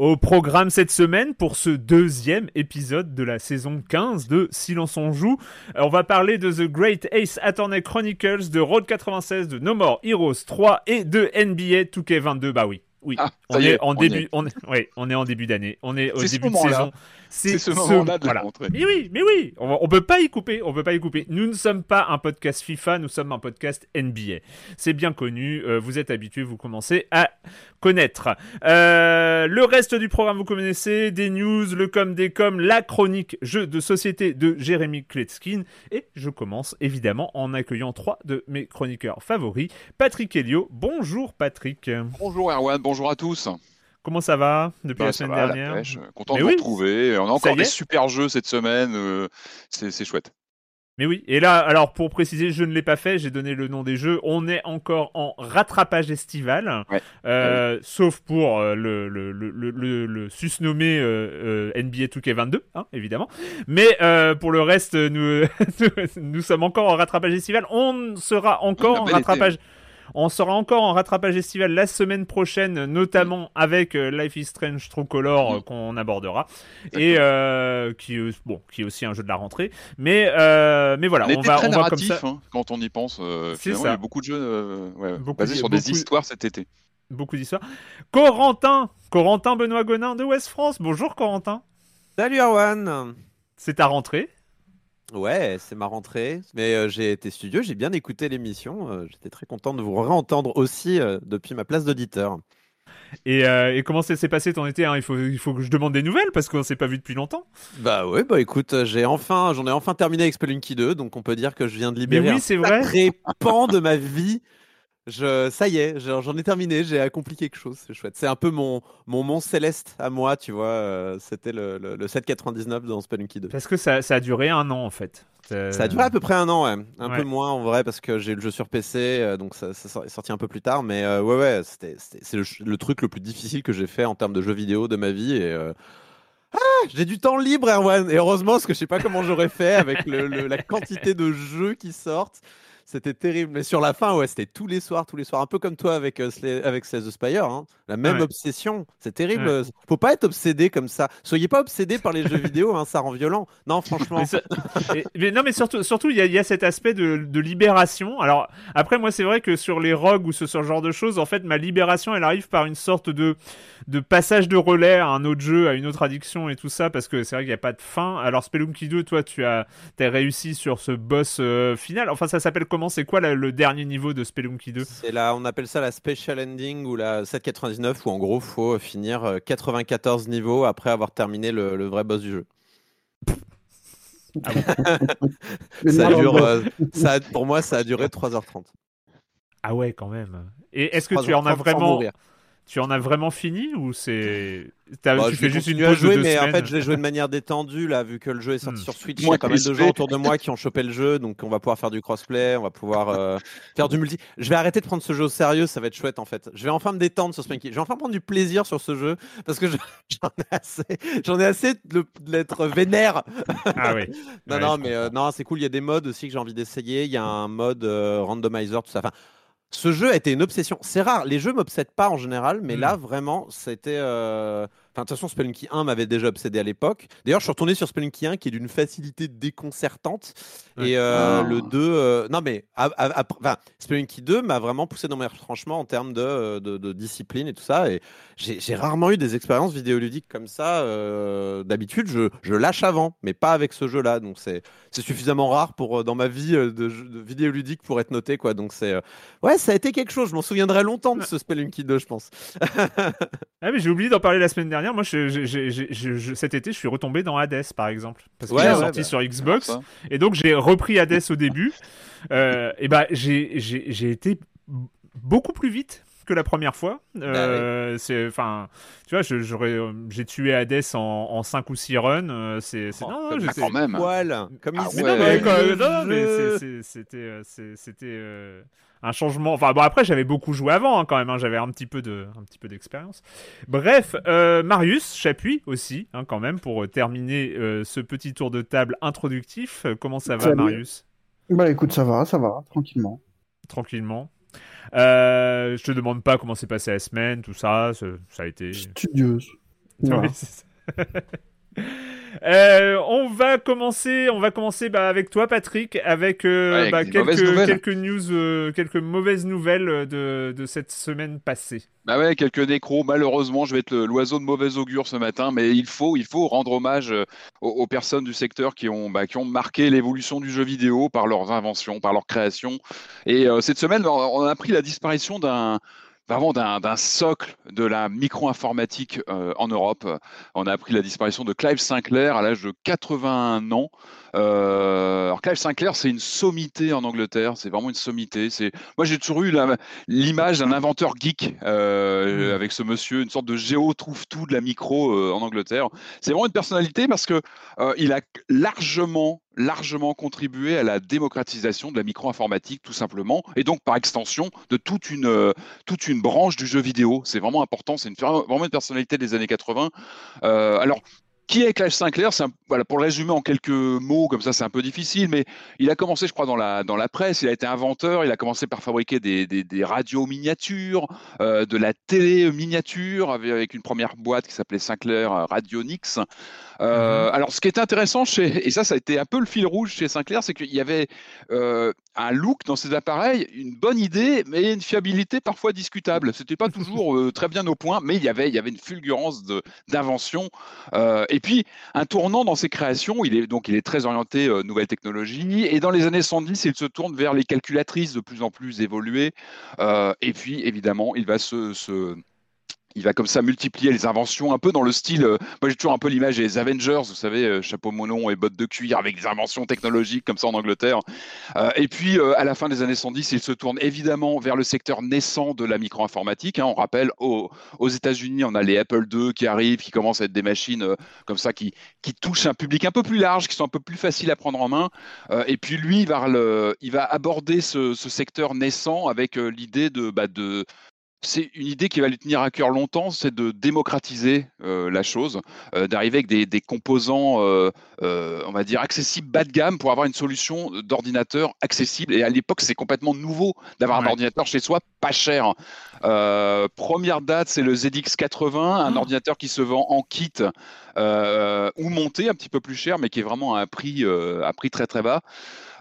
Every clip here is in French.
Au programme cette semaine pour ce deuxième épisode de la saison 15 de Silence on joue, euh, on va parler de The Great Ace Attorney Chronicles, de Road 96, de No More Heroes 3 et de NBA 2K22. Bah oui, oui, Ah, on est, on début, est. on est, ouais, on est en début d'année, on est au début de saison. C'est ce moment-là de la rentrée. Mais oui, mais oui, on, on peut pas y couper, on peut pas y couper. Nous ne sommes pas un podcast FIFA, nous sommes un podcast NBA. C'est bien connu, euh, vous êtes habitués, vous commencez à connaître. Euh, le reste du programme, vous connaissez, des news, le com des com, la chronique jeu de société de Jérémy Kletskin. Et je commence évidemment en accueillant trois de mes chroniqueurs favoris. Patrick Helio, bonjour Patrick. Bonjour Erwan, bonjour à tous. Comment ça va depuis Bah, la semaine va, dernière. Content Mais de vous retrouver. On a encore des super jeux cette semaine. euh, c'est chouette. Mais oui, et là, alors pour préciser, je ne l'ai pas fait, j'ai donné le nom des jeux. On est encore en rattrapage estival, Ouais. Euh, sauf pour euh, le, le, le, susnommé euh, euh, NBA 2K22, hein, évidemment. Mais pour le reste, nous, nous sommes encore en rattrapage estival. On sera encore en été, rattrapage. On sera encore en rattrapage estival la semaine prochaine, notamment avec euh, Life is Strange True Color euh, qu'on abordera et euh, qui, est- bon, qui est aussi un jeu de la rentrée. Mais, euh, mais voilà, on va, très on va comme narratif ça. hein, quand on y pense. euh, C'est ça. Il y a eu beaucoup de jeux euh, ouais, Beaucoup basés sur des histoires cet été. Beaucoup d'histoires. Corentin, Corentin Benoît Gonin de West France. Bonjour Corentin. Salut Erwan C'est ta rentrée. Ouais, c'est ma rentrée, mais euh, j'ai été studieux, j'ai bien écouté l'émission, euh, j'étais très content de vous réentendre aussi euh, depuis ma place d'auditeur. Et, et comment ça s'est passé ton été hein? Il, faut, il faut que je demande des nouvelles parce qu'on s'est pas vu depuis longtemps. Bah ouais, bah écoute, j'ai enfin, j'en ai enfin terminé avec Spelunky 2, donc on peut dire que je viens de libérer oui, un vrai. pan de ma vie. Je, ça y est, j'en ai terminé, j'ai accompli quelque chose, c'est chouette. C'est un peu mon, mon mont céleste à moi, tu vois, euh, c'était le, le, le 7,99 dans Spelunky 2. Parce que ça, ça a duré un an en fait. Ça a duré à peu près un an, ouais. Un Ouais. peu moins en vrai parce que j'ai eu le jeu sur PC, euh, donc ça, est sorti un peu plus tard. Mais euh, ouais, ouais, c'était, c'était- c'est le, truc le plus difficile que j'ai fait en termes de jeux vidéo de ma vie. Et euh, ah, j'ai du temps libre, Erwan. Et heureusement, parce que je sais pas comment j'aurais fait avec le- le- la quantité de jeux qui sortent. C'était terrible. Mais sur la fin, ouais, c'était tous les soirs, tous les soirs. Un peu comme toi avec, euh, Slay- avec Slay the Spire. hein. La même Ouais. obsession. C'est terrible. Ouais. Faut pas être obsédé comme ça. Soyez pas obsédé par les jeux vidéo, hein, ça rend violent. Non, franchement. Mais, ça- et- mais non, mais surtout, surtout, il y, y a cet aspect de, de libération. Alors, après, moi, c'est vrai que sur les rogues ou ce, ce genre de choses, en fait, ma libération, elle arrive par une sorte de, de passage de relais à un autre jeu, à une autre addiction et tout ça, parce que c'est vrai qu'il n'y a pas de fin. Alors, Spelunky 2, toi, tu as, as réussi sur ce boss euh, final. Enfin, ça s'appelle comment? C'est quoi la- le dernier niveau de Spelunky 2 C'est là, on appelle ça la special ending ou la 799 où en gros faut finir euh, 94 niveaux après avoir terminé le, le vrai boss du jeu. Mais Ça dure, euh, ça a- pour moi, ça a duré 3h30. Ah ouais, quand même. Et est-ce que tu en 3h30 as vraiment, mourir. Tu en as vraiment fini ou c'est, Bah, tu fais juste une pause jouer, de deux mais en fait, je l'ai joué de manière détendue là, vu que le jeu est sorti Hmm. sur Switch. Il Moi, y a pas mal de gens autour de moi qui ont chopé le jeu, donc on va pouvoir faire du crossplay, on va pouvoir euh, faire du multi. Je vais arrêter de prendre ce jeu au sérieux, ça va être chouette en fait. Je vais enfin me détendre sur Spanky. Je vais enfin prendre du plaisir sur ce jeu parce que je- j'en ai assez, j'en ai assez l'être vénère. Ah oui. Non, Ouais, non, mais euh, non, c'est cool. Il y a des modes aussi que j'ai envie d'essayer. Il y a un mode euh, randomizer, tout ça. Enfin, ce jeu a été une obsession. C'est rare. Les jeux m'obsèdent pas en général, mais Mm. là, vraiment, c'était. euh, Enfin, de toute façon, Spelunky 1 m'avait déjà obsédé à l'époque. D'ailleurs, je suis retourné sur Spelunky 1 qui est d'une facilité déconcertante. Ouais. Et euh, Ah. le 2. euh, Non, mais. à- à- après- Enfin, Spelunky 2 m'a vraiment poussé dans mes retranchements en termes de, de- de discipline et tout ça. Et j'ai j'ai rarement eu des expériences vidéoludiques comme ça. euh, D'habitude, je, je lâche avant, mais pas avec ce jeu-là. Donc, c'est c'est suffisamment rare pour euh, dans ma vie euh, de, de vidéoludique pour être noté quoi donc c'est euh, ouais ça a été quelque chose je m'en souviendrai longtemps de ce Spelunky 2 je pense Ah mais j'ai oublié d'en parler la semaine dernière. Moi, je- je- je- je- je- je- cet été, je suis retombé dans Hades, par exemple, parce qu'il Ouais, est ouais, sorti bah. sur Xbox. Et donc j'ai repris Hades au début. Euh, et bah j'ai j'ai j'ai été beaucoup plus vite que la première fois. Euh, C'est enfin tu vois j'aurais euh, j'ai tué Hades en, en 5 ou 6 runs. euh, C'est Oh, non, non, Ah, quand même. Poil, comme Ah il Mais ouais. non, mais, Ouais, quand- le non, mais jeu. c'est- c'est- c'était c'était euh, un changement. Enfin bon après j'avais beaucoup joué avant hein, quand même. hein, j'avais un petit peu de un petit peu d'expérience. Bref, euh, Marius Chapuis aussi hein, quand même pour euh, terminer euh, ce petit tour de table introductif. Euh, Comment ça va Salut. Marius? Bah écoute, ça va, ça va, tranquillement. Tranquillement. Euh, je te demande pas comment s'est passée la semaine, tout ça. Ça, a été. Studieuse. Oui. Euh, on va commencer, on va commencer bah, avec toi, Patrick, avec, euh, Ouais, bah, quelques, nouvelles. quelques news, euh, quelques mauvaises nouvelles de, de cette semaine passée. Bah ouais, quelques nécros. Malheureusement, je vais être l'oiseau de mauvais augure ce matin, mais il faut, il faut rendre hommage aux, aux personnes du secteur qui ont, bah, qui ont marqué l'évolution du jeu vidéo par leurs inventions, par leurs créations. Et cette semaine, on on a appris la disparition d'un vraiment d'un socle de la micro-informatique euh, en Europe. On a appris la disparition de Clive Sinclair à l'âge de 81 ans. Euh, alors Clive Sinclair, c'est une sommité en Angleterre. C'est vraiment une sommité. C'est moi, j'ai toujours eu l'image d'un inventeur geek euh, Mm. avec ce monsieur, une sorte de géo trouve tout de la micro euh, en Angleterre. C'est vraiment une personnalité parce que il a largement largement contribué à la démocratisation de la micro-informatique tout simplement et donc par extension de toute une euh, toute une branche du jeu vidéo. C'est vraiment important, c'est une, vraiment une personnalité des années 80. Euh, alors qui est Clive Sinclair un- voilà, Pour le résumer en quelques mots, comme ça c'est un peu difficile, mais il a commencé, je crois, dans la, dans la presse, il a été inventeur, il a commencé par fabriquer des, des, des radios miniatures, euh, de la télé miniature, avec, avec une première boîte qui s'appelait Sinclair euh, Radionix. Euh, Alors, ce qui est intéressant, chez, et ça, ça a été un peu le fil rouge chez Sinclair, c'est qu'il y avait euh, un look dans ces appareils, une bonne idée, mais une fiabilité parfois discutable. C'était pas toujours euh, très bien au point, mais il y avait, il y avait une fulgurance d'invention. Euh, et puis, un tournant dans ses créations, il est, donc il est très orienté euh, nouvelles technologies, et dans les années 110, il se tourne vers les calculatrices de plus en plus évoluées. Euh, et puis, évidemment, il va se- se il va comme ça multiplier les inventions, un peu dans le style. euh, moi, j'ai toujours un peu l'image des Avengers, vous savez, euh, chapeau monon et bottes de cuir avec des inventions technologiques comme ça en Angleterre. Euh, et puis, à la fin des années 110, il se tourne évidemment vers le secteur naissant de la micro-informatique. hein. on rappelle, au- aux États-Unis, on a les Apple II qui arrivent, qui commencent à être des machines comme ça, qui, touchent un public un peu plus large, qui sont un peu plus faciles à prendre en main. Et puis, lui, il va, il va aborder ce, secteur naissant avec l'idée de, bah, de c'est une idée qui va lui tenir à cœur longtemps, c'est de démocratiser euh, la chose, euh, d'arriver avec des, des composants, euh, on va dire, accessibles bas de gamme pour avoir une solution d'ordinateur accessible. Et à l'époque, c'est complètement nouveau d'avoir Ouais. un ordinateur chez soi, pas cher. Première date, c'est le ZX80, un Oh. ordinateur qui se vend en kit ou monté, un petit peu plus cher, mais qui est vraiment à un prix, à prix très très bas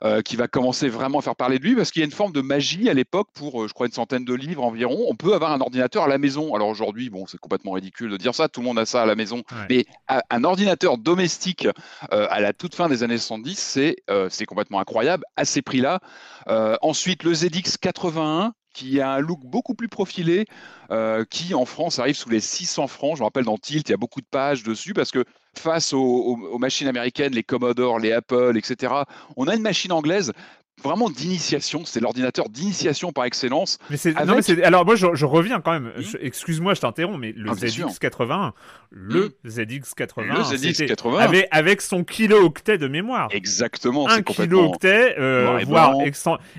euh, qui va commencer vraiment à faire parler de lui parce qu'il y a une forme de magie à l'époque pour, euh, je crois, une centaine de livres environ. On peut avoir un ordinateur à la maison. Alors aujourd'hui, bon, c'est complètement ridicule de dire ça, tout le monde a ça à la maison. Ouais. Mais à- un ordinateur domestique euh, à la toute fin des années 70, c'est euh, complètement incroyable à ces prix-là. Ensuite, le ZX 81 qui a un look beaucoup plus profilé, euh, qui en France arrive sous les 600 francs. Je me rappelle dans Tilt, il y a beaucoup de pages dessus parce que face aux, machines américaines, les Commodore, les Apple, etc. On a une machine anglaise vraiment d'initiation. C'est l'ordinateur d'initiation par excellence. Mais non, mais alors moi je, je, reviens quand même. Excuse-moi, je t'interromps, mais le ah, ZX81, le ZX81, le ZX81 avec, avec son kilo-octet de mémoire. Exactement. Un kilo-octet, euh, voire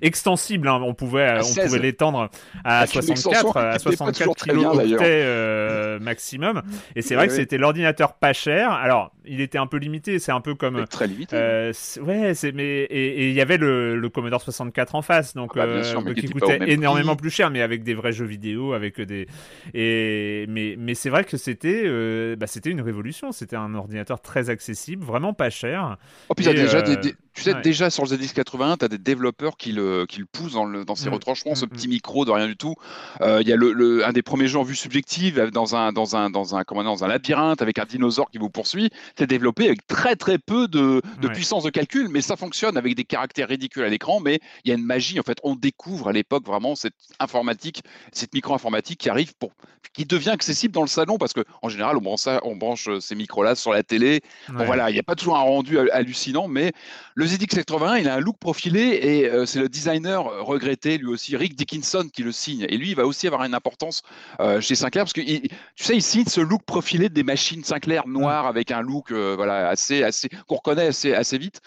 extensible. Hein. On pouvait, on pouvait l'étendre à 64, à 64 kilo-octets euh, maximum. Et c'est vrai que c'était l'ordinateur pas cher. Alors, il était un peu limité. C'est un peu comme très limité. Euh, ouais, c'est mais et il y avait le Commodore 64 en face, donc ah bah, euh, qui, coûtait énormément plus cher, mais avec des vrais jeux vidéo, avec des et mais mais c'est vrai que c'était euh, bah, c'était une révolution. C'était un ordinateur très accessible, vraiment pas cher. Oh, puis déjà des, euh, tu sais, déjà sur le ZX81, tu as des développeurs qui le, qui le poussent dans, le, dans ses mm. retranchements, ce mm, petit mm. micro de rien du tout. Il y a le, un des premiers jeux en vue subjective dans un, dans un, dans un, comment dans un labyrinthe avec un dinosaure qui vous poursuit. C'est développé avec très très peu de, de puissance de calcul, mais ça fonctionne avec des caractères ridicules à l'écran mais il y a une magie. En fait, on découvre à l'époque vraiment cette informatique, cette micro-informatique qui arrive pour, qui devient accessible dans le salon parce que en général, on branche, on branche euh, ces micros-là sur la télé. Bon, voilà, il n'y a pas toujours un rendu hallucinant, mais le ZX81, il a un look profilé et euh, c'est le designer regretté, lui aussi, Rick Dickinson, qui le signe. Et lui, il va aussi avoir une importance euh, chez Sinclair parce que tu sais, il signe ce look profilé des machines Sinclair noires avec un look voilà assez, assez qu'on reconnaît assez, assez vite.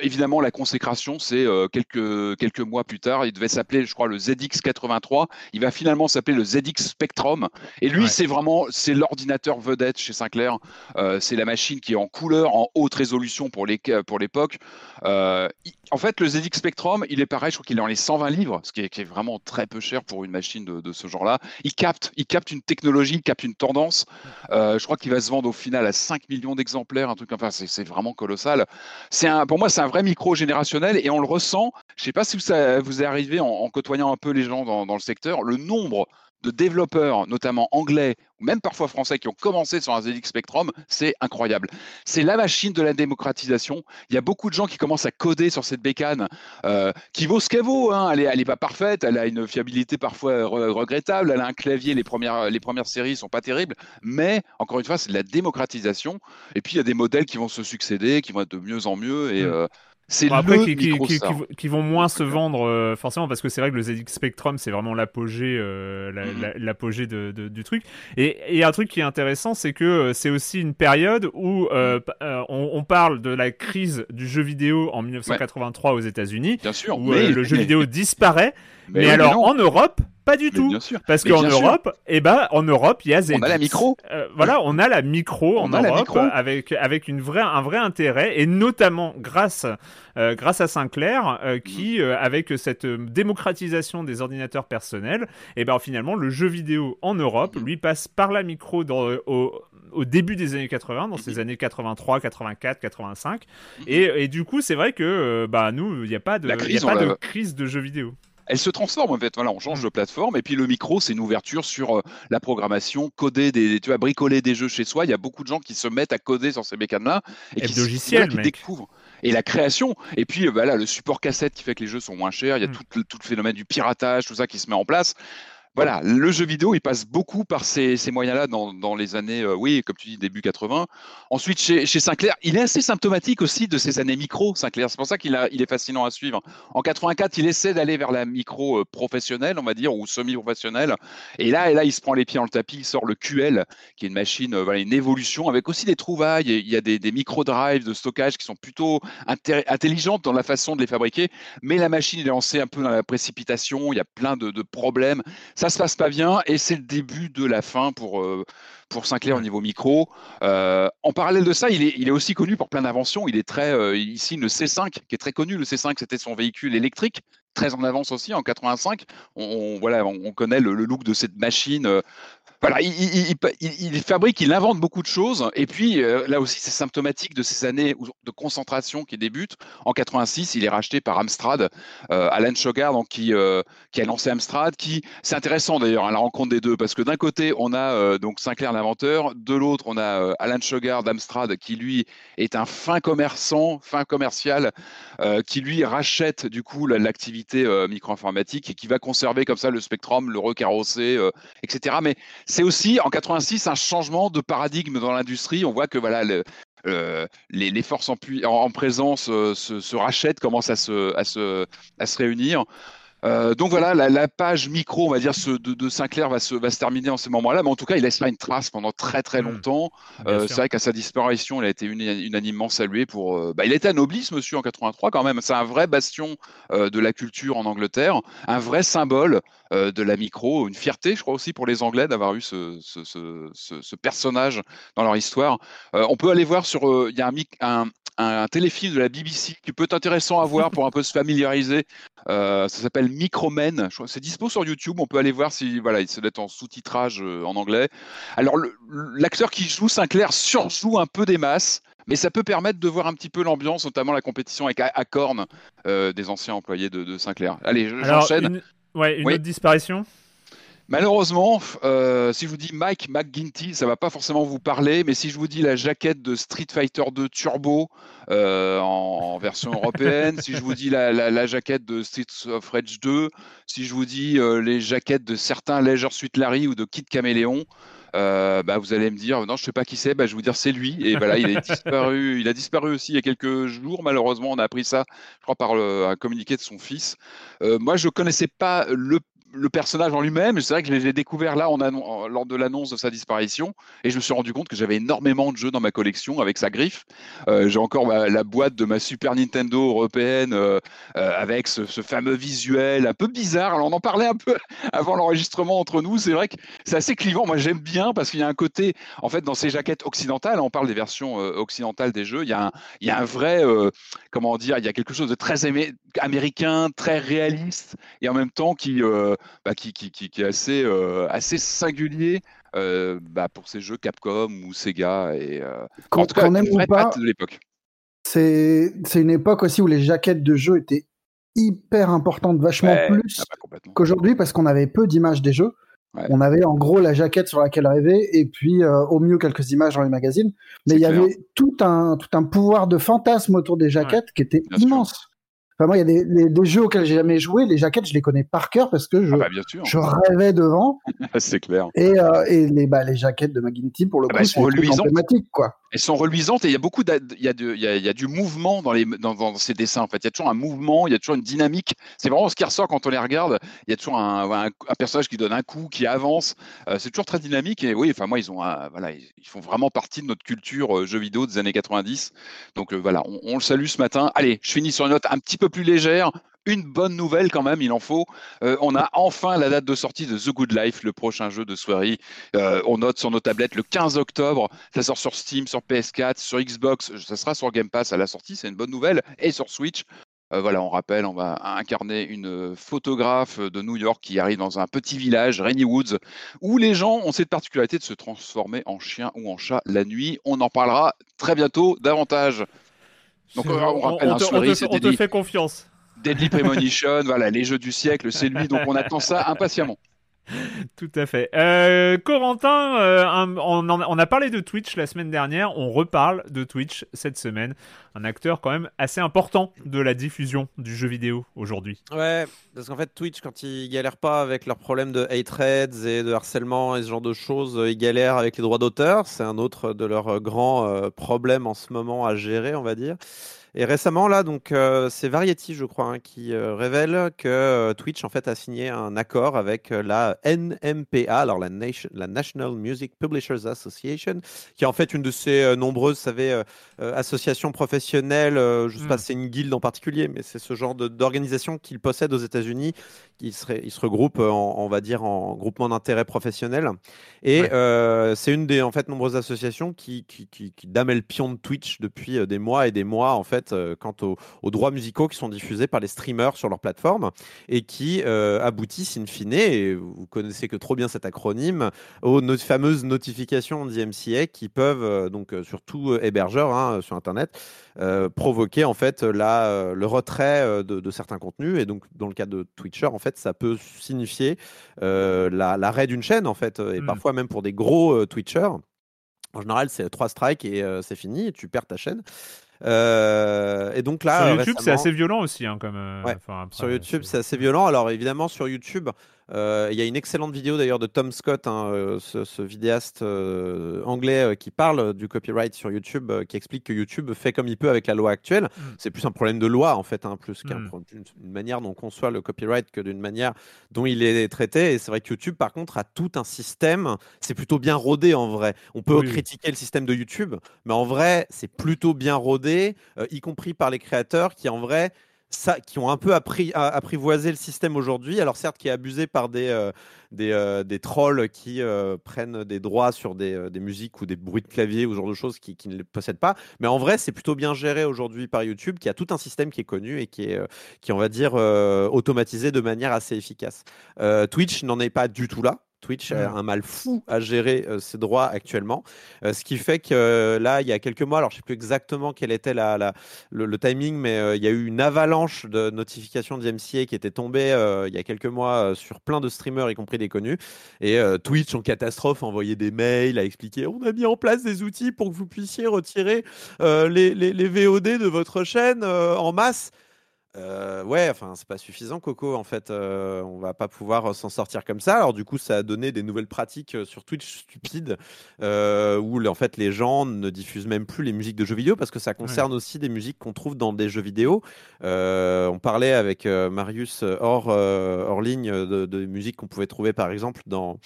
évidemment, la consécration, c'est quelques, quelques mois plus tard. Il devait s'appeler, je crois, le ZX83. Il va finalement s'appeler le ZX Spectrum. Et lui, c'est vraiment c'est l'ordinateur vedette chez Sinclair. Euh, c'est la machine qui est en couleur, en haute résolution pour l'époque. Euh, en fait, le ZX Spectrum, il est pareil, je crois qu'il est dans les 120 livres, ce qui est, qui est, vraiment très peu cher pour une machine de, de ce genre-là. Il capte, il capte une technologie, il capte une tendance. Euh, je crois qu'il va se vendre au final à 5 millions d'exemplaires, un truc enfin, c'est vraiment colossal. C'est un, pour moi, c'est un vrai micro générationnel et on le ressent. Je sais pas si ça vous est arrivé en, en, côtoyant un peu les gens dans, dans le secteur, le nombre de développeurs, notamment anglais ou même parfois français, qui ont commencé sur un ZX Spectrum, c'est incroyable. C'est la machine de la démocratisation. Il y a beaucoup de gens qui commencent à coder sur cette bécane, euh, qui vaut ce qu'elle vaut. Hein. Elle n'est pas parfaite, elle a une fiabilité parfois regrettable, elle a un clavier, les premières, les premières séries sont pas terribles, mais encore une fois, c'est de la démocratisation. Et puis il y a des modèles qui vont se succéder, qui vont être de mieux en mieux. Et, mmh. euh, c'est après qui, vont moins se vendre euh, forcément parce que c'est vrai que le ZX Spectrum c'est vraiment l'apogée euh, mm-hmm. l'apogée de, du truc et a un truc qui est intéressant c'est que euh, c'est aussi une période où mm-hmm. on, parle de la crise du jeu vidéo en 1983 aux États-Unis bien sûr où le jeu vidéo disparaît mais, alors en Europe pas du tout. Parce qu'en Europe, eh ben, en Europe, il y a ZX. On a la micro. Euh, voilà, on a la micro en Europe avec avec une vraie un vrai intérêt et notamment grâce euh, grâce à Sinclair euh, qui mm. avec cette démocratisation des ordinateurs personnels, eh ben finalement le jeu vidéo en Europe mm. lui passe par la micro dans, au, au début des années 80, dans ces mm. années 83, 84, 85. Et, et du coup, c'est vrai que bah, nous, il n'y a pas de, y a pas de crise de jeux vidéo elle se transforme en fait. Voilà, on change de plateforme et puis le micro, c'est une ouverture sur euh, la programmation, coder des, tu vois, bricoler des jeux chez soi. Il y a beaucoup de gens qui se mettent à coder sur ces mécanes-là et, qui, qui découvrent. Et la création, et puis voilà, le support cassette qui fait que les jeux sont moins chers. Il y a mm. tout, tout, le phénomène du piratage, tout ça qui se met en place voilà, le jeu vidéo, il passe beaucoup par ces, moyens-là dans, les années, euh, oui, comme tu dis, début 80. Ensuite, chez, Sinclair, il est assez symptomatique aussi de ces années micro, Sinclair. C'est pour ça qu'il il est fascinant à suivre. En 84, il essaie d'aller vers la micro euh, professionnelle, on va dire, ou semi-professionnelle. Et là, là, il se prend les pieds dans le tapis, il sort le QL, qui est une machine, euh, voilà, une évolution avec aussi des trouvailles. Il y a des, micro-drives de stockage qui sont plutôt intelligentes dans la façon de les fabriquer. Mais la machine est lancée un peu dans la précipitation. Il y a plein de problèmes ça se passe pas bien et c'est le début de la fin pour, euh, pour Sinclair au niveau micro. Euh, en parallèle de ça, il est, il est aussi connu pour plein d'inventions. Il est très, euh, ici, le C5, qui est très connu. Le C5, c'était son véhicule électrique, très en avance aussi en 85. On, voilà, on, connaît le, look de cette machine voilà, il, fabrique, il invente beaucoup de choses. Et puis, euh, là aussi, c'est symptomatique de ces années de concentration qui débutent. En 86, il est racheté par Amstrad, euh, Alan Sugar, donc, qui, euh, qui a lancé Amstrad. Qui, c'est intéressant d'ailleurs, à hein, la rencontre des deux, parce que d'un côté, on a donc Sinclair l'inventeur, de l'autre, on a Alan Sugar d'Amstrad, qui lui est un fin commerçant, fin commercial, qui lui rachète du coup l'activité micro-informatique et qui va conserver comme ça le Spectrum, le recarrosser, etc. Mais c'est aussi en 86 un changement de paradigme dans l'industrie. On voit que voilà, les, les, forces en, en, présence se, se, rachètent, commencent à se réunir. Euh, donc voilà, la, page micro, on va dire, de, de, Sinclair va se, va se terminer en ce moment-là, mais en tout cas, il laisse là une trace pendant très très hmm. longtemps. Euh, c'est vrai qu'à sa disparition, il a été unanimement salué pour. Euh, bah, il était anobli, ce monsieur, en 83 quand même. C'est un vrai bastion de la culture en Angleterre, un vrai symbole de la micro, une fierté, je crois aussi pour les Anglais d'avoir eu ce, ce, ce, ce, personnage dans leur histoire. on peut aller voir sur, il y a un, un, un téléfilm de la BBC qui peut être intéressant à voir pour un peu se familiariser. Euh, ça s'appelle Micromen. C'est dispo sur YouTube. On peut aller voir si voilà, il d'être en sous-titrage euh, en anglais. Alors l'acteur qui joue Sinclair surjoue un peu des masses. Mais ça peut permettre de voir un petit peu l'ambiance, notamment la compétition avec Acorn, euh, des anciens employés de, Sinclair. Allez, j'enchaîne. Une... Ouais, une autre disparition? Malheureusement, euh, si je vous dis Mike McGinty, ça va pas forcément vous parler, mais si je vous dis la jaquette de Street Fighter 2 Turbo euh, en, version européenne, si je vous dis la, jaquette de Street of Rage 2, si je vous dis euh, les jaquettes de certains Leisure Suite Larry ou de Kid Caméléon, bah, vous allez me dire non je sais pas qui c'est bah, je vais vous dire c'est lui. Et voilà il a disparu il a disparu aussi il y a quelques jours. Malheureusement on a appris ça je crois par un communiqué de son fils. Moi je connaissais pas le le personnage en lui-même, c'est vrai que je l'ai découvert là lors de l'annonce de sa disparition, et je me suis rendu compte que j'avais énormément de jeux dans ma collection avec sa griffe. Euh, j'ai encore la boîte de ma Super Nintendo européenne euh, euh, avec ce, fameux visuel un peu bizarre. Alors on en parlait un peu avant l'enregistrement entre nous. C'est vrai que c'est assez clivant. Moi j'aime bien parce qu'il y a un côté, en fait, dans ces jaquettes occidentales, on parle des versions occidentales des jeux, il y a un vrai, comment dire, il y a quelque chose de très américain, très réaliste, et en même temps qui bah, qui, qui, qui, est assez, euh, assez singulier euh, bah, pour ces jeux Capcom ou Sega. Et, euh, quand, en tout cas, on aime ou pas, de l'époque. C'est une époque aussi où les jaquettes de jeux étaient hyper importantes, vachement plus ah bah, qu'aujourd'hui parce qu'on avait peu d'images des jeux. On avait en gros la jaquette sur laquelle rêver et puis au mieux quelques images dans les magazines. Mais il y avait tout un, tout un pouvoir de fantasme autour des jaquettes qui était immense moi, il y a des, des, jeux auxquels j'ai jamais joué. Les jaquettes, je les connais par cœur parce que je, ah bah, je rêvais devant. c'est clair. Et, euh, et les, bah, les jaquettes de McGinty, pour le ah bah, coup, sont emblématiques, quoi. Elles sont reluisantes et il y a beaucoup il y a, il y a, du mouvement dans, les, dans, ces dessins. En fait, il y a toujours un mouvement, il y a toujours une dynamique. C'est vraiment ce qui ressort quand on les regarde. Il y a toujours un, un, personnage qui donne un coup, qui avance. Euh, c'est toujours très dynamique. Et oui, enfin moi, ils ont, voilà, ils font vraiment partie de notre culture euh, jeux vidéo des années 90. Donc voilà, on, on, le salue ce matin. Allez, je finis sur une note un petit peu plus légère une bonne nouvelle quand même, il en faut. Euh, on a enfin la date de sortie de The Good Life, le prochain jeu de soirée. Euh, on note sur nos tablettes le 15 octobre. Ça sort sur Steam, sur PS4, sur Xbox. Ça sera sur Game Pass à la sortie, c'est une bonne nouvelle. Et sur Switch. Euh, voilà, on rappelle, on va incarner une photographe de New York qui arrive dans un petit village, Rainy Woods, où les gens ont cette particularité de se transformer en chien ou en chat la nuit. On en parlera très bientôt davantage. Donc on, rappelle, on, te, te fait confiance. Deadly Premonition, voilà, les jeux du siècle, c'est lui, donc on attend ça impatiemment. Tout à fait. Euh, Corentin, euh, on, a parlé de Twitch la semaine dernière, on reparle de Twitch cette semaine. Un acteur quand même assez important de la diffusion du jeu vidéo aujourd'hui. Ouais, parce qu'en fait Twitch, quand ils galèrent pas avec leurs problèmes de hate raids et de harcèlement et ce genre de choses, ils galèrent avec les droits d'auteur. C'est un autre de leurs grands euh, problèmes en ce moment à gérer, on va dire. Et récemment, là, donc, euh, c'est Variety, je crois, hein, qui euh, révèle que euh, Twitch, en fait, a signé un accord avec la NMPA, alors la, la, National Music Publishers Association, qui est en fait une de ces nombreuses, vous savez, associations professionnelles. je ne sais pas si c'est une guilde en particulier, mais c'est ce genre d'organisation qu'ils possèdent aux États-Unis. Ils se, ils se regroupent, en, on va dire, en groupement d'intérêt professionnel. Et c'est une des, en fait, nombreuses associations qui, qui, qui, qui dame le pion de Twitch depuis des mois et des mois, en fait euh, quant aux, droits musicaux qui sont diffusés par les streamers sur leur plateforme et qui euh, aboutissent in fine, et vous connaissez que trop bien cet acronyme, aux fameuses notifications d'IMCA qui peuvent, euh, donc sur tout hébergeur hein, sur Internet, provoquer en fait la, le retrait de, certains contenus. Et donc, dans le cas de Twitcher, en fait, ça peut signifier l'arrêt d'une chaîne, en fait, et mmh. parfois même pour des gros Twitchers. En général, c'est trois strikes et c'est fini, et tu perds ta chaîne. Euh, et donc là, sur YouTube, c'est assez violent aussi, hein, comme. Euh, sur YouTube, c'est assez violent. Alors évidemment, sur YouTube, Euh, il y a une excellente vidéo d'ailleurs de Tom Scott, hein, ce, vidéaste anglais qui parle du copyright sur YouTube, qui explique que YouTube fait comme il peut avec la loi actuelle. Mm. C'est plus un problème de loi en fait, hein, plus qu'une mm. manière dont on conçoit le copyright que d'une manière dont il est traité. Et c'est vrai que YouTube, par contre, a tout un système. C'est plutôt bien rodé en vrai. On peut critiquer le système de YouTube, mais en vrai, c'est plutôt bien rodé, y compris par les créateurs qui en vrai qui ont un peu apprivoisé le système aujourd'hui. Alors certes, qui est abusé par des, euh, euh, des, trolls qui euh, prennent des droits sur des, musiques ou des bruits de clavier ou ce genre de choses qui, ne les possèdent pas. Mais en vrai, c'est plutôt bien géré aujourd'hui par YouTube, qui a tout un système qui est connu et qui est, qui on va dire, automatisé de manière assez efficace. Twitch n'en est pas du tout là. Twitch a un mal fou à gérer euh, ses droits actuellement. Euh, ce qui fait que euh, là, il y a quelques mois, alors je ne sais plus exactement quel était la, le, timing, mais il y a eu une avalanche de notifications d'IMCA qui était tombée il y a quelques mois sur plein de streamers, y compris des connus. Et Twitch, en catastrophe, a envoyé des mails, a expliqué on a mis en place des outils pour que vous puissiez retirer les, les, les, VOD de votre chaîne en masse. Euh, ouais, enfin, c'est pas suffisant, Coco. En fait, euh, on va pas pouvoir euh, s'en sortir comme ça. Alors, du coup, ça a donné des nouvelles pratiques sur Twitch stupides où en fait les gens ne diffusent même plus les musiques de jeux vidéo parce que ça concerne aussi des musiques qu'on trouve dans des jeux vidéo. on parlait avec Marius hors, hors ligne de, de musiques qu'on pouvait trouver par exemple dans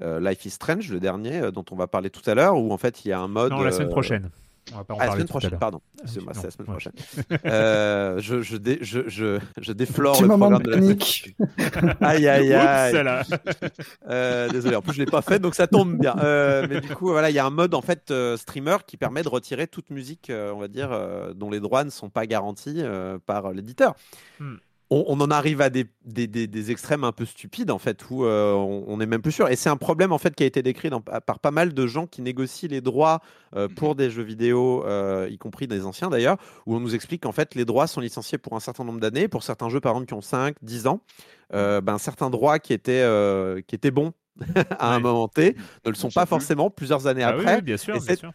Life is Strange, le dernier dont on va parler tout à l'heure, où en fait il y a un mode. Non, la semaine prochaine. On va pas en ah, la semaine prochaine, pardon. Ah, c'est la semaine prochaine. euh, je, je, dé, je, je, je, déflore le programme de, panique. la Aïe, aïe, aïe. euh, désolé, en plus, je ne l'ai pas fait, donc ça tombe bien. Euh, mais du coup, voilà, il y a un mode en fait euh, streamer qui permet de retirer toute musique, euh, on va dire, dont les droits ne sont pas garantis par l'éditeur. Hmm on, en arrive à des, extrêmes un peu stupides en fait où euh, on, est même plus sûr. Et c'est un problème en fait qui a été décrit par pas mal de gens qui négocient les droits euh, pour mhm. des jeux vidéo euh, y compris des anciens d'ailleurs où on nous explique qu'en fait les droits sont licenciés pour un certain nombre d'années. Pour certains jeux par exemple qui ont 5 10 ans ben certains droits qui étaient qui étaient bons à un moment T ne le sont pas forcément plusieurs années ah après. bien sûr, bien sûr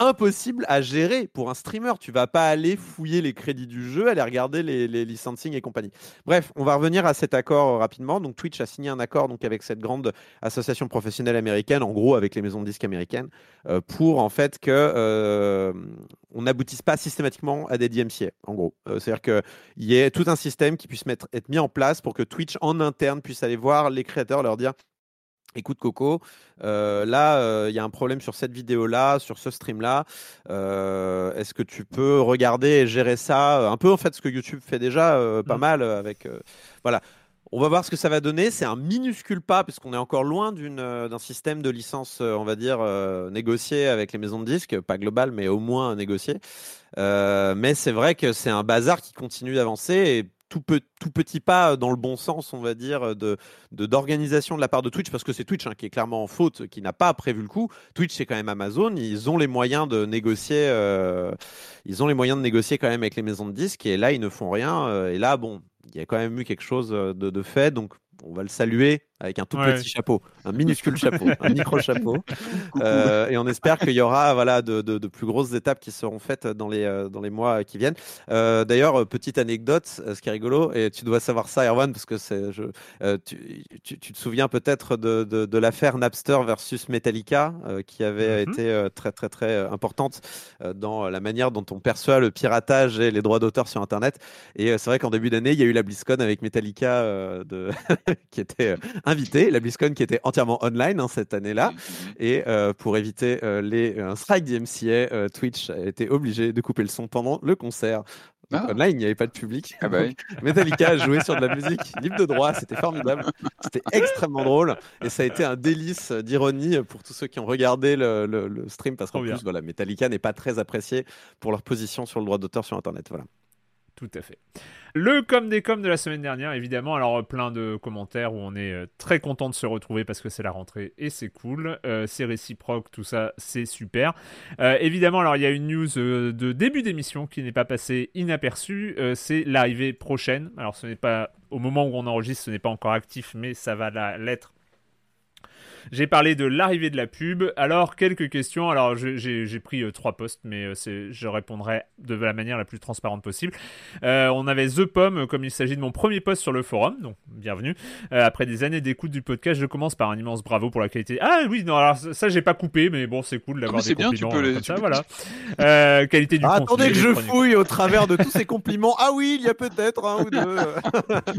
impossible à gérer pour un streamer. Tu vas pas aller fouiller les crédits du jeu, aller regarder les, les licensing et compagnie. Bref, on va revenir à cet accord rapidement. Donc Twitch a signé un accord donc avec cette grande association professionnelle américaine, en gros avec les maisons de disques américaines, euh, pour en fait que euh, on n'aboutisse pas systématiquement à des DMCA. En gros, euh, c'est-à-dire qu'il y ait tout un système qui puisse être mis en place pour que Twitch en interne puisse aller voir les créateurs, leur dire Écoute Coco, euh, là euh, il y a un problème sur cette vidéo-là, sur ce stream-là. Euh, est-ce que tu peux regarder et gérer ça Un peu en fait ce que YouTube fait déjà pas mmh. mal avec. voilà. On va voir ce que ça va donner. C'est un minuscule pas, puisqu'on est encore loin d'un système de licence, on va dire, négocié avec les maisons de disques, pas global, mais au moins négocié. mais c'est vrai que c'est un bazar qui continue d'avancer et tout, petit pas dans le bon sens, on va dire, de d'organisation de, la part de Twitch, parce que c'est Twitch hein, qui est clairement en faute, qui n'a pas prévu le coup. Twitch, c'est quand même Amazon, ils ont les moyens de négocier, euh, ils ont les moyens de négocier quand même avec les maisons de disques, et là, ils ne font rien. Euh, et là, bon, il y a quand même eu quelque chose de fait, donc on va le saluer avec un tout petit chapeau, un minuscule chapeau, un micro chapeau. Euh, et on espère qu'il y aura voilà de, de, plus grosses étapes qui seront faites dans les euh, dans les mois qui viennent. Euh, d'ailleurs, petite anecdote, ce qui est rigolo, et tu dois savoir ça, Erwan, parce que c'est je, tu, tu, te souviens peut-être de, de, l'affaire Napster versus Metallica, qui avait mm-hmm. été très très très importante dans la manière dont on perçoit le piratage et les droits d'auteur sur Internet. Et c'est vrai qu'en début d'année, il y a eu la BlizzCon avec Metallica de qui était invité, la BlizzCon qui était entièrement online hein, cette année-là. Et euh, pour éviter euh, les, un strike d'MCA, euh, Twitch a été obligé de couper le son pendant le concert. Ah. Online, il n'y avait pas de public. Ah bah Metallica a joué sur de la musique libre de droit, c'était formidable. C'était extrêmement drôle et ça a été un délice d'ironie pour tous ceux qui ont regardé le, le, stream parce qu'en plus, voilà, Metallica n'est pas très apprécié pour leur position sur le droit d'auteur sur Internet. Voilà. Tout à fait. Le com des com de la semaine dernière, évidemment. Alors, plein de commentaires où on est euh, très content de se retrouver parce que c'est la rentrée et c'est cool. Euh, c'est réciproque, tout ça, c'est super. Euh, évidemment, alors, il y a une news de début d'émission qui n'est pas passée inaperçue. c'est l'arrivée prochaine. Alors, ce n'est pas au moment où on enregistre, ce n'est pas encore actif, mais ça va l'être j'ai parlé de l'arrivée de la pub. Alors, quelques questions. Alors, j'ai pris euh, trois posts, mais euh, je répondrai de la manière la plus transparente possible. Euh, on avait The Pomme, comme il s'agit de mon premier post sur le forum. Donc, bienvenue. après des années d'écoute du podcast, je commence par un immense bravo pour la qualité. Ah oui, non, alors ça, j'ai pas coupé, mais bon, c'est cool d'avoir des bien, tu peux comme ça, voilà. qualité du ah, Attendez que je fouille au travers de tous ces compliments. Ah oui, il y a peut-être un ou deux.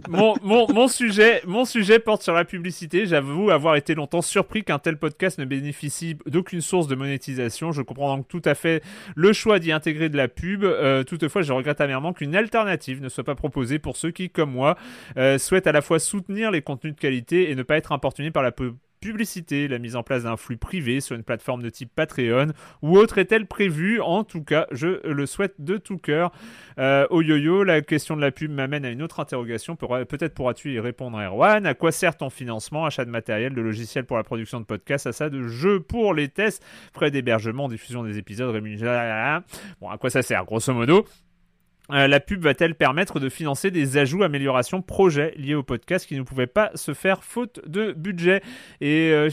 mon, mon, mon, sujet, mon sujet porte sur la publicité. J'avoue avoir été longtemps surpris qu'un tel podcast ne bénéficie d'aucune source de monétisation. Je comprends donc tout à fait le choix d'y intégrer de la pub. Euh, toutefois, je regrette amèrement qu'une alternative ne soit pas proposée pour ceux qui, comme moi, euh, souhaitent à la fois soutenir les contenus de qualité et ne pas être importunés par la pub publicité, la mise en place d'un flux privé sur une plateforme de type Patreon ou autre est-elle prévue? En tout cas, je le souhaite de tout cœur. Euh, oh yo-yo, la question de la pub m'amène à une autre interrogation. Peut-être pourras-tu y répondre, Erwan. À quoi sert ton financement? Achat de matériel, de logiciels pour la production de podcasts, ça de jeux pour les tests, frais d'hébergement, diffusion des épisodes, rémunération. Bon, à quoi ça sert? Grosso modo, euh, la pub va-t-elle permettre de financer des ajouts, améliorations, projets liés au podcast qui ne pouvaient pas se faire faute de budget? Et euh,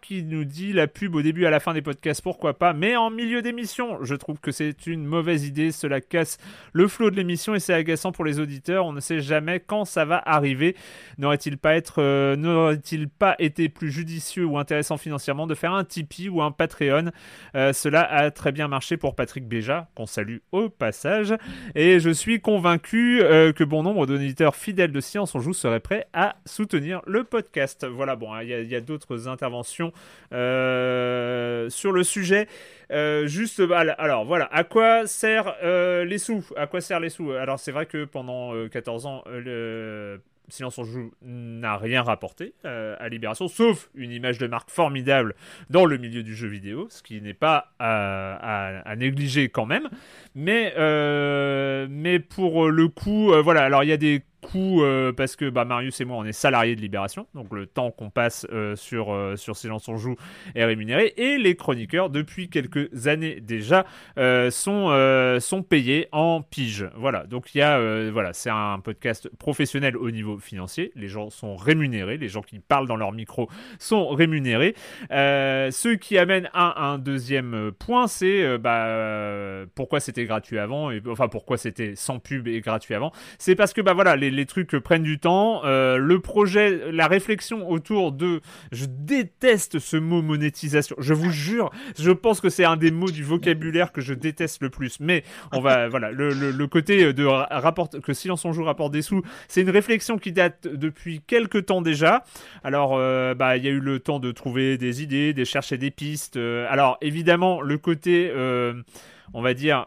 qui nous dit la pub au début à la fin des podcasts, pourquoi pas, mais en milieu d'émission. Je trouve que c'est une mauvaise idée, cela casse le flot de l'émission et c'est agaçant pour les auditeurs. On ne sait jamais quand ça va arriver. N'aurait-il pas, euh, pas été plus judicieux ou intéressant financièrement de faire un Tipeee ou un Patreon? Euh, Cela a très bien marché pour Patrick Béja, qu'on salue au passage. Et je suis convaincu euh, que bon nombre d'auditeurs fidèles de Science on Joue seraient prêts à soutenir le podcast. Voilà, bon, il y a, d'autres interventions euh, sur le sujet. Euh, juste, alors voilà, à quoi sert les sous? À quoi sert les sous? Alors c'est vrai que pendant 14 ans, le Silence on joue n'a rien rapporté euh, à Libération, sauf une image de marque formidable dans le milieu du jeu vidéo, ce qui n'est pas à, négliger quand même. Mais, euh, pour le coup, euh, voilà, alors il y a des coup, euh, parce que bah, Marius et moi, on est salariés de Libération, donc le temps qu'on passe euh, sur, euh, sur Silence on Joue est rémunéré, et les chroniqueurs, depuis quelques années déjà, sont, sont payés en pige. Voilà, donc il y a, voilà, c'est un podcast professionnel au niveau financier, les gens sont rémunérés, les gens qui parlent dans leur micro sont rémunérés. ce qui amène à un deuxième point, c'est bah, pourquoi c'était gratuit avant, enfin pourquoi c'était sans pub et gratuit avant. C'est parce que bah, voilà, les, les trucs prennent du temps. Euh, le projet, la réflexion autour de. Je déteste ce mot monétisation. Je vous jure, je pense que c'est un des mots du vocabulaire que je déteste le plus. Mais on va. voilà, le, côté de rapport, que Silence on joue rapporte des sous, c'est une réflexion qui date depuis quelques temps déjà. Alors, euh, bah, il y a eu le temps de trouver des idées, de chercher des pistes. Euh, alors, évidemment, le côté. on va dire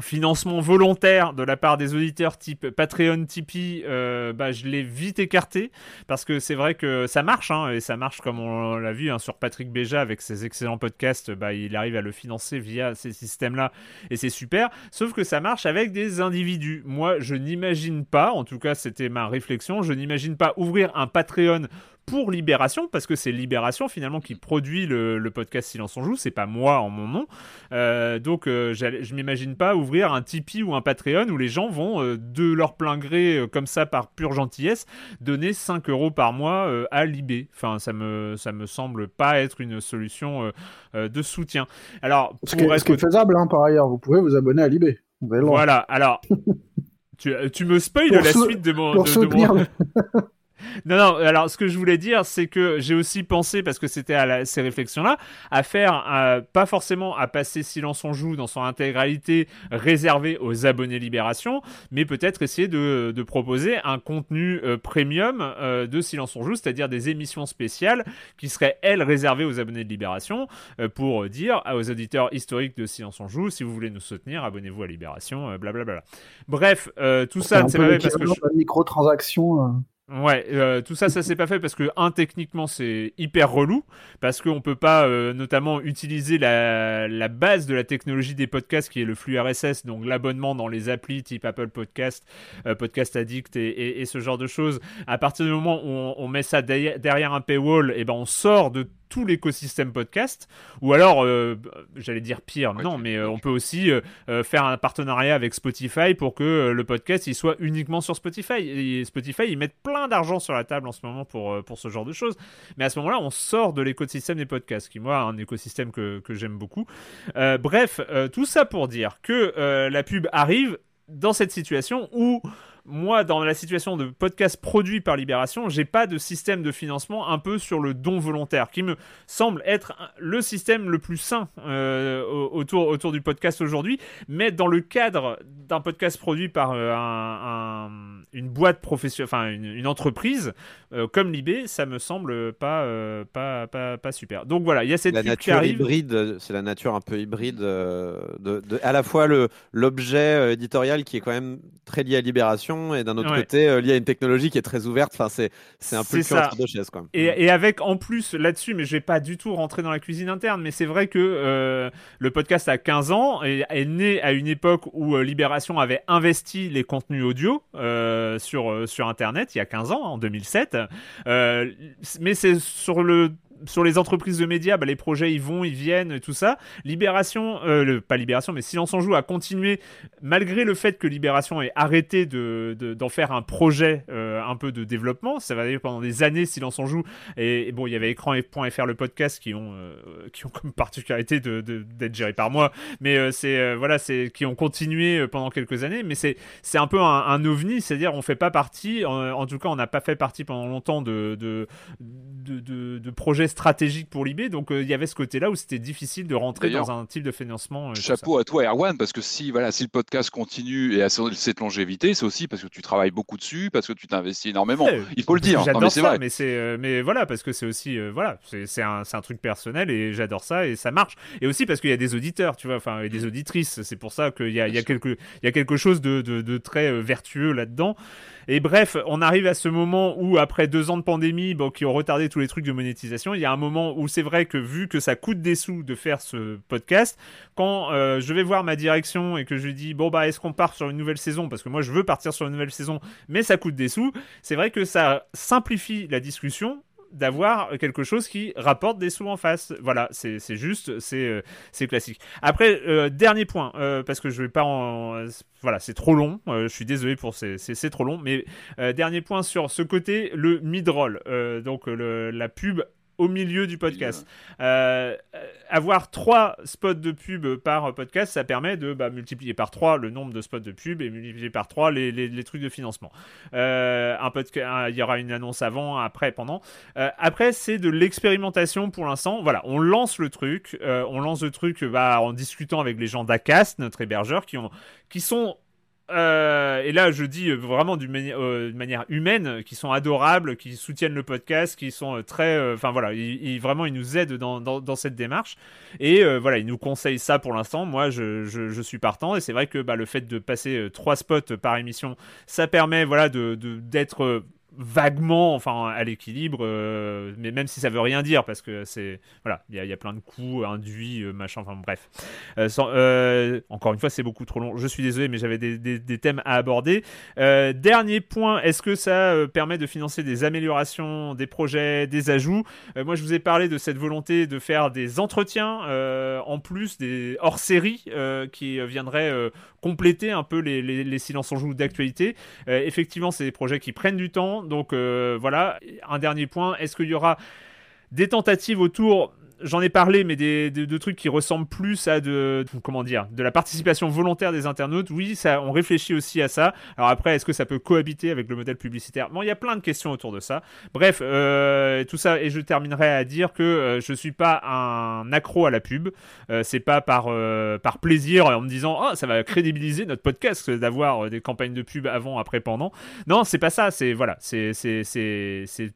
financement volontaire de la part des auditeurs type Patreon, Tipeee, euh, bah, je l'ai vite écarté parce que c'est vrai que ça marche hein, et ça marche comme on l'a vu hein, sur Patrick Béja avec ses excellents podcasts, bah, il arrive à le financer via ces systèmes-là et c'est super. Sauf que ça marche avec des individus. Moi, je n'imagine pas, en tout cas c'était ma réflexion, je n'imagine pas ouvrir un Patreon pour Libération, parce que c'est Libération finalement qui produit le, podcast Silence on Joue, c'est pas moi en mon nom. Euh, donc euh, je m'imagine pas ouvrir un Tipeee ou un Patreon où les gens vont euh, de leur plein gré, comme ça par pure gentillesse, donner 5 euros par mois à Libé. Enfin, ça me, ça me semble pas être une solution de soutien. Alors, ce, qui est, faisable hein, par ailleurs, vous pouvez vous abonner à Libé. Voilà, alors. tu, tu, me spoil la suite de mon. De, mon... Non, non, alors ce que je voulais dire, c'est que j'ai aussi pensé, parce que c'était à ces réflexions-là, à faire, euh, pas forcément à passer Silence on joue dans son intégralité réservé aux abonnés Libération, mais peut-être essayer de, de, proposer un contenu euh, premium euh, de Silence on joue, c'est-à-dire des émissions spéciales qui seraient, elles, réservées aux abonnés de Libération, pour dire aux auditeurs historiques de Silence on joue, si vous voulez nous soutenir, abonnez-vous à Libération, blablabla. Bla bla. Bref, tout ça, c'est pas parce que... Je... Microtransactions. Ouais, euh, tout ça, ça s'est pas fait parce que un techniquement c'est hyper relou parce qu'on peut pas euh, notamment utiliser la, la, base de la technologie des podcasts qui est le flux RSS, donc l'abonnement dans les applis type Apple Podcast, euh, Podcast Addict et, ce genre de choses. À partir du moment où on, met ça derrière un paywall, et eh ben on sort de tout l'écosystème podcast. Ou alors, euh, j'allais dire pire, non, mais euh, on peut aussi euh, faire un partenariat avec Spotify pour que le podcast il soit uniquement sur Spotify. Et Spotify, ils mettent plein d'argent sur la table en ce moment pour, pour ce genre de choses. Mais à ce moment-là, on sort de l'écosystème des podcasts, qui moi, un écosystème que, que j'aime beaucoup. bref, tout ça pour dire que la pub arrive dans cette situation où moi, dans la situation de podcast produit par Libération, j'ai pas de système de financement un peu sur le don volontaire, qui me semble être le système le plus sain euh, autour, du podcast aujourd'hui. Mais dans le cadre d'un podcast produit par euh, un, une boîte professionnelle, enfin une, entreprise euh, comme Libé, ça me semble pas, pas, pas, pas, super. Donc voilà, il y a cette la nature hybride, c'est la nature un peu hybride de, de, à la fois le l'objet éditorial qui est quand même très lié à Libération et d'un autre côté lié à une technologie qui est très ouverte. Enfin, c'est c'est un peu le entre deux chaises quoi. Et, et avec en plus là-dessus, mais je vais pas du tout rentrer dans la cuisine interne, mais c'est vrai que euh, le podcast a 15 ans et est né à une époque où euh, Libération avait investi les contenus audio euh, sur, sur Internet, il y a 15 ans, en 2007. Mais c'est sur le sur les entreprises de médias, bah, les projets ils vont, ils viennent, tout ça. Libération, euh, pas Libération, mais Silence en joue a continué malgré le fait que Libération ait arrêté de, d'en faire un projet euh, un peu de développement. Ça va pendant des années Silence en joue. Et, bon, il y avait écran.fr le podcast qui ont euh, qui ont comme particularité d'être géré par moi, mais c'est voilà, c'est qui ont continué pendant quelques années. Mais c'est c'est un peu un, ovni, c'est-à-dire on fait pas partie, en, tout cas on n'a pas fait partie pendant longtemps de de, de, de projets stratégique pour l'IB. Donc euh, il y avait ce côté-là où c'était difficile de rentrer dans un type de financement. Euh, chapeau à toi, Erwan, parce que si, voilà, si le podcast continue et a cette longévité, c'est aussi parce que tu travailles beaucoup dessus, parce que tu t'investis énormément. il faut le dire. J'adore ça, mais c'est, euh, mais voilà, parce que c'est aussi, voilà, c'est un, un, truc personnel et j'adore ça et ça marche. Et aussi parce qu'il y a des auditeurs, tu vois, enfin, et des auditrices. C'est pour ça qu'il y a, il y a quelque, il y a quelque chose de, de, de très vertueux là-dedans. Et bref, on arrive à ce moment où, après deux ans de pandémie, qui ont retardé tous les trucs de monétisation, il y a un moment où c'est vrai que vu que ça coûte des sous de faire ce podcast, quand euh, je vais voir ma direction et que je lui dis, bon, bah, est-ce qu'on part sur une nouvelle saison? Parce que moi, je veux partir sur une nouvelle saison, mais ça coûte des sous. C'est vrai que ça simplifie la discussion d'avoir quelque chose qui rapporte des sous en face. Voilà, c'est juste, c'est euh, c'est classique. Après, euh, dernier point, euh, parce que je vais pas en... Voilà, c'est trop long, je suis désolé pour c'est trop long, mais dernier point sur ce côté, le mid-roll, donc la pub au milieu du podcast. Euh, avoir trois spots de pub par podcast, ça permet de bah, multiplier par trois le nombre de spots de pub et multiplier par trois les, les, trucs de financement. Euh, un podcast, il y aura une annonce avant, après, pendant. Euh, après, c'est de l'expérimentation pour l'instant. Voilà, on lance le truc, on lance le truc bah, en discutant avec les gens d'Acast, notre hébergeur, qui, ont, qui sont euh, et là, je dis vraiment d'une euh, manière humaine, qui sont adorables, qui soutiennent le podcast, qui sont euh, très, enfin voilà, ils, vraiment ils nous aident dans, cette démarche. Et voilà, ils nous conseillent ça pour l'instant. Moi, je, suis partant. Et c'est vrai que bah, le fait de passer trois spots par émission, ça permet voilà d'être vaguement enfin à l'équilibre euh, mais même si ça veut rien dire parce que c'est voilà il y, a plein de coûts induits euh, machin enfin bref. Euh, encore une fois c'est beaucoup trop long. Je suis désolé mais j'avais des, thèmes à aborder. Dernier point est-ce que ça permet de financer des améliorations des projets des ajouts? Moi je vous ai parlé de cette volonté de faire des entretiens en plus des hors série qui viendraient compléter un peu les, les silences en joue d'actualité effectivement c'est des projets qui prennent du temps donc euh, voilà, un dernier point, est-ce qu'il y aura des tentatives autour j'en ai parlé, mais des, de, trucs qui ressemblent plus à de, comment dire, de la participation volontaire des internautes. Oui, ça, on réfléchit aussi à ça. Alors après, est-ce que ça peut cohabiter avec le modèle publicitaire? Bon, il y a plein de questions autour de ça. Bref, euh, tout ça, et je terminerai à dire que euh, je suis pas un accro à la pub. Euh, c'est pas par par plaisir en me disant oh ça va crédibiliser notre podcast d'avoir des campagnes de pub avant, après, pendant. Non, c'est pas ça. C'est voilà,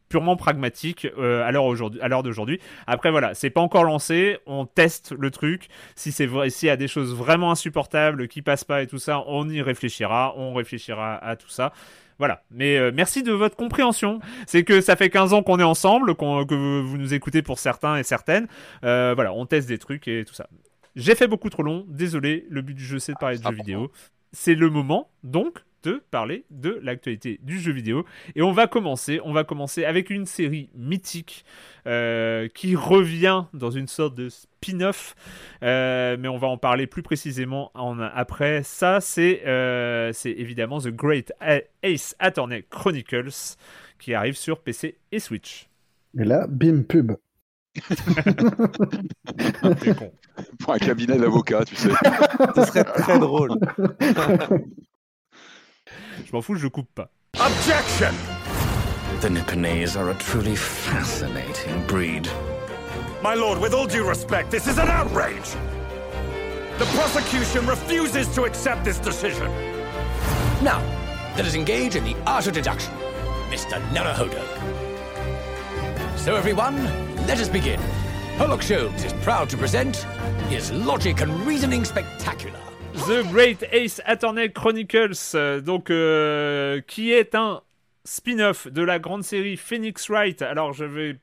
purement pragmatique à l'heure à l'heure d'aujourd'hui. Après voilà, c'est pas encore lancé, on teste le truc. Si c'est vrai, s'il y a des choses vraiment insupportables qui passent pas et tout ça, on y réfléchira, on réfléchira à tout ça. Voilà. Mais euh, merci de votre compréhension. C'est que ça fait 15 ans qu'on est ensemble, que vous, nous écoutez pour certains et certaines. Euh, voilà, on teste des trucs et tout ça. J'ai fait beaucoup trop long, désolé. Le but du jeu, c'est de parler de jeux vidéo. C'est le moment, donc, de parler de l'actualité du jeu vidéo. Et on va commencer, on va commencer avec une série mythique euh, qui revient dans une sorte de spin-off, euh, mais on va en parler plus précisément en, après. Ça, c'est euh, évidemment The Great Ace Attorney Chronicles qui arrive sur PC et Switch. Et là, bim pub. Pour un cabinet d'avocat, tu sais. Ce serait très drôle. Je m'en fous, je coupe pas. Objection! The Nipponese are a truly fascinating breed. My lord, with all due respect, this is an outrage! The prosecution refuses to accept this decision. Now, let us engage in the art of deduction, Mr. Naruhodo. So everyone, let us begin. Pollock Sholmes is proud to present his logic and reasoning spectacular. The Great Ace Attorney Chronicles, euh, donc euh, qui est un spin-off de la grande série Phoenix Wright. Alors je vais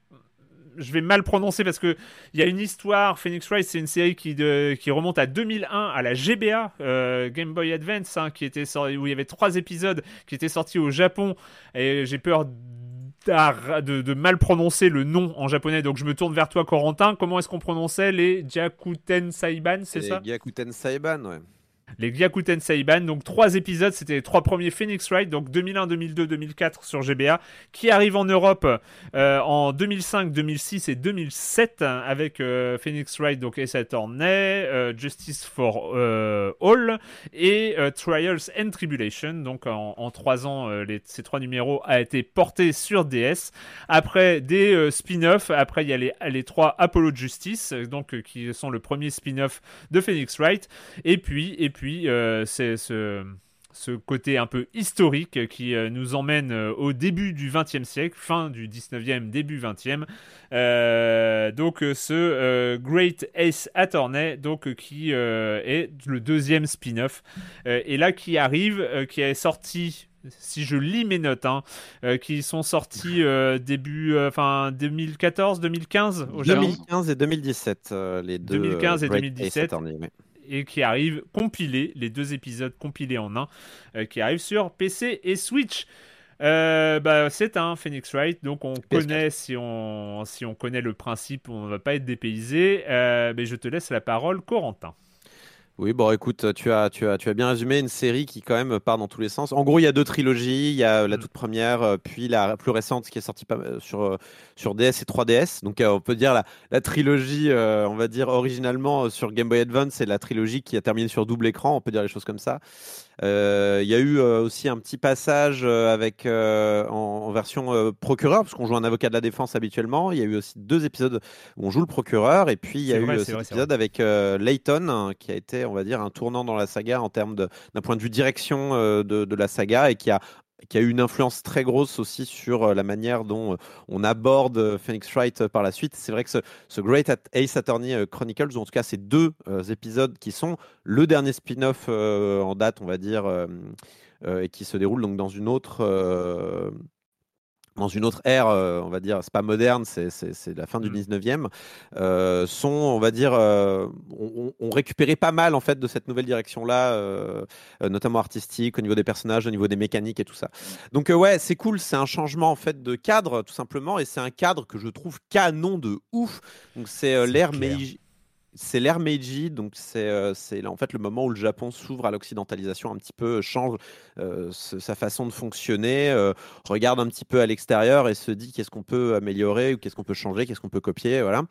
je vais mal prononcer parce que il y a une histoire. Phoenix Wright, c'est une série qui, de, qui remonte à 2001 à la GBA euh, Game Boy Advance, hein, qui était où il y avait trois épisodes qui étaient sortis au Japon. Et j'ai peur de, de, mal prononcer le nom en japonais. Donc je me tourne vers toi, Corentin. Comment est-ce qu'on prononçait les Gyakuten Saiban, c'est ça? Les Gyakuten Saiban, ouais les Gyakuten Saiban. Donc trois épisodes, c'était les trois premiers Phoenix Wright, donc 2001, 2002, 2004 sur GBA, qui arrivent en Europe euh, en 2005, 2006 et 2007 avec euh, Phoenix Wright, donc Ace Attorney, euh, Justice for All et Trials and Tribulation. Donc en, trois ans, ces trois numéros a été porté sur DS. Après des spin-offs, après il y a les, les trois Apollo Justice, donc qui sont le premier spin-off de Phoenix Wright, et puis et puis euh, c'est ce, ce côté un peu historique qui euh, nous emmène euh, au début du XXe siècle, fin du XIXe, début XXe. Euh, donc ce Great Ace Attorney, donc qui est le deuxième spin-off, et là qui arrive, qui est sorti si je lis mes notes, hein, qui sont sortis début, enfin 2014, 2015 au 2015 et 2017, les deux. 2015 et 2017 et qui arrive compilé, les deux épisodes compilés en un, euh, qui arrivent sur PC et Switch. Euh, bah, c'est un Phoenix Wright, donc on connaît, si on, si on connaît le principe, on ne va pas être dépaysé. Euh, mais je te laisse la parole, Corentin. Oui, bon, écoute, tu as, tu, as, tu as bien résumé une série qui, quand même, part dans tous les sens. En gros, il y a deux trilogies. Il y a la mm. toute première, puis la plus récente qui est sortie sur, sur DS et 3DS. Donc, on peut dire la, la trilogie, on va dire, originalement sur Game Boy Advance, c'est la trilogie qui a terminé sur double écran. On peut dire les choses comme ça. Euh, il y a eu euh, aussi un petit passage euh, avec en, version procureur, parce qu'on joue un avocat de la défense habituellement. Il y a eu aussi deux épisodes où on joue le procureur, et puis il y a eu cet épisode avec Layton, hein, qui a été, on va dire, un tournant dans la saga en termes d'un point de vue direction de, de, la saga, et qui a qui a eu une influence très grosse aussi sur euh, la manière dont euh, on aborde euh, Phoenix Wright par la suite. C'est vrai que ce, Great Ace Attorney Chronicles, ou en tout cas ces deux épisodes qui sont le dernier spin-off en date, on va dire, et qui se déroule donc dans une autre dans une autre ère, euh, on va dire, c'est pas moderne, c'est la fin du 19e, mmh. euh, sont, on va dire, euh, ont, récupéré pas mal en fait de cette nouvelle direction-là, notamment artistique, au niveau des personnages, au niveau des mécaniques et tout ça. Donc ouais, c'est cool, c'est un changement en fait de cadre tout simplement, et c'est un cadre que je trouve canon de ouf. Donc c'est l'ère Meiji c'est l'ère Meiji, donc c'est euh, en fait le moment où le Japon s'ouvre à l'occidentalisation un petit peu, change euh, sa façon de fonctionner, euh, regarde un petit peu à l'extérieur et se dit qu'est-ce qu'on peut améliorer ou qu'est-ce qu'on peut changer, qu'est-ce qu'on peut copier, voilà.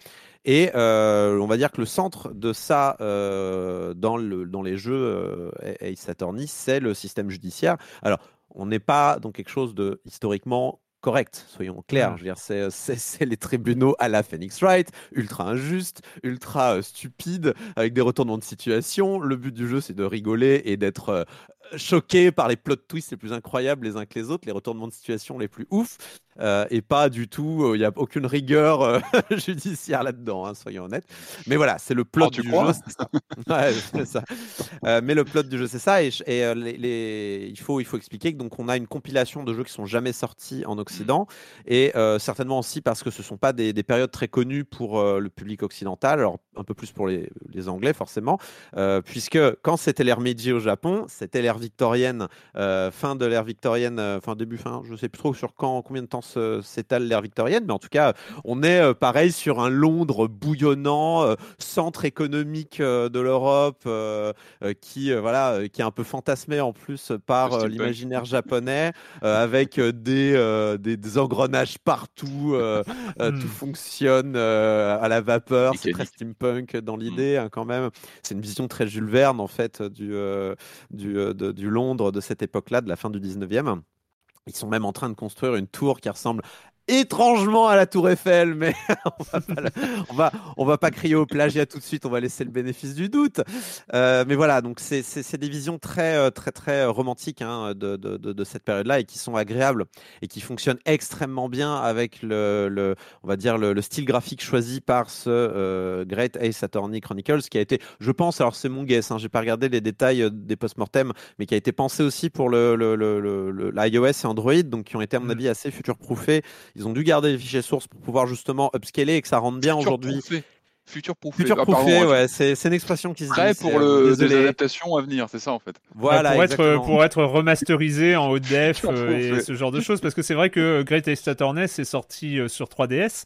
Et on va dire que le centre de ça dans, dans les jeux Ace Attorney, c'est le système judiciaire. Alors, on n'est pas dans quelque chose de historiquement correct, soyons clairs. Mm. Je veux dire, c'est les tribunaux à la Phoenix Wright, ultra injuste, ultra euh, stupide, avec des retournements de situation. Le but du jeu, c'est de rigoler et d'être euh, choqué par les plot twists les plus incroyables les uns que les autres, les retournements de situation les plus ouf, euh, et pas du tout, il n'y a aucune rigueur judiciaire là-dedans, hein, soyons honnêtes. Mais voilà, c'est le plot oh, du jeu. ouais, ça. mais le plot du jeu, c'est ça. Et, les, il, faut, il faut expliquer que donc on a une compilation de jeux qui sont jamais sortis en Occident, et certainement aussi parce que ce ne sont pas des, périodes très connues pour le public occidental, alors un peu plus pour les, les Anglais forcément, puisque quand c'était l'ère Meiji au Japon, c'était l'ère victorienne, euh, fin de l'ère victorienne, euh, fin début, fin, je sais plus trop sur quand, combien de temps s'étale l'ère victorienne, mais en tout cas, on est euh, pareil sur un Londres bouillonnant, centre économique de l'Europe, qui voilà, qui est un peu fantasmé en plus par l'imaginaire japonais, avec des, des, engrenages partout, tout hmm. fonctionne à la vapeur, c'est très steampunk dans hmm. l'idée hein, quand même. C'est une vision très Jules Verne en fait du, du du Londres de cette époque-là, de la fin du 19e. Ils sont même en train de construire une tour qui ressemble étrangement à la Tour Eiffel, mais on va, on va, pas crier au plagiat tout de suite, on va laisser le bénéfice du doute. Euh, mais voilà, donc c'est des visions très, euh, très, très romantiques hein, de, de, de, cette période-là et qui sont agréables et qui fonctionnent extrêmement bien avec le, le on va dire le, style graphique choisi par ce euh, Great Ace Attorney Chronicles, qui a été, je pense, alors c'est mon guess, hein, j'ai pas regardé les détails des post-mortem, mais qui a été pensé aussi pour le, l'iOS et Android, donc qui ont été à mon mm. avis assez future-proofés ils ont dû garder les fichiers sources pour pouvoir justement upscaler et que ça rentre bien aujourd'hui. Futur proofé. Futur proofé, ouais, c'est, une expression qui se dit. pour le, les adaptations à venir, c'est ça en fait. Voilà. pour, être, pour être remasterisé en haut def euh, et ce genre de choses, parce que c'est vrai que Great Attorney est sorti euh, sur 3DS.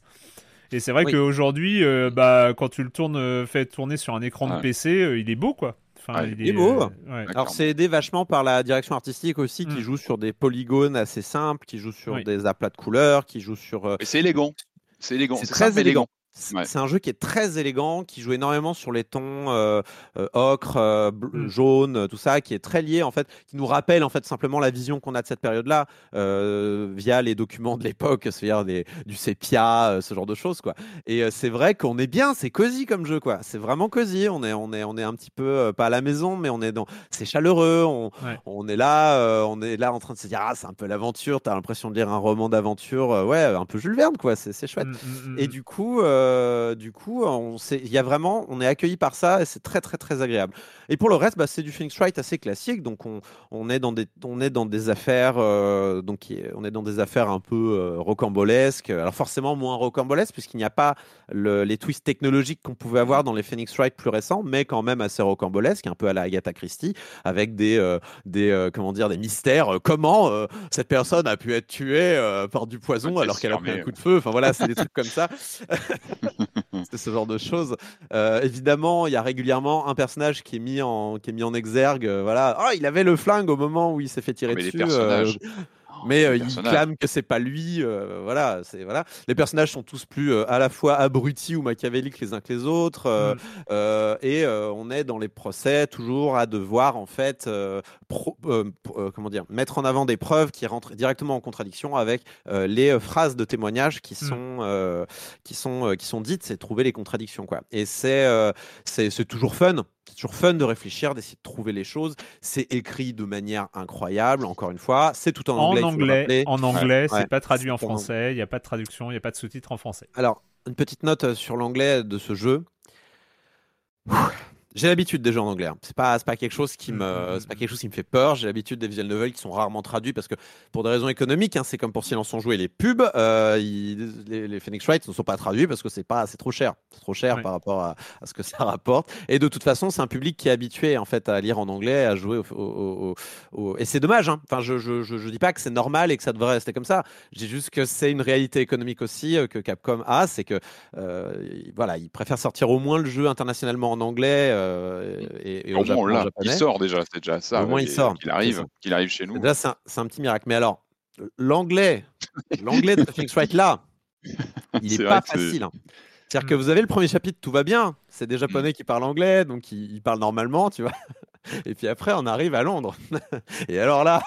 Et c'est vrai qu'aujourd'hui, euh, bah, quand tu le tournes, fais tourner sur un écran de PC, il est beau quoi. Il, est, beau. Euh, Alors c'est aidé vachement par la direction artistique aussi, qui mm. joue sur des polygones assez simples, qui joue sur des aplats de couleurs, qui joue sur. Euh, c'est élégant. C'est élégant. C'est très élégant. C'est un jeu qui est très élégant, qui joue énormément sur les tons euh, euh, ocre, euh, mm. jaune, tout ça, qui est très lié en fait, qui nous rappelle en fait simplement la vision qu'on a de cette période-là via les documents de l'époque, c'est-à-dire du sépia, ce genre de choses quoi. Et c'est vrai qu'on est bien, c'est cosy comme jeu quoi. C'est vraiment cosy. On est, on est, on est un petit peu pas à la maison, mais on est dans, c'est chaleureux. On, on est là, on est là en train de se dire ah c'est un peu l'aventure. T'as l'impression de lire un roman d'aventure, ouais, un peu Jules Verne quoi. C'est chouette. Mm, mm, et du coup. Euh, du coup, on il y a vraiment, on est accueilli par ça et c'est très très très agréable. Et pour le reste, bah, c'est du Phoenix Wright assez classique. Donc on, on, est dans des, on est dans des affaires, euh, donc on est dans des affaires un peu euh, rocambolesques. Alors forcément moins rocambolesques puisqu'il n'y a pas le, les twists technologiques qu'on pouvait avoir dans les Phoenix Wright plus récents, mais quand même assez rocambolesques, un peu à la Agatha Christie, avec des, des comment dire, des mystères. comment cette personne a pu être tuée par du poison alors qu'elle a pris un coup de feu? Enfin voilà, c'est des trucs comme ça. c'est ce genre de choses. évidemment, il y a régulièrement un personnage qui est mis en, qui est mis en exergue. Euh, voilà. Oh, il avait le flingue au moment où il s'est fait tirer mais dessus. Les personnages. Euh, mais euh, il clame que c'est pas lui. voilà, c'est voilà. Les personnages sont tous plus à la fois abrutis ou machiavéliques les uns que les autres. Mm. et on est dans les procès toujours à devoir en fait, comment dire, mettre en avant des preuves qui rentrent directement en contradiction avec les phrases de témoignage qui mm. sont qui sont qui sont dites. C'est trouver les contradictions quoi. Et c'est c'est toujours fun toujours fun de réfléchir, d'essayer de trouver les choses. C'est écrit de manière incroyable, encore une fois. C'est tout en anglais. En anglais, en anglais, c'est pas traduit en français. Il n'y a pas de traduction, il n'y a pas de sous-titres en français. Alors, une petite note euh, sur l'anglais de ce jeu. J'ai l'habitude des jeux en anglais. Hein. C'est pas, pas quelque chose qui me, mm, mm, c'est pas mm. quelque chose qui me fait peur. J'ai l'habitude des visual novels qui sont rarement traduits parce que pour des raisons économiques, hein, c'est comme pour Silence on jouait les pubs, euh, les, Phoenix Wright ne sont pas traduits parce que c'est pas, c'est trop cher, c'est trop cher par rapport à, ce que ça rapporte. Et de toute façon, c'est un public qui est habitué en fait à lire en anglais, à jouer au, et c'est dommage. Hein. Enfin, je, je, je, dis pas que c'est normal et que ça devrait rester comme ça. J'ai juste que c'est une réalité économique aussi euh, que Capcom a, c'est que euh, voilà, ils préfèrent sortir au moins le jeu internationalement en anglais. Euh, et, au, moins, il sort déjà, c'est déjà ça. Au moins, il sort. Qu'il arrive, qu'il arrive chez nous. Déjà, c'est un, petit miracle. Mais alors, l'anglais, l'anglais de Phoenix Wright là, il est, pas facile. Hein. C'est-à-dire que mm. vous avez le premier chapitre, tout va bien. C'est des Japonais mm. qui parlent anglais, donc ils, parlent normalement, tu vois. Et puis après, on arrive à Londres. et alors là,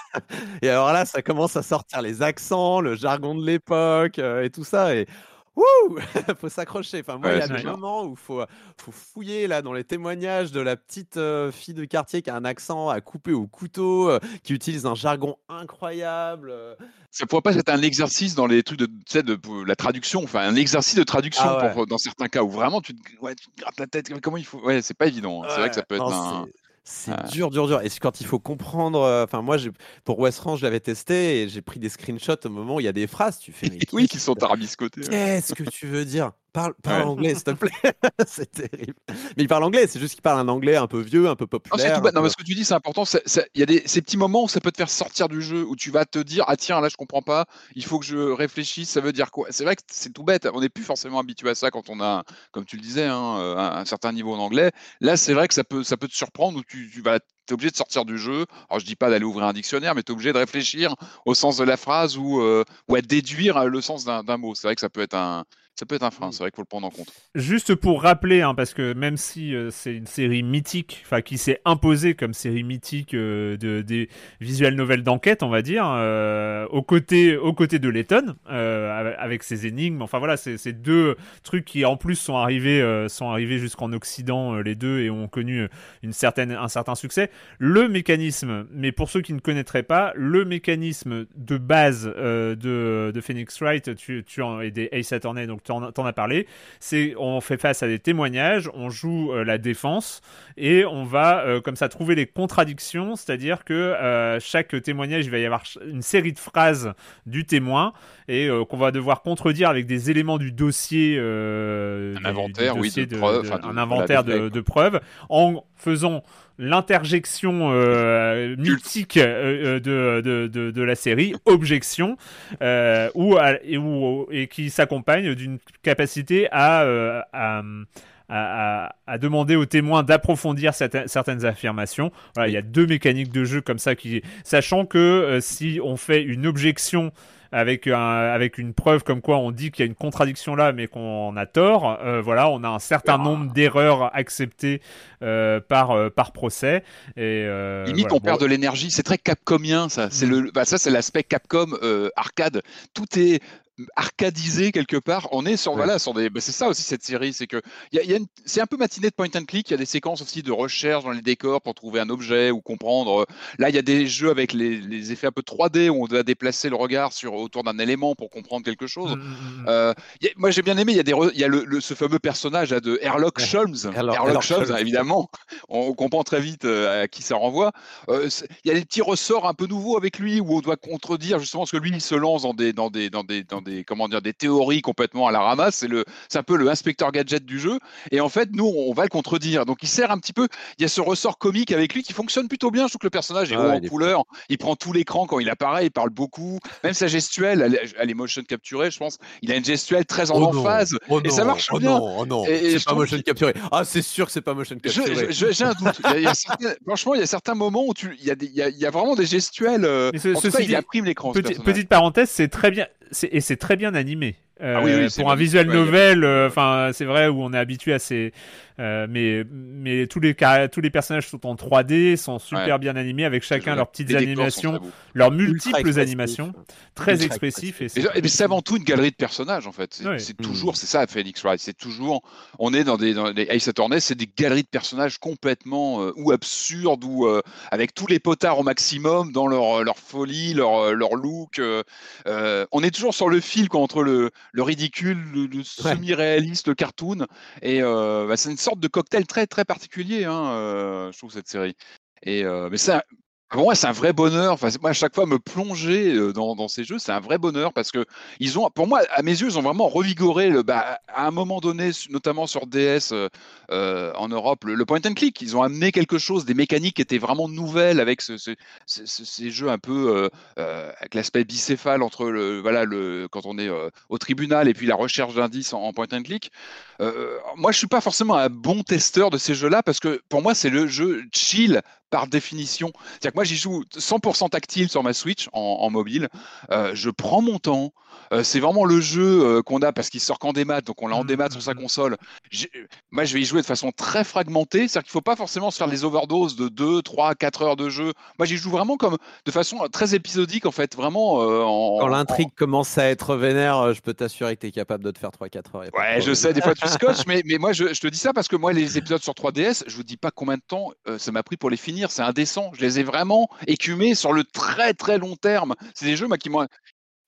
et alors là, ça commence à sortir les accents, le jargon de l'époque euh, et tout ça. Et Wouh faut s'accrocher. Enfin, moi, il y a des moments où faut, faut fouiller là dans les témoignages de la petite euh, fille de quartier qui a un accent à couper au couteau, euh, qui utilise un jargon incroyable. Euh. Ça pourrait pas être un exercice dans les trucs de, de la traduction, enfin un exercice de traduction ah dans certains cas où vraiment tu te, ouais, tu te grattes la tête. Comment il faut Ouais, c'est pas évident. Hein. C'est vrai que ça peut être un. C'est dur, dur, dur. Et quand il faut comprendre, euh, enfin moi, pour West je l'avais testé et j'ai pris des screenshots au moment où il y a des phrases. Tu fais, oui, qui sont tarabiscotés. Qu'est-ce que tu veux dire? Parle, parle anglais, s'il te plaît. c'est terrible. Mais il parle anglais, c'est juste qu'il parle un anglais un peu vieux, un peu populaire. Non, Non, mais ce que tu dis, c'est important. Il y a des, ces petits moments où ça peut te faire sortir du jeu, où tu vas te dire Ah, tiens, là, je comprends pas, il faut que je réfléchisse, ça veut dire quoi? C'est vrai que c'est tout bête. On n'est plus forcément habitué à ça quand on a, comme tu le disais, hein, euh, un, certain niveau en anglais. Là, c'est vrai que ça peut, ça peut te surprendre où tu, tu es obligé de sortir du jeu. Alors, je dis pas d'aller ouvrir un dictionnaire, mais tu es obligé de réfléchir au sens de la phrase ou, euh, ou à déduire le sens d'un mot. C'est vrai que ça peut être un, ça peut être un frein, c'est vrai qu'il faut le prendre en compte. Juste pour rappeler, hein, parce que même si euh, c'est une série mythique, enfin qui s'est imposée comme série mythique euh, de, des visual novels d'enquête, on va dire, euh, aux, côtés, aux côtés de Letton, avec ses énigmes, enfin voilà, c'est deux trucs qui en plus sont arrivés, sont arrivés jusqu'en Occident, les deux, et ont connu une certaine, un certain succès. Le mécanisme, mais pour ceux qui ne connaîtraient pas, le mécanisme de base de, de Phoenix Wright tu, tu en, et des Ace Attorney, donc tu en, as parlé, c'est on fait face à des témoignages, on joue euh, la défense et on va euh, comme ça trouver les contradictions, c'est-à-dire que euh, chaque témoignage, il va y avoir une série de phrases du témoin et qu'on va devoir contredire avec des éléments du dossier, un inventaire, oui, de, preuves, un inventaire de, preuves, en faisant l'interjection euh, mythique euh, de, de, de, la série, Objection, euh, ou, et, et, qui s'accompagne d'une capacité à, à, à, à, demander aux témoins d'approfondir certaines affirmations. Voilà, il y a deux mécaniques de jeu comme ça qui, sachant que si on fait une objection avec, un, avec une preuve comme quoi on dit qu'il y a une contradiction là, mais qu'on a tort. Euh, voilà, on a un certain nombre d'erreurs acceptées euh, par, euh, par procès. Et, Limite, on perd de l'énergie. C'est très Capcomien, ça. C'est mm. le, bah, ça, c'est l'aspect Capcom arcade. Tout est arcadisé quelque part. On est sur, voilà, sur des. Bah, c'est ça aussi cette série, c'est que y a, y a c'est un peu matinée de point and click. Il y a des séquences aussi de recherche dans les décors pour trouver un objet ou comprendre. Là, il y a des jeux avec les, les, effets un peu 3D où on doit déplacer le regard sur autour d'un élément pour comprendre quelque chose. Mmh, mmh, mmh. Euh, moi, j'ai bien aimé. Il y a des, il y a le, ce fameux personnage là, de Herlock Sholmes. Herlock, Sholmes, évidemment. On, comprend très vite euh, à qui ça renvoie. Euh, il y a des petits ressorts un peu nouveaux avec lui où on doit contredire justement ce que lui il se lance dans des, dans des, dans des, dans des comment dire des théories complètement à la ramasse. C'est le c'est un peu le inspecteur gadget du jeu. Et en fait, nous, on va le contredire. Donc, il sert un petit peu. Il y a ce ressort comique avec lui qui fonctionne plutôt bien. Je trouve que le personnage est ah en couleur. Il prend tout l'écran quand il apparaît. Il parle beaucoup. Même sa gestuelle, elle, est motion capturée, je pense. Il a une gestuelle très en oh emphase. Oh et ça marche oh bien. Non, oh non, c'est pas motion capturé. Ah, c'est sûr que c'est pas motion capturé. J'ai un doute. franchement, il y a certains moments où tu, il y a, il y a, vraiment des gestuelles. Euh, en tout cas, il imprime l'écran. petite parenthèse, c'est très bien et c'est très bien animé. Euh, ah pour un visuel novel, euh, enfin c'est vrai où on est habitué à ces, euh, mais mais tous les tous les personnages sont en 3D, sont super bien animés avec chacun leurs petites animations, leurs multiples animations, très expressifs et c'est avant tout une galerie de personnages en fait. C'est toujours c'est ça Phoenix Wright, c'est toujours on est dans des dans les Ace Attorney, c'est des galeries de personnages complètement ou absurdes ou avec tous les potards au maximum dans leur leur folie, leur leur look. on est toujours sur le fil quoi, entre le le ridicule, le, semi-réaliste, le cartoon. Et euh, bah, c'est une sorte de cocktail très très particulier, hein, euh, je trouve cette série. Et euh, mais ça, pour moi, c'est un vrai bonheur. Enfin, moi, à chaque fois, me plonger euh, dans, ces jeux, c'est un vrai bonheur parce que ils ont, pour moi, à mes yeux, ils ont vraiment revigoré le, bah, à un moment donné, notamment sur DS euh, euh, en Europe, le, point and click. Ils ont amené quelque chose, des mécaniques qui étaient vraiment nouvelles avec ce, ces jeux un peu avec l'aspect bicéphale entre le, voilà, le, quand on est au tribunal et puis la recherche d'indices en, point and click. moi, je suis pas forcément un bon testeur de ces jeux-là parce que pour moi, c'est le jeu chill par définition. C'est-à-dire que moi, j'y joue 100% tactile sur ma Switch en, mobile. Euh, je prends mon temps. Euh, c'est vraiment le jeu euh, qu'on a parce qu'il sort qu'en démat, donc on l'a en mmh, démat sur sa mmh, mmh. console. Moi, je vais y jouer de façon très fragmentée. C'est-à-dire qu'il ne faut pas forcément se faire des overdoses de 2, 3, 4 heures de jeu. Moi, j'y joue vraiment comme de façon très épisodique, en fait. Vraiment. En, Quand l'intrigue commence à être vénère, je peux t'assurer que tu es capable de te faire 3-4 heures. Ouais, je sais, des fois tu scotches, mais, mais moi, je, je, te dis ça parce que moi, les épisodes sur 3DS, je vous dis pas combien de temps ça m'a pris pour les finir c'est indécent. Je les ai vraiment écumés sur le très très long terme. C'est des jeux qui m'ont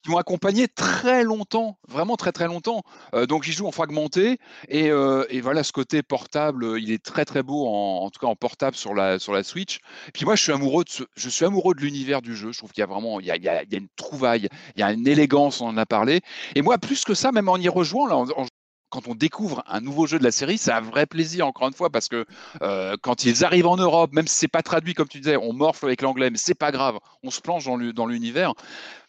qui m'ont accompagné très longtemps, vraiment très très longtemps. Euh, donc j'y joue en fragmenté et, euh, et, voilà ce côté portable, il est très très beau en, tout cas en portable sur la sur la Switch. puis moi je suis amoureux de je suis amoureux de l'univers du jeu. Je trouve qu'il y a vraiment il y a, il y a, une trouvaille, il y a une élégance, on en a parlé. Et moi plus que ça, même en y rejoignant là, en, quand on découvre un nouveau jeu de la série, c'est un vrai plaisir, encore une fois, parce que euh, quand ils arrivent en Europe, même si c'est pas traduit, comme tu disais, on morfle avec l'anglais, mais c'est pas grave, on se plonge dans l'univers.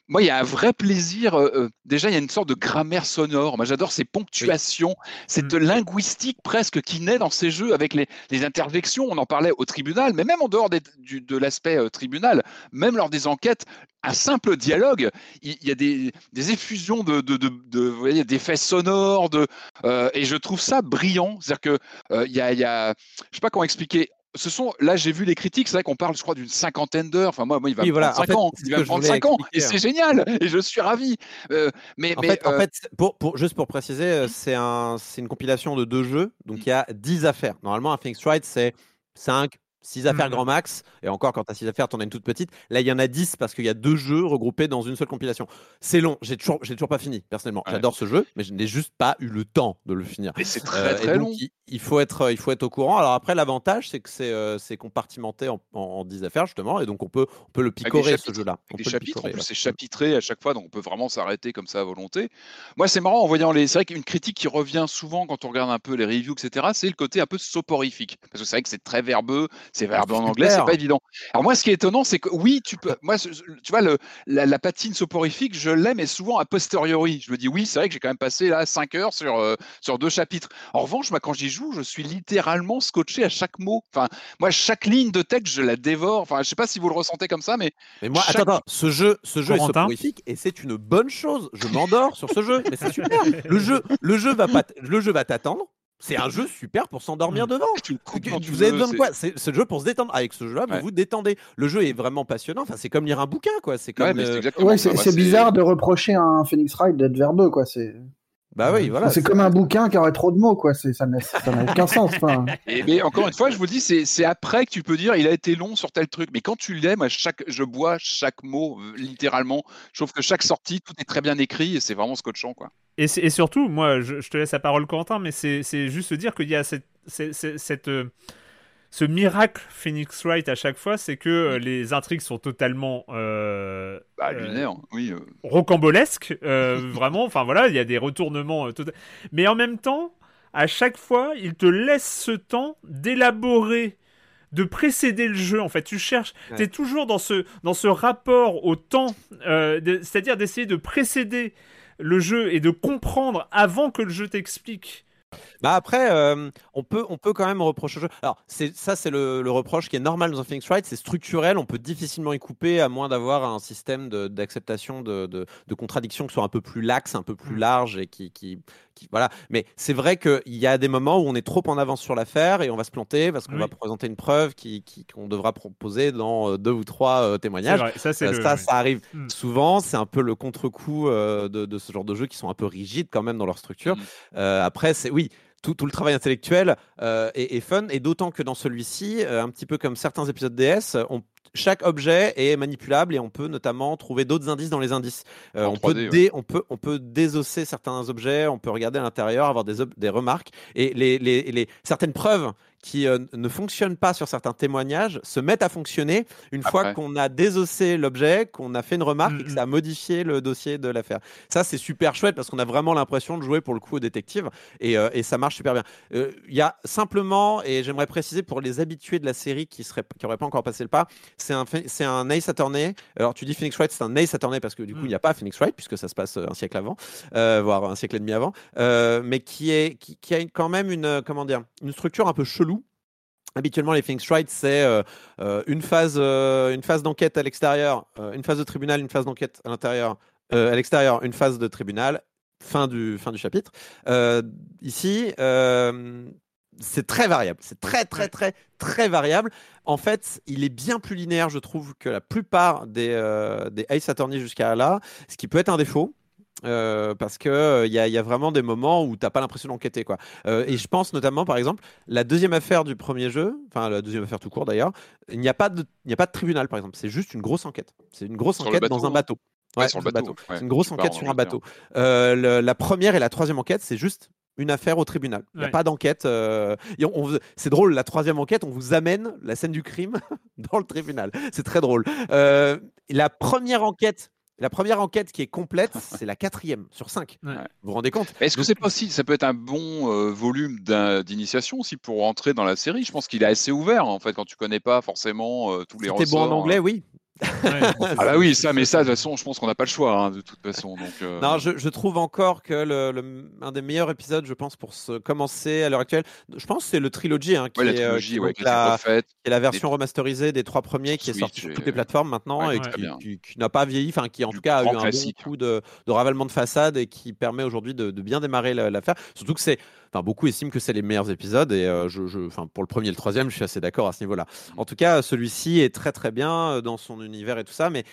Moi, il y a un vrai plaisir. Euh, euh, déjà, il y a une sorte de grammaire sonore. Moi, j'adore ces ponctuations, cette mm. linguistique presque qui naît dans ces jeux avec les, interjections. On en parlait au tribunal, mais même en dehors de l'aspect euh, tribunal, même lors des enquêtes, un simple dialogue, il, y a des, effusions de, de, d'effets sonores, de, et je trouve ça brillant. C'est-à-dire que il y a, y a, je sais pas comment expliquer ce sont, là, j'ai vu les critiques, c'est vrai qu'on parle, je crois, d'une cinquantaine d'heures. Enfin, moi, moi il va me prendre 5 ans. Il va me prendre 5 ans. Et c'est génial. Et je suis ravi. Euh, mais, en, mais, fait, en euh fait, pour, pour, juste pour préciser, euh, c'est un, une compilation de deux jeux. Donc, il y a 10 affaires. Normalement, un Phoenix Wright, c'est 5, 6 affaires mmh. grand max, et encore quand tu as 6 affaires, tu en as une toute petite. Là, il y en a 10 parce qu'il y a deux jeux regroupés dans une seule compilation. C'est long, j'ai toujours, toujours pas fini, personnellement. J'adore ce jeu, mais je n'ai juste pas eu le temps de le finir. Et c'est très très long. Il, faut être, il faut être au courant. Alors après, l'avantage, c'est que c'est euh, compartimenté en, en, 10 affaires, justement, et donc on peut, on peut le picorer, ce jeu-là. Des chapitres, en plus, c'est chapitré à chaque fois, donc on peut vraiment s'arrêter comme ça à volonté. Moi, c'est marrant en voyant les. C'est vrai qu'une critique qui revient souvent quand on regarde un peu les reviews, etc., c'est le côté un peu soporifique. Parce que c'est vrai que c'est très verbeux, c'est verbeux en anglais c'est pas évident. Alors moi, ce qui est étonnant, c'est que oui, tu peux. Moi, tu vois, le, la, patine soporifique, je l'aime, mais souvent a posteriori. Je me dis oui, c'est vrai que j'ai quand même passé là 5 heures sur euh, sur deux chapitres. En revanche, moi, quand j'y joue, je suis littéralement scotché à chaque mot. Enfin, moi, chaque ligne de texte, je la dévore. Enfin, je sais pas si vous le ressentez comme ça, mais. Mais moi, attends, ce jeu, ce jeu est soporifique et c'est une bonne chose. Je m'endors sur ce jeu, mais c'est super. Le jeu, le jeu va pas, le jeu va t'attendre. C'est un jeu super pour s'endormir mmh. devant. vous avez besoin de quoi? C'est ce jeu pour se détendre. Avec ce jeu-là, vous vous détendez. Le jeu est vraiment passionnant. Enfin, c'est comme lire un bouquin, quoi. C'est comme. Ouais, c'est bizarre de reprocher à un Phoenix Wright d'être verbeux, quoi. C'est. Bah oui, voilà. C'est comme un bouquin qui aurait trop de mots, quoi. Ça n'a aucun sens. Et, mais encore une fois, je vous dis, c'est après que tu peux dire il a été long sur tel truc. Mais quand tu l'aimes, chaque, je bois chaque mot euh, littéralement. Je trouve que chaque sortie, tout est très bien écrit et c'est vraiment scotchant, quoi. Et, et surtout, moi, je, te laisse la parole, Quentin, mais c'est juste dire qu'il y a cette, cette, euh, ce miracle Phoenix Wright à chaque fois, c'est que euh, les intrigues sont totalement euh, bah, lunaires, oui, rocambolesques, vraiment. Enfin voilà, il y a des retournements, mais en même temps, à chaque fois, il te laisse ce temps d'élaborer de précéder le jeu en fait tu cherches tu es toujours dans ce dans ce rapport au temps c'est-à-dire d'essayer de précéder le jeu et de comprendre avant que le jeu t'explique. Bah après, euh, on, peut, on peut quand même reprocher au jeu. Alors, ça, c'est le, reproche qui est normal dans un Phoenix Wright, c'est structurel, on peut difficilement y couper à moins d'avoir un système d'acceptation de, de, de, contradictions qui soit un peu plus lax, un peu plus mm. large et qui, qui, voilà. Mais c'est vrai qu'il y a des moments où on est trop en avance sur l'affaire et on va se planter parce qu'on va présenter une preuve qu'on devra proposer dans euh, deux ou trois euh, témoignages. Ça, ça, arrive mm. souvent. C'est un peu le contre-coup euh, de, ce genre de jeux qui sont un peu rigides quand même dans leur structure. Mm. après, c'est oui. Tout, tout, le travail intellectuel est, est, fun, et d'autant que dans celui-ci, un petit peu comme certains épisodes DS, on chaque objet est manipulable et on peut notamment trouver d'autres indices dans les indices. Euh, on, peut on, peut, on peut désosser certains objets, on peut regarder à l'intérieur, avoir des, des remarques. Et les, les, les, certaines preuves qui euh, ne fonctionnent pas sur certains témoignages se mettent à fonctionner une fois qu'on a désossé l'objet, qu'on a fait une remarque et que ça a modifié le dossier de l'affaire. Ça, c'est super chouette parce qu'on a vraiment l'impression de jouer pour le coup au détective et, euh, et ça marche super bien. Euh, il y a simplement, et j'aimerais préciser pour les habitués de la série qui n'auraient qui pas encore passé le pas, c'est un, c'est un Ace Attorney. Alors tu dis Phoenix Wright, c'est un Ace Attorney parce que du coup, il n'y a mm. pas Phoenix Wright puisque ça se passe un siècle avant, voire un siècle et demi avant, mais qui, est, qui, qui, a quand même une, comment dire, une structure un peu chelou Habituellement, les Phoenix Wright, c'est euh, euh, une phase, euh, une phase d'enquête à l'extérieur, une phase de tribunal, une phase d'enquête à l'intérieur, à l'extérieur, une phase de tribunal, fin du, fin du chapitre. ici, c'est très variable. C'est très, très, très, très variable. En fait, il est bien plus linéaire, je trouve, que la plupart des, des Ace Attorney jusqu'à là, ce qui peut être un défaut. Euh, parce que il euh, y, a vraiment des moments où t'as pas l'impression d'enquêter quoi. Euh, et je pense notamment par exemple la deuxième affaire du premier jeu, enfin la deuxième affaire tout court d'ailleurs, il n'y a pas de il a pas de tribunal par exemple, c'est juste une grosse enquête. C'est une grosse enquête dans un bateau. Ouais, sur le bateau. C'est une grosse enquête sur un bateau. la première et la troisième enquête, c'est juste une affaire au tribunal. Il n'y a pas d'enquête. c'est drôle, la troisième enquête, on vous amène la scène du crime dans le tribunal. C'est très drôle. la première enquête la première enquête qui est complète, c'est la quatrième sur cinq. Vous vous rendez compte Est-ce que c'est possible Ça peut être un bon euh, volume d'initiation aussi pour entrer dans la série? Je pense qu'il est assez ouvert en fait quand tu connais pas forcément euh, tous les. C'était bon en anglais, oui. ah bah oui, ça, mais ça, de toute façon, je pense qu'on n'a pas le choix, hein, de toute façon. Donc, euh. Non, je, je, trouve encore que le, un des meilleurs épisodes, je pense, pour se commencer à l'heure actuelle, je pense c'est le trilogy, hein, qui, est, euh, qui, la, est la version remasterisée des trois premiers, qui est sortie sur toutes les plateformes maintenant et qui, qui, n'a pas vieilli, enfin qui en tout cas a eu un bon coup de, de, ravalement de façade et qui permet aujourd'hui de, de, bien démarrer l'affaire. Surtout que c'est beaucoup estiment que c'est les meilleurs épisodes et euh, je, je pour le premier et le troisième, je suis assez d'accord à ce niveau-là. Mm. En tout cas, celui-ci est très très bien dans son univers et tout ça, mais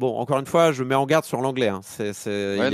Bon, encore une fois, je mets en garde sur l'anglais. Hein. C'est, hein.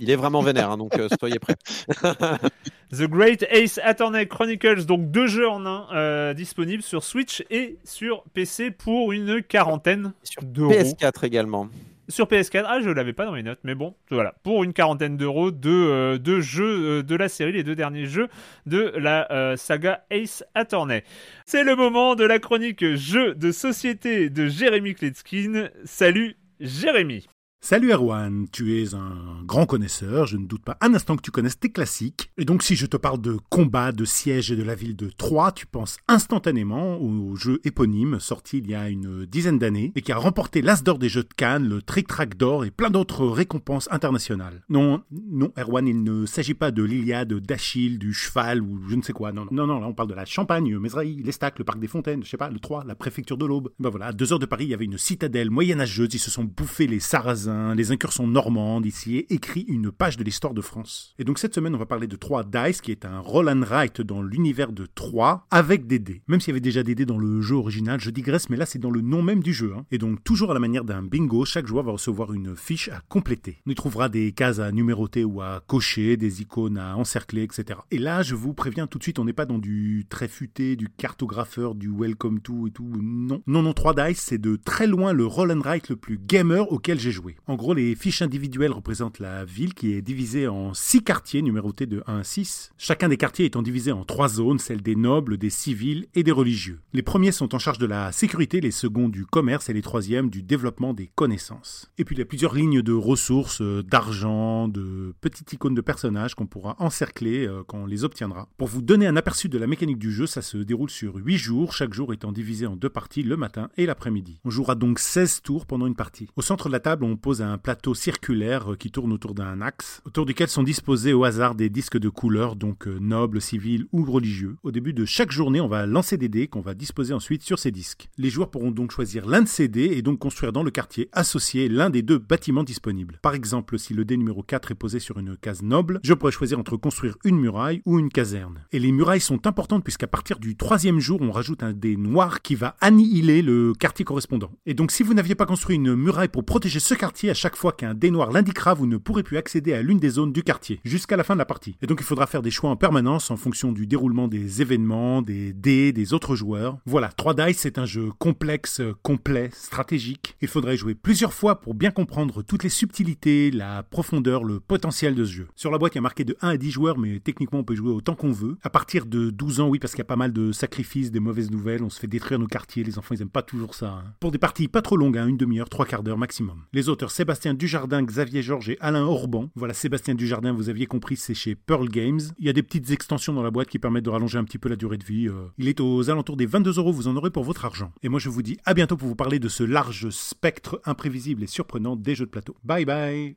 il, est, vraiment vénère, hein, donc euh, soyez prêts. The Great Ace Attorney Chronicles, donc deux jeux en un disponibles sur Switch et sur PC pour une quarantaine d'euros. PS4 également. Sur PS4, ah je l'avais pas dans mes notes, mais bon, voilà, pour une quarantaine d'euros, de deux jeux euh, de la série, les deux derniers jeux de la euh, saga Ace Attorney. C'est le moment de la chronique jeux de société de Jérémy Kletskin. Salut Jérémy Salut Erwan, tu es un grand connaisseur, je ne doute pas un instant que tu connaisses tes classiques. Et donc si je te parle de combat, de siège et de la ville de Troyes, tu penses instantanément au jeu éponyme sorti il y a une dizaine d'années et qui a remporté l'As d'or des jeux de Cannes, le Trick Track d'or et plein d'autres récompenses internationales. Non, non Erwan, il ne s'agit pas de l'Iliade, d'Achille, du cheval ou je ne sais quoi. Non, non, là on parle de la Champagne, Mézeray, l'Estac, le Parc des Fontaines, je sais pas, le Troyes, la préfecture de l'Aube. Ben voilà, à deux heures de Paris, il y avait une citadelle moyenâgeuse, ils se sont bouffés les Sarrasins les incursions normandes ici et écrit une page de l'histoire de France. Et donc cette semaine, on va parler de 3 Dice, qui est un roll and write dans l'univers de 3 avec des dés. Même s'il y avait déjà des dés dans le jeu original, je digresse, mais là c'est dans le nom même du jeu. Hein. Et donc toujours à la manière d'un bingo, chaque joueur va recevoir une fiche à compléter. On y trouvera des cases à numéroter ou à cocher, des icônes à encercler, etc. Et là, je vous préviens tout de suite, on n'est pas dans du très futé, du cartographeur, du welcome to et tout. Non, non, non, 3 Dice, c'est de très loin le roll and write le plus gamer auquel j'ai joué. En gros, les fiches individuelles représentent la ville qui est divisée en six quartiers numérotés de 1 à 6, chacun des quartiers étant divisé en trois zones, celles des nobles, des civils et des religieux. Les premiers sont en charge de la sécurité, les seconds du commerce et les troisièmes du développement des connaissances. Et puis il y a plusieurs lignes de ressources, euh, d'argent, de petites icônes de personnages qu'on pourra encercler euh, quand on les obtiendra. Pour vous donner un aperçu de la mécanique du jeu, ça se déroule sur 8 jours, chaque jour étant divisé en deux parties le matin et l'après-midi. On jouera donc 16 tours pendant une partie. Au centre de la table, on pose un plateau circulaire euh, qui tourne autour d'un axe, autour duquel sont disposés au hasard des disques de couleur, donc euh, nobles, civils ou religieux. Au début de chaque journée, on va lancer des dés qu'on va disposer ensuite sur ces disques. Les joueurs pourront donc choisir l'un de ces dés et donc construire dans le quartier associé l'un des deux bâtiments disponibles. Par exemple, si le dé numéro 4 est posé sur une case noble, je pourrais choisir entre construire une muraille ou une caserne. Et les murailles sont importantes puisqu'à partir du troisième jour, on rajoute un dé noir qui va annihiler le quartier correspondant. Et donc si vous n'aviez pas construit une muraille pour protéger ce quartier à chaque fois qu'un dé noir l'indiquera, vous ne pourrez plus accéder à l'une des zones du quartier jusqu'à la fin de la partie. Et donc il faudra faire des choix en permanence en fonction du déroulement des événements, des dés, des autres joueurs. Voilà, 3 Dice c'est un jeu complexe, complet, stratégique. Il faudrait jouer plusieurs fois pour bien comprendre toutes les subtilités, la profondeur, le potentiel de ce jeu. Sur la boîte, il y a marqué de 1 à 10 joueurs, mais techniquement on peut jouer autant qu'on veut. À partir de 12 ans, oui, parce qu'il y a pas mal de sacrifices, des mauvaises nouvelles, on se fait détruire nos quartiers, les enfants ils aiment pas toujours ça. Hein. Pour des parties pas trop longues, hein, une demi-heure, trois quarts d'heure maximum. Les auteurs Sébastien Dujardin, Xavier Georges et Alain Orban. Voilà, Sébastien Dujardin, vous aviez compris, c'est chez Pearl Games. Il y a des petites extensions dans la boîte qui permettent de rallonger un petit peu la durée de vie. Euh. Il est aux alentours des 22 euros, vous en aurez pour votre argent. Et moi je vous dis à bientôt pour vous parler de ce large spectre imprévisible et surprenant des jeux de plateau. Bye bye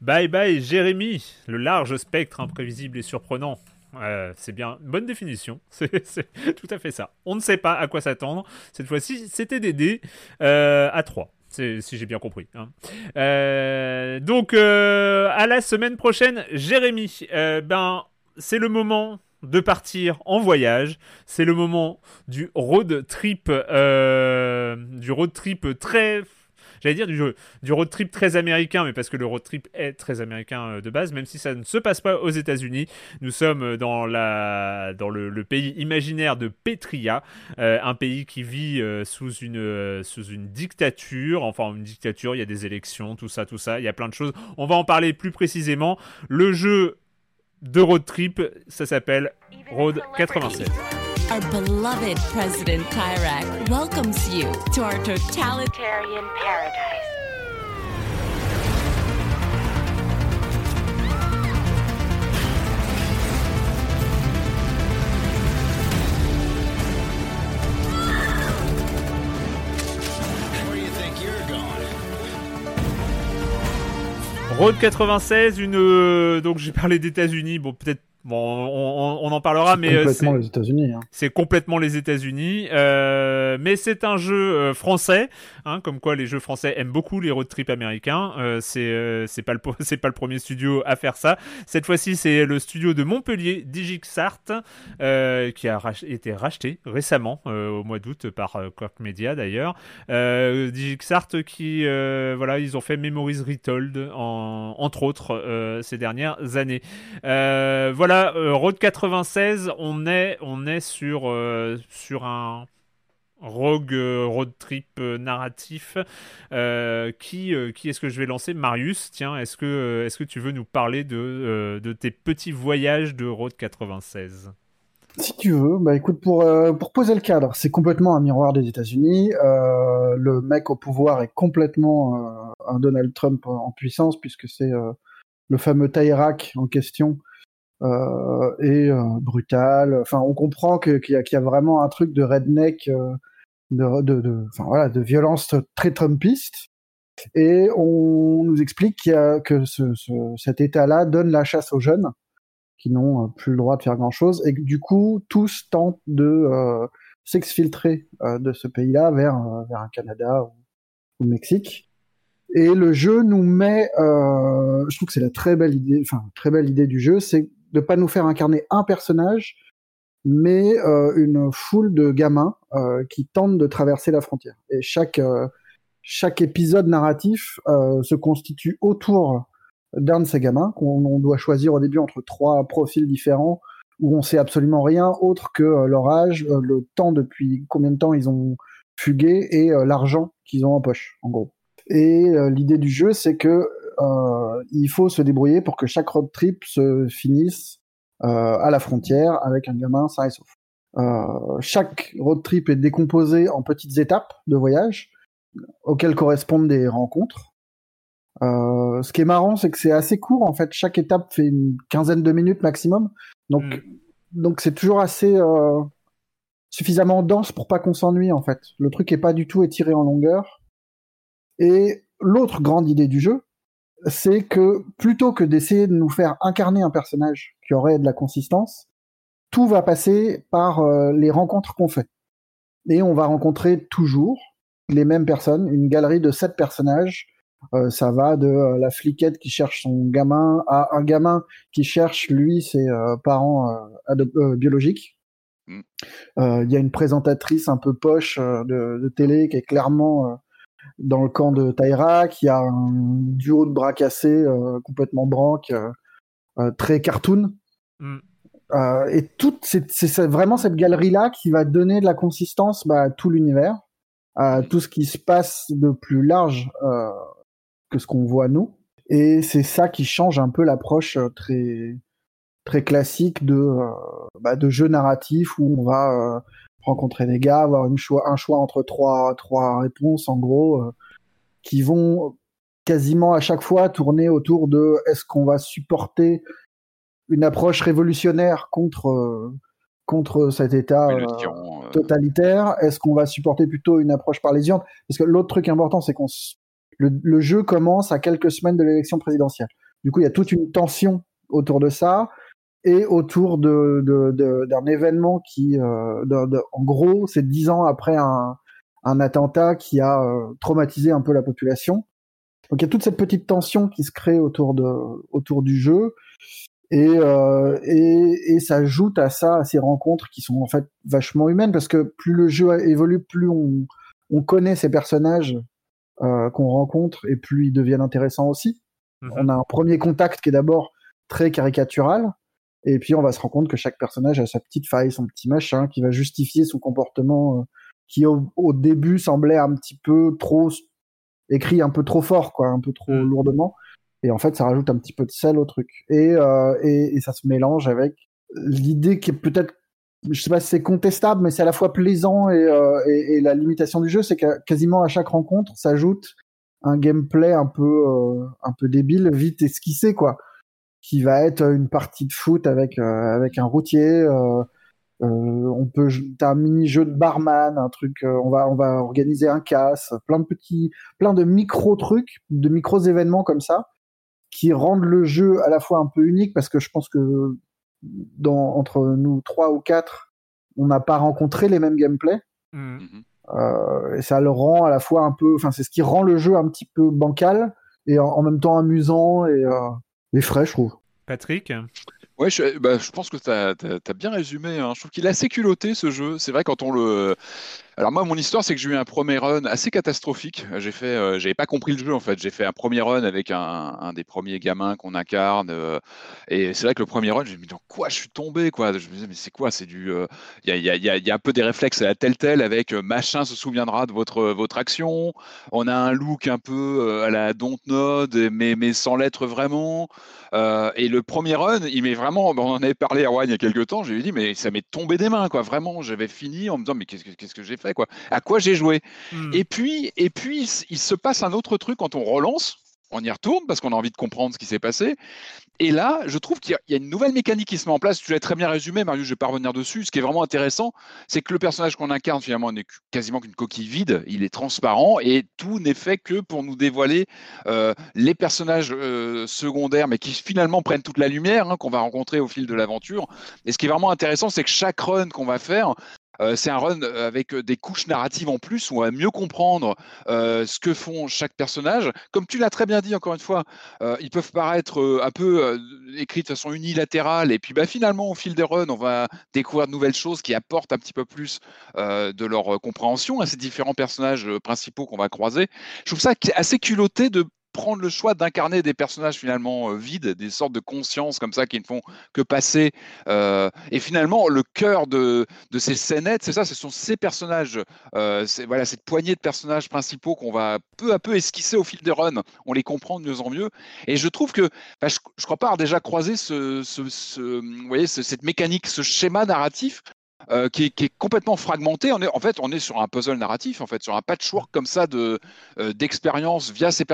Bye bye Jérémy, le large spectre imprévisible et surprenant. Euh, c'est bien, bonne définition, c'est tout à fait ça. On ne sait pas à quoi s'attendre. Cette fois-ci, c'était des dés euh, à 3 si j'ai bien compris. Hein. Euh, donc, euh, à la semaine prochaine, Jérémy. Euh, ben, c'est le moment de partir en voyage. C'est le moment du road trip, du road trip très j'allais dire, du, du road trip très américain, mais parce que le road trip est très américain euh, de base, même si ça ne se passe pas aux États-Unis. Nous sommes euh, dans, le, pays imaginaire de Petria, euh, un pays qui vit sous, une, sous une dictature, enfin une dictature, il y a des élections, tout ça, tout ça, il y a plein de choses. On va en parler plus précisément. Le jeu de road trip, ça s'appelle Road 87. Our beloved President Kyrak welcomes you to our totalitarian paradise. Road 96, une euh, donc j'ai parlé d'États-Unis, bon peut-être Bon, on, en parlera, mais euh, complètement les États-Unis. Hein. C'est complètement les États-Unis, euh, mais c'est un jeu euh, français, hein, comme quoi les jeux français aiment beaucoup les road trips américains. Euh, c'est c'est pas le c'est pas le premier studio à faire ça. Cette fois-ci, c'est le studio de Montpellier, Digixart, qui a été racheté récemment au mois d'août par Quark Media d'ailleurs. Digixart qui voilà, ils ont fait Memories Retold en, entre autres ces dernières années. voilà euh, Road 96, on est, on est sur, euh, sur un rogue euh, road trip narratif. qui qui est-ce que je vais lancer? Marius, tiens, est-ce que, est que tu veux nous parler de, de tes petits voyages de Road 96 si tu veux, bah écoute, pour, pour poser le cadre, c'est complètement un miroir des États-Unis. le mec au pouvoir est complètement un Donald Trump en puissance, puisque c'est le fameux Taïrak en question et euh, brutal. Enfin, on comprend qu'il y, a vraiment un truc de redneck, euh, de, violence très trumpiste. Et on nous explique y a, que ce, ce, cet état-là donne la chasse aux jeunes qui n'ont plus le droit de faire grand-chose et que du coup tous tentent de euh, s'exfiltrer euh, de ce pays-là vers, vers un Canada ou, ou, Mexique. Et le jeu nous met, euh, je trouve que c'est la très belle idée, enfin très belle idée du jeu, c'est de pas nous faire incarner un personnage, mais euh, une foule de gamins euh, qui tentent de traverser la frontière. Et chaque euh, chaque épisode narratif se constitue autour d'un de ces gamins qu'on doit choisir au début entre trois profils différents où on sait absolument rien autre que leur âge, le temps depuis combien de temps ils ont fugué et l'argent qu'ils ont en poche, en gros. Et l'idée du jeu, c'est que il faut se débrouiller pour que chaque road trip se finisse euh, à la frontière avec un gamin sain et sauf. Euh, chaque road trip est décomposé en petites étapes de voyage auxquelles correspondent des rencontres. Euh, ce qui est marrant, c'est que c'est assez court en fait. Chaque étape fait une quinzaine de minutes maximum, donc mm. donc c'est toujours assez euh, suffisamment dense pour pas qu'on s'ennuie en fait. Le truc est pas du tout étiré en longueur. Et l'autre grande idée du jeu, c'est que plutôt que d'essayer de nous faire incarner un personnage qui aurait de la consistance, tout va passer par euh, les rencontres qu'on fait. Et on va rencontrer toujours les mêmes personnes, une galerie de sept personnages. Euh, ça va de euh, la fliquette qui cherche son gamin à un gamin qui cherche lui ses parents biologiques. Mm. Il y a une présentatrice un peu poche de, de, télé qui est clairement dans le camp de Taïra, qui a un duo de bras cassés euh, complètement branque, euh, euh, très cartoon. Mm. et tout, c'est vraiment cette galerie-là qui va donner de la consistance bah, à tout l'univers, à tout ce qui se passe de plus large que ce qu'on voit nous. Et c'est ça qui change un peu l'approche très très classique de bah, de jeu narratif où on va rencontrer des gars, avoir une choix, un choix entre trois, trois réponses en gros, euh, qui vont quasiment à chaque fois tourner autour de est-ce qu'on va supporter une approche révolutionnaire contre euh, contre cet État euh, totalitaire? Est-ce qu'on va supporter plutôt une approche parlésienne Parce que l'autre truc important, c'est qu'on le, le, jeu commence à quelques semaines de l'élection présidentielle. Du coup, il y a toute une tension autour de ça et autour de, de, d'un événement qui, euh, en gros, c'est dix ans après un, un attentat qui a euh, traumatisé un peu la population. Donc il y a toute cette petite tension qui se crée autour de autour du jeu et euh, et, et ça ajoute à ça à ces rencontres qui sont en fait vachement humaines parce que plus le jeu évolue, plus on on connaît ces personnages euh, qu'on rencontre et plus ils deviennent intéressants aussi. Mm-hmm. On a un premier contact qui est d'abord très caricatural et puis on va se rendre compte que chaque personnage a sa petite faille, son petit machin, qui va justifier son comportement euh, qui au, début semblait un petit peu trop écrit un peu trop fort, quoi, un peu trop mm. lourdement. Et en fait, ça rajoute un petit peu de sel au truc. Et, euh, et, et, ça se mélange avec l'idée qui est peut-être, je sais pas si c'est contestable, mais c'est à la fois plaisant et, euh, et, et la limitation du jeu, c'est que quasiment à chaque rencontre s'ajoute un gameplay un peu euh, un peu débile, vite esquissé, quoi qui va être une partie de foot avec euh, avec un routier. Euh, euh, on peut t'as un mini jeu de barman, un truc. on va on va organiser un casse, plein de petits, plein de micro trucs, de micros événements comme ça qui rendent le jeu à la fois un peu unique parce que je pense que dans, entre nous trois ou quatre, on n'a pas rencontré les mêmes gameplays. Mmh. Euh, et ça le rend à la fois un peu, enfin c'est ce qui rend le jeu un petit peu bancal et en, même temps amusant et, euh, et frais, je trouve. Patrick Ouais, je, bah, je pense que tu as, bien résumé. Hein. Je trouve qu'il est assez culotté ce jeu. C'est vrai quand on le. Alors moi, mon histoire, c'est que j'ai eu un premier run assez catastrophique. J'ai fait, euh, j'avais pas compris le jeu en fait. J'ai fait un premier run avec un, des premiers gamins qu'on incarne, euh, et c'est vrai que le premier run, j'ai dit dans quoi je suis tombé quoi? Je me disais mais c'est quoi? C'est du, il y, a, un peu des réflexes à la telle telle avec euh, machin se souviendra de votre votre action. On a un look un peu à la Dontnod, mais mais sans l'être vraiment. et le premier run, il m'est vraiment, on en avait parlé à Juan il y a quelques temps. J'ai dit mais ça m'est tombé des mains quoi. Vraiment, j'avais fini en me disant mais qu'est-ce que qu'est-ce que j'ai quoi. À quoi j'ai joué. Hmm. Et puis, et puis, il se passe un autre truc quand on relance. On y retourne parce qu'on a envie de comprendre ce qui s'est passé. Et là, je trouve qu'il y, a une nouvelle mécanique qui se met en place. Tu l'as très bien résumé, Marius, je vais pas revenir dessus. Ce qui est vraiment intéressant, c'est que le personnage qu'on incarne, finalement, n'est quasiment qu'une coquille vide. Il est transparent et tout n'est fait que pour nous dévoiler euh, les personnages euh, secondaires, mais qui finalement prennent toute la lumière hein, qu'on va rencontrer au fil de l'aventure. Et ce qui est vraiment intéressant, c'est que chaque run qu'on va faire, euh, c'est un run euh, avec euh, des couches narratives en plus où on va mieux comprendre ce que font chaque personnage. Comme tu l'as très bien dit, encore une fois, ils peuvent paraître un peu écrits de façon unilatérale et puis bah, finalement, au fil des runs, on va découvrir de nouvelles choses qui apportent un petit peu plus de leur compréhension à ces différents personnages principaux qu'on va croiser. Je trouve ça assez culotté de prendre le choix d'incarner des personnages finalement euh, vides, des sortes de conscience comme ça qui ne font que passer. Euh, et finalement, le cœur de, ces scénettes, c'est ça, ce sont ces personnages, euh, voilà, cette poignée de personnages principaux qu'on va peu à peu esquisser au fil des runs. On les comprend de mieux en mieux. Et je trouve que, je, je, crois pas avoir déjà croisé ce, vous voyez, cette mécanique, ce schéma narratif euh, qui, est, complètement fragmenté. On est, en fait, on est sur un puzzle narratif, en fait, sur un patchwork comme ça de euh, via ces,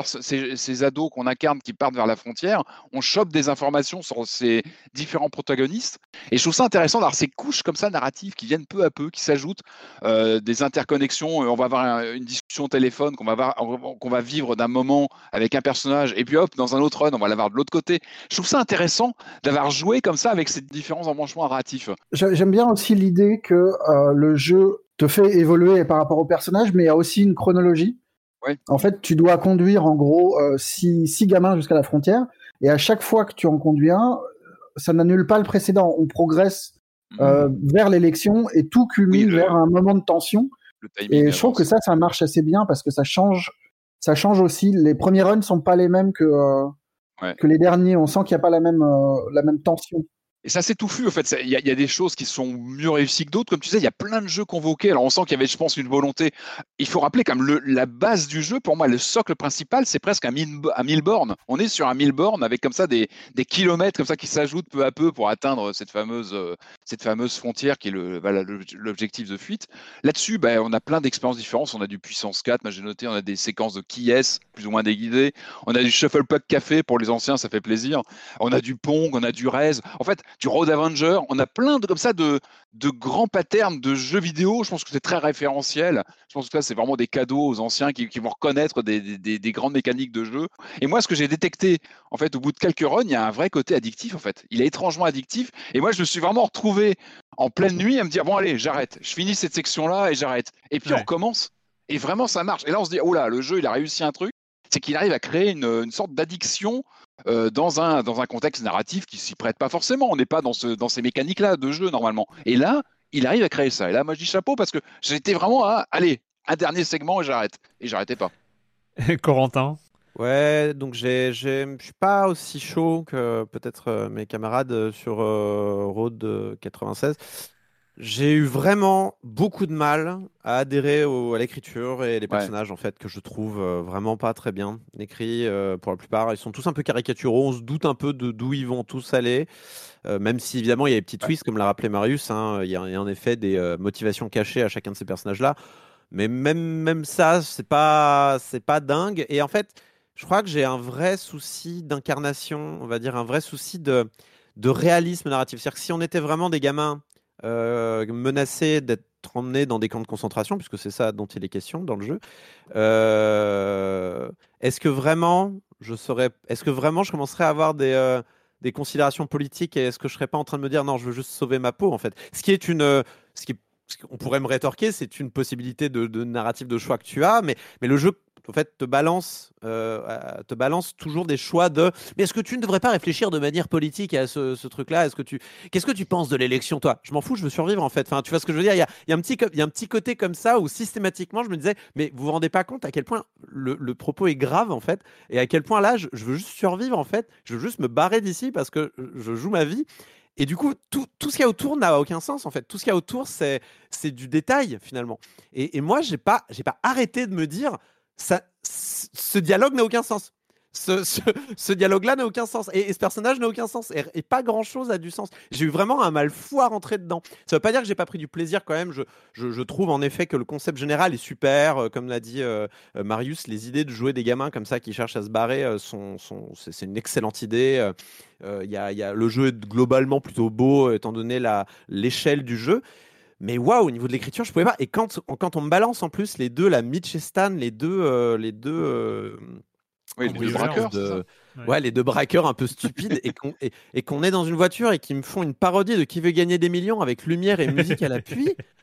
ces, ados qu'on incarne qui partent vers la frontière. On chope des informations sur ces différents protagonistes. Et je trouve ça intéressant d'avoir ces couches comme ça narratives qui viennent peu à peu, qui s'ajoutent, euh, des interconnexions. On va avoir une discussion au téléphone qu'on va, qu'on va vivre d'un moment avec un personnage, et puis hop, dans un autre run, on va l'avoir de l'autre côté. Je trouve ça intéressant d'avoir joué comme ça avec ces différents embranchements narratifs. J'aime bien aussi l'idée que euh, le jeu te fait évoluer par rapport au personnage, mais il y a aussi une chronologie. En fait, tu dois conduire en gros euh, six, gamins jusqu'à la frontière, et à chaque fois que tu en conduis un, ça n'annule pas le précédent. On progresse euh, mhm. vers l'élection et tout culmine vers un moment de tension. Et je trouve que ça, ça marche assez bien parce que ça change, ça change aussi. Les premiers runs sont pas les mêmes que que les derniers. On sent qu'il n'y a pas la même la même tension. Et ça c'est touffu, en fait. Il y, a des choses qui sont mieux réussies que d'autres. Comme tu disais, il y a plein de jeux convoqués. Alors on sent qu'il y avait, je pense, une volonté. Il faut rappeler comme le, la base du jeu, pour moi, le socle principal, c'est presque un, mille, bornes. On est sur un mille bornes avec comme ça des, kilomètres comme ça qui s'ajoutent peu à peu pour atteindre cette fameuse, cette fameuse frontière qui est l'objectif de fuite. Là-dessus, ben, on a plein d'expériences différentes. On a du puissance 4, j'ai noté, on a des séquences de qui plus ou moins déguisées. On a du shuffle puck café pour les anciens, ça fait plaisir. On a du pong, on a du raise. En fait, du Road Avenger. On a plein de comme ça de, de grands patterns de jeux vidéo. Je pense que c'est très référentiel. Je pense que ça, c'est vraiment des cadeaux aux anciens qui, vont reconnaître des, des, grandes mécaniques de jeu. Et moi, ce que j'ai détecté, en fait, au bout de quelques runs, il y a un vrai côté addictif, en fait. Il est étrangement addictif. Et moi, je me suis vraiment retrouvé en pleine nuit à me dire, bon, allez, j'arrête. Je finis cette section-là et j'arrête. Et puis, on recommence. Et vraiment, ça marche. Et là, on se dit, oh là, le jeu, il a réussi un truc. C'est qu'il arrive à créer une, une sorte d'addiction euh, dans, un, dans un contexte narratif qui s'y prête pas forcément. On n'est pas dans, ce, dans ces mécaniques-là de jeu normalement. Et là, il arrive à créer ça. Et là, moi, je dis chapeau parce que j'étais vraiment à, allez, un dernier segment et j'arrête. Et j'arrêtais pas. Corentin Ouais, donc je suis pas aussi chaud que peut-être euh, mes camarades sur euh, Road 96. J'ai eu vraiment beaucoup de mal à adhérer à l'écriture et les personnages en fait que je trouve euh, vraiment pas très bien écrits euh, pour la plupart. Ils sont tous un peu caricaturaux. On se doute un peu de d'où ils vont tous aller, euh, même si évidemment il y a des petits twists comme l'a rappelé Marius. Hein, il, y a, en effet des motivations cachées à chacun de ces personnages là. Mais même même ça c'est pas c'est pas dingue. Et en fait je crois que j'ai un vrai souci d'incarnation, on va dire un vrai souci de de réalisme narratif. C'est-à-dire que si on était vraiment des gamins euh, menacés d'être emmenés dans des camps de concentration, puisque c'est ça dont il est question dans le jeu. Euh, est-ce que vraiment je serais. Est-ce que vraiment je commencerais à avoir des, des considérations politiques et est-ce que je serais pas en train de me dire non, je veux juste sauver ma peau en fait? Ce qui est une. Ce qui on pourrait me rétorquer, c'est une possibilité de, de, narrative de choix que tu as, mais, mais le jeu en fait, te balance, euh, te balance toujours des choix de. Mais est-ce que tu ne devrais pas réfléchir de manière politique à ce, truc-là? Est-ce que tu, qu'est-ce que tu penses de l'élection, toi? Je m'en fous, je veux survivre en fait. Enfin, tu vois ce que je veux dire? Il y a, un petit, il y a un petit côté comme ça où systématiquement, je me disais, mais vous vous rendez pas compte à quel point le, propos est grave en fait, et à quel point là, je, je, veux juste survivre en fait. Je veux juste me barrer d'ici parce que je joue ma vie. Et du coup, tout, tout ce qu'il y a autour n'a aucun sens en fait. Tout ce qu'il y a autour, c'est, c'est du détail finalement. Et, et moi, j'ai pas, j'ai pas arrêté de me dire ce dialogue n'a aucun sens. Ce, dialogue-là n'a aucun sens. Et, ce personnage n'a aucun sens. Et, pas grand-chose a du sens. J'ai eu vraiment un mal fou à rentrer dedans. Ça veut pas dire que j'ai pas pris du plaisir quand même. Je, trouve en effet que le concept général est super. Euh, comme l'a dit euh, euh, Marius, les idées de jouer des gamins comme ça qui cherchent à se barrer, sont, c'est une excellente idée. Il y a, le jeu est globalement plutôt beau étant donné l'échelle du jeu. Mais waouh, au niveau de l'écriture, je pouvais pas. Et quand, quand on me balance en plus les deux, la Mitch et Stan, les deux, euh, les deux, euh, oui, les deux braqueurs, ouais. les deux braqueurs un peu stupides, et qu'on et, qu'on est dans une voiture et qui me font une parodie de qui veut gagner des millions avec lumière et musique à l'appui.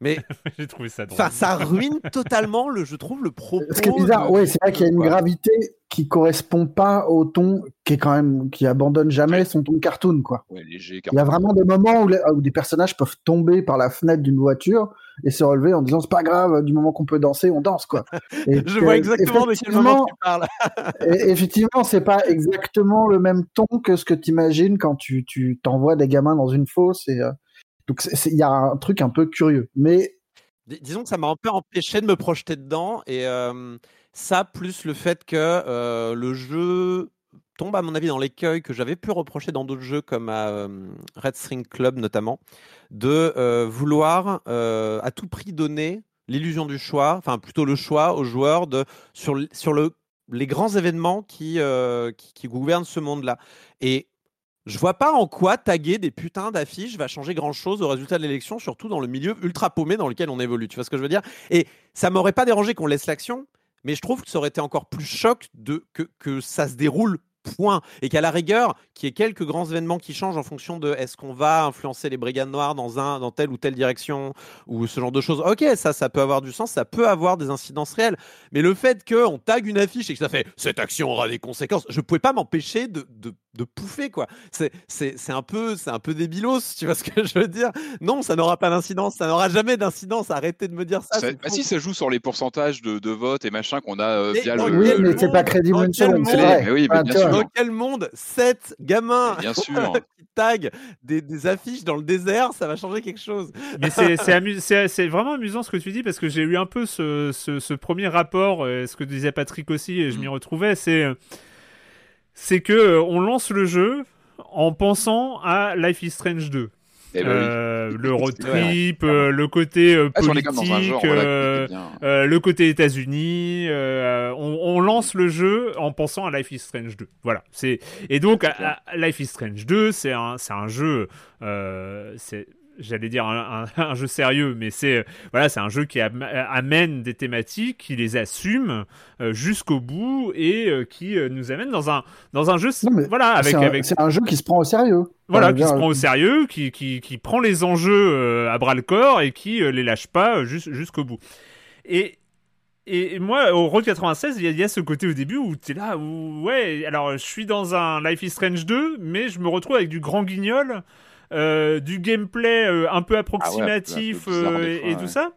Mais j'ai trouvé ça drôle. ça ruine totalement le, je trouve, le propos. Ce qui est bizarre, oui, c'est vrai qu'il y a une gravité qui correspond pas au ton qui est quand même qui abandonne jamais son ton cartoon quoi. léger, Il y a vraiment des moments où, où, des personnages peuvent tomber par la fenêtre d'une voiture et se relever en disant c'est pas grave du moment qu'on peut danser on danse quoi. Je vois exactement de quel moment tu parles. et effectivement c'est pas exactement le même ton que ce que tu imagines quand tu tu t'envoies des gamins dans une fosse et euh, donc il y a un truc un peu curieux mais disons que ça m'a un peu empêché de me projeter dedans et euh, ça, plus le fait que euh, le jeu tombe, à mon avis, dans l'écueil que j'avais pu reprocher dans d'autres jeux comme à euh, Red String Club notamment, de vouloir à tout prix donner l'illusion du choix, enfin plutôt le choix aux joueurs de, sur, sur le, les grands événements qui, qui, qui gouvernent ce monde-là. Et je vois pas en quoi taguer des putains d'affiches va changer grand chose au résultat de l'élection, surtout dans le milieu ultra paumé dans lequel on évolue. Tu vois ce que je veux dire? Et ça m'aurait pas dérangé qu'on laisse l'action, mais je trouve que ça aurait été encore plus choc de, que, que ça se déroule point. Et qu'à la rigueur, qu'il y ait quelques grands événements qui changent en fonction de est-ce qu'on va influencer les brigades noires dans, un, dans telle ou telle direction ou ce genre de choses. Ok, ça, ça peut avoir du sens, ça peut avoir des incidences réelles. Mais le fait qu'on tague une affiche et que ça fait cette action aura des conséquences, je ne pouvais pas m'empêcher de, de, pouffer, quoi. C'est un peu, c'est un peu débilos, tu vois ce que je veux dire? Non, ça n'aura pas d'incidence, ça n'aura jamais d'incidence. Arrêtez de me dire ça. bah si, ça joue sur les pourcentages de, de vote et machin qu'on a euh, via le. Oui, mais c'est pas crédible, c'est vrai. Oui, mais bien sûr dans quel monde 7 gamins bien sûr. qui taguent des, affiches dans le désert, ça va changer quelque chose Mais c'est vraiment amusant ce que tu dis parce que j'ai eu un peu ce, premier rapport, euh, ce que disait Patrick aussi, et je m'y mm. retrouvais, c'est c'est que euh, on lance le jeu en pensant à Life is Strange 2. Eh ben euh, le road trip, euh, le côté ah, politique, le côté États-Unis. On, lance le jeu en pensant à Life is Strange 2. Voilà. C'est et donc Life is Strange 2, c'est un c'est un jeu. c'est j'allais dire un, jeu sérieux, mais c'est voilà, c'est un jeu qui amène des thématiques, qui les assume euh, jusqu'au bout et euh, qui euh, nous amène dans un dans un jeu voilà avec avec c'est un jeu qui se prend au sérieux. Voilà, qui se prend au sérieux, qui, qui, qui prend les enjeux à bras le corps et qui les lâche pas jusqu'au bout. Et et moi, au Road 96, il y, a ce côté au début où tu es là, où, ouais, alors je suis dans un Life is Strange 2, mais je me retrouve avec du grand guignol euh, du gameplay euh, un peu approximatif euh, et, tout ça.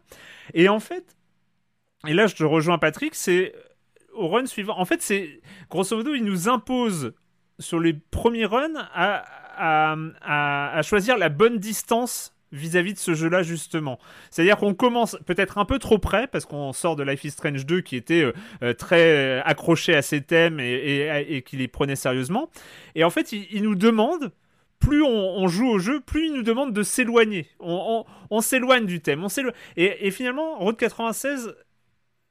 Et en fait, et là je te rejoins Patrick, c'est au run suivant. En fait, c'est grosso modo, il nous impose sur les premiers runs à, à, choisir la bonne distance vis-à-vis de ce jeu-là justement. C'est-à-dire qu'on commence peut-être un peu trop près parce qu'on sort de Life is Strange 2 qui était très accroché à ses thèmes et, et, qui les prenait sérieusement. Et en fait, il nous demande plus on, joue au jeu, plus il nous demande de s'éloigner. On, s'éloigne du thème. On et, et, finalement, Road 96,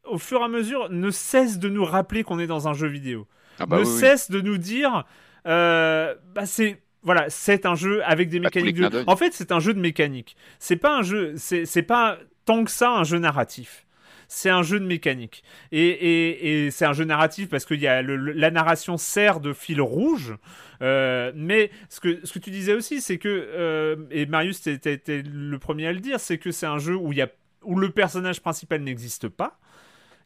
au fur et à mesure, ne cesse de nous rappeler qu'on est dans un jeu vidéo. Ah bah ne cesse de nous dire, euh, bah c'est voilà, c'est un jeu avec des mécaniques. De... En fait, c'est un jeu de mécanique. C'est pas un jeu, c'est pas tant que ça un jeu narratif. C'est un jeu de mécanique. Et, c'est un jeu narratif parce que y a la narration sert de fil rouge. Euh, mais ce que, ce que tu disais aussi, c'est que, euh, et Marius, était le premier à le dire, c'est que c'est un jeu où, y a, où le personnage principal n'existe pas.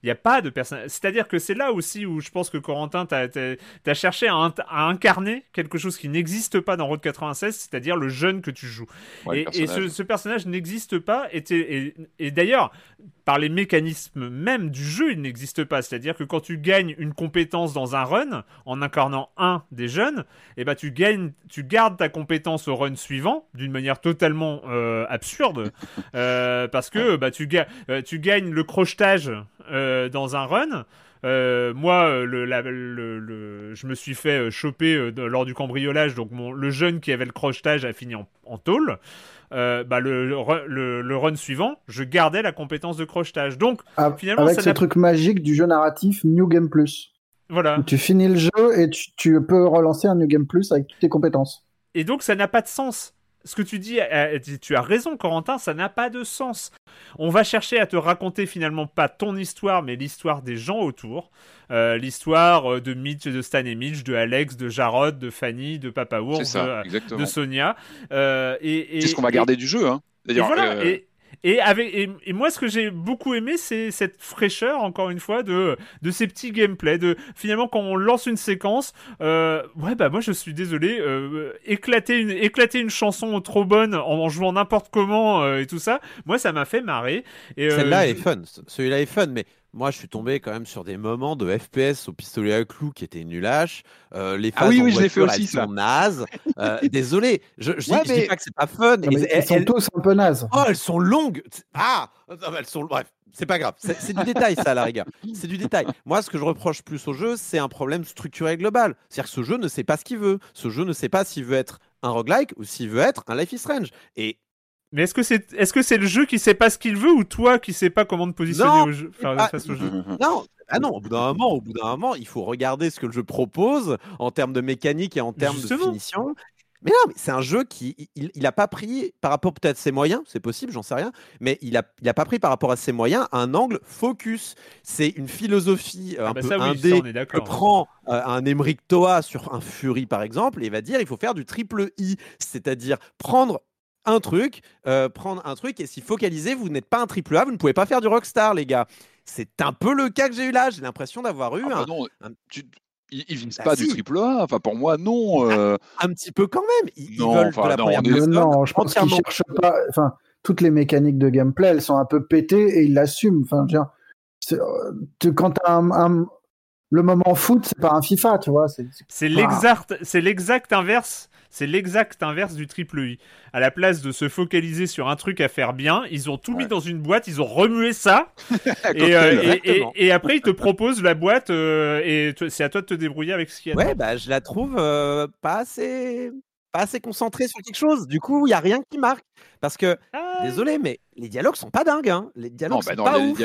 Il n'y a pas de personnage. C'est-à-dire que c'est là aussi où je pense que Corentin, tu as, cherché à, incarner quelque chose qui n'existe pas dans Road 96, c'est-à-dire le jeune que tu joues. et, ce, personnage n'existe pas. Et, et d'ailleurs, par les mécanismes même du jeu, il n'existe pas. C'est-à-dire que quand tu gagnes une compétence dans un run, en incarnant un des jeunes, eh ben tu gagnes, tu gardes ta compétence au run suivant d'une manière totalement euh, absurde, euh, parce que bah, tu, euh, gagnes le crochetage dans un run. moi, le, je me suis fait choper lors du cambriolage, donc le jeune qui avait le crochetage a fini en, en tôle. Euh, bah, le, le, run suivant, je gardais la compétence de crochetage. Donc, ah, finalement, avec ce truc magique du jeu narratif New Game Plus. Voilà. tu finis le jeu et tu, peux relancer un New Game Plus avec toutes tes compétences. Et donc, ça n'a pas de sens ce que tu dis, euh, tu as raison, Corentin, ça n'a pas de sens. On va chercher à te raconter finalement pas ton histoire, mais l'histoire des gens autour. Euh, l'histoire euh, de Mitch, de Stan et Mitch, de Alex, de Jarod, de Fanny, de Papa Ours, de, Sonia. et, c'est ce qu'on va garder du jeu. Hein. Et, avec, et, moi, ce que j'ai beaucoup aimé, c'est cette fraîcheur, encore une fois, de, de ces petits gameplays. De, finalement, quand on lance une séquence, euh, ouais, bah moi, je suis désolé, euh, éclater, une, éclater une chanson trop bonne en, jouant n'importe comment euh, et tout ça, moi, ça m'a fait marrer. Celle-là est fun. Celui-là est fun, mais moi, je suis tombé quand même sur des moments de FPS au pistolet à clous qui étaient nulaches. Euh, les phases ah oui, oui, je l'ai fait aussi, ça. sont nazes. Euh, désolé, je, je, dis, dis, pas que c'est pas fun. elles, sont tous un peu nazes. Oh, elles sont longues. Ah, elles sont. Bref, c'est pas grave. C'est du détail, ça, à la rigueur. C'est du détail. Moi, ce que je reproche plus au jeu, c'est un problème structurel global. C'est-à-dire que ce jeu ne sait pas ce qu'il veut. Ce jeu ne sait pas s'il veut être un roguelike ou s'il veut être un Life is Strange. Et mais est-ce que c'est est-ce que c'est le jeu qui sait pas ce qu'il veut ou toi qui sais pas comment te positionner au jeu, face au jeu? Non, ah non, au bout d'un moment, au bout d'un moment, il faut regarder ce que le jeu propose en termes de mécanique et en termes de finition. Mais non, mais c'est un jeu qui il, il a pas pris par rapport peut-être à ses moyens, c'est possible, j'en sais rien, mais il a il a pas pris par rapport à ses moyens un angle focus. C'est une philosophie euh, ah un bah peu indé que prend euh, un Emmerich Toa sur un Fury par exemple et va dire il faut faire du triple I, c'est-à-dire prendre un truc, euh, prendre un truc et s'y focaliser. Vous n'êtes pas un triple A, vous ne pouvez pas faire du rockstar, les gars. C'est un peu le cas que j'ai eu là. J'ai l'impression d'avoir eu ah, un, Ils, ne visent bah pas du triple A. Enfin, pour moi, non. Euh. Un, petit peu quand même. Ils, veulent de la première Non, je pense qu'ils cherchent pas. Enfin, toutes les mécaniques de gameplay, elles sont un peu pétées et ils l'assument. Enfin, euh, quand tu as un, le moment foot, c'est pas un FIFA, tu vois. C'est l'exact, c'est l'exact inverse c'est l'exact inverse du triple I. À la place de se focaliser sur un truc à faire bien, ils ont tout mis dans une boîte, ils ont remué ça. Euh, et, après, ils te proposent la boîte euh, et c'est à toi de te débrouiller avec ce qu'il y a. Ouais, bah, je la trouve euh, pas assez pas assez concentré sur quelque chose. Du coup, il y a rien qui marque. Parce que, ah. désolé, mais les dialogues sont pas dingues. Hein. Les dialogues bah sont pas ouf.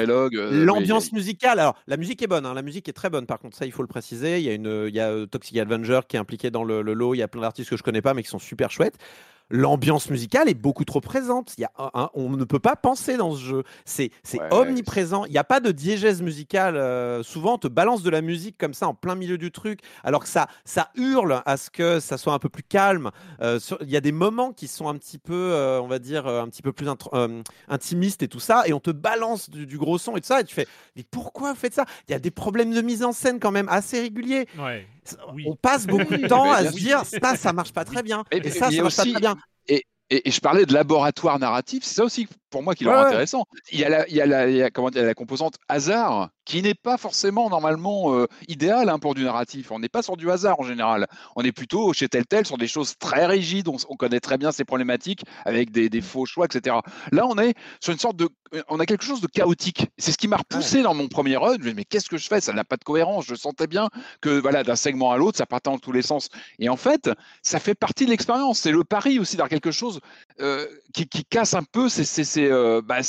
L'ambiance musicale, alors la musique est bonne. Hein. La musique est très bonne. Par contre, ça, il faut le préciser. Il y a une, il y a Toxic Avenger qui est impliqué dans le, le lot. Il y a plein d'artistes que je connais pas, mais qui sont super chouettes l'ambiance musicale est beaucoup trop présente. Il y a on ne peut pas penser dans ce jeu. C'est omniprésent. Il n'y a pas de diégèse musicale. Euh, souvent, on te balance de la musique comme ça en plein milieu du truc, alors que ça, ça hurle à ce que ça soit un peu plus calme. Euh, il y a des moments qui sont un petit peu, euh, on va dire, un petit peu plus intimistes et tout ça, et on te balance du, gros son et tout ça, et tu fais, mais pourquoi vous faites ça? Il y a des problèmes de mise en scène quand même assez réguliers. On passe beaucoup de temps à se dire, ça, ça marche pas très bien. Et, ça, ça marche pas très bien. Et, je parlais de laboratoire narratif, c'est ça aussi pour moi qui est intéressant. Il y a la, il y a la, comment dire, la composante hasard qui n'est pas forcément normalement euh, idéale hein, pour du narratif. On n'est pas sur du hasard en général. On est plutôt chez tel tel sur des choses très rigides. On, on connaît très bien ces problématiques avec des, des, faux choix, etc. Là, on est sur une sorte de, on a quelque chose de chaotique. C'est ce qui m'a repoussé dans mon premier run. Je me mais qu'est-ce que je fais? Ça n'a pas de cohérence. Je sentais bien que voilà, d'un segment à l'autre, ça partait dans tous les sens. Et en fait, ça fait partie de l'expérience. C'est le pari aussi d'avoir quelque chose euh, qui, qui, casse un peu ces, ces, ces, euh, bah,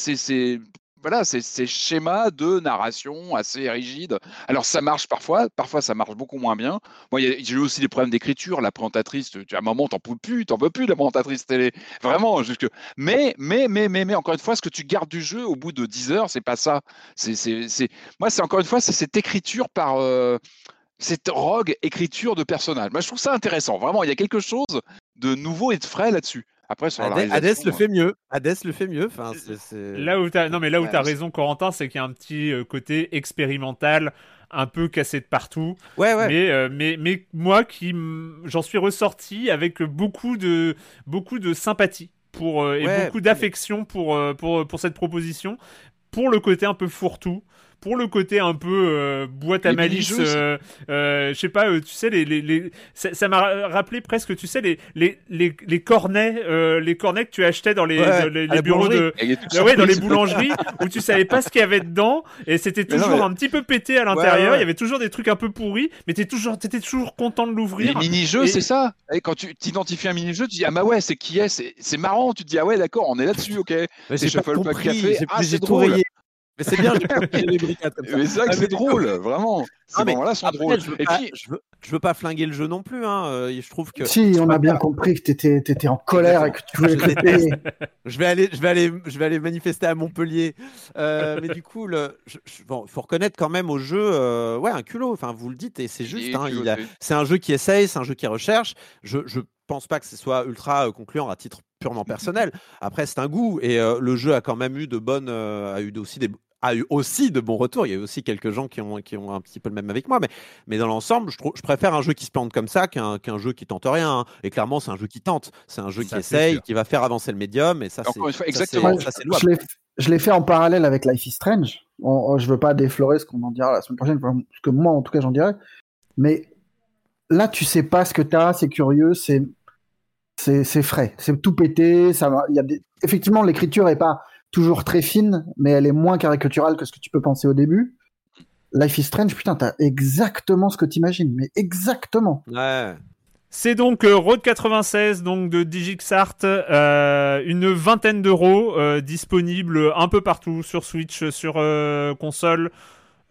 voilà, c'est ces schémas de narration assez rigides. Alors ça marche parfois, parfois ça marche beaucoup moins bien. Moi, j'ai eu aussi des problèmes d'écriture. La présentatrice, tu, à un moment, t'en peux plus, t'en peux plus la présentatrice télé. Vraiment, jusque. Mais, mais, mais, mais, mais, encore une fois, ce que tu gardes du jeu au bout de 10 heures, c'est pas ça. Moi, c'est encore une fois, c'est cette écriture par. Euh, cette rogue écriture de personnage. Moi, je trouve ça intéressant. Vraiment, il y a quelque chose de nouveau et de frais là-dessus. Après, sur Hades, Hades le fait mieux. Hades le fait mieux. Enfin, Là où as... non mais là où tu as raison, Corentin, c'est qu'il y a un petit euh, côté expérimental, un peu cassé de partout. Ouais, ouais. Mais, euh, mais, mais moi, qui j'en suis ressorti avec beaucoup de beaucoup de sympathie pour euh, et beaucoup d'affection pour, pour pour cette proposition, pour le côté un peu fourre-tout pour le côté un peu euh, boîte à malice, euh, euh, je sais pas, tu sais, les, les, les... ça m'a rappelé presque, tu sais, les, les, les, les cornets, les cornets que tu achetais dans les, les, bureaux de, ouais, dans les boulangeries où tu savais pas ce qu'il y avait dedans et c'était toujours un petit peu pété à l'intérieur. Il y avait toujours des trucs un peu pourris, mais t'étais toujours, étais toujours content de l'ouvrir. Les mini-jeux, c'est ça. Et quand tu t'identifies un mini-jeu, tu dis ah bah ouais, c'est qui est, c'est marrant. Tu te dis ah ouais, d'accord, on est là-dessus, ok. J'ai pas compris. Ah, c'est drôle. Mais c'est bien, les brigades comme ça. Mais c'est vrai que c'est drôle, vraiment. Ces moments-là sont drôles. Je veux, pas, je, veux, je veux, pas flinguer le jeu non plus. Hein. Euh, je trouve que. Si, on a bien compris que tu étais, étais, en colère et que tu voulais je vais aller, je vais aller, je vais aller manifester à Montpellier. Euh, mais du coup, le, bon, faut reconnaître quand même au jeu, euh, ouais, un culot. Enfin, vous le dites et c'est juste. Hein, c'est un jeu qui essaye, c'est un jeu qui recherche. Je, je pense pas que ce soit ultra concluant à titre purement personnel. Après, c'est un goût et le jeu a quand même eu de bonnes, a eu aussi des, a eu aussi de bons retours. Il y a eu aussi quelques gens qui ont, qui ont un petit peu le même avec moi. Mais, mais dans l'ensemble, je, je préfère un jeu qui se plante comme ça qu'un qu'un jeu qui tente rien. Hein. Et clairement, c'est un jeu qui tente. C'est un jeu qui essaye, qui va faire avancer le médium. Et ça, c'est exactement. je l'ai fait en parallèle avec Life is Strange. je veux pas déflorer ce qu'on en dira la semaine prochaine, ce que moi, en tout cas, j'en dirais. Mais là, tu sais pas ce que tu as, c'est curieux, c'est c'est frais, c'est tout pété. Ça, il y a des... Effectivement, l'écriture est pas toujours très fine, mais elle est moins caricaturale que ce que tu peux penser au début. Life is Strange, putain, t'as exactement ce que t'imagines, mais exactement. Ouais. C'est donc euh, Road 96 donc de Digixart, euh, une vingtaine d'euros euh, disponible un peu partout sur Switch, sur console,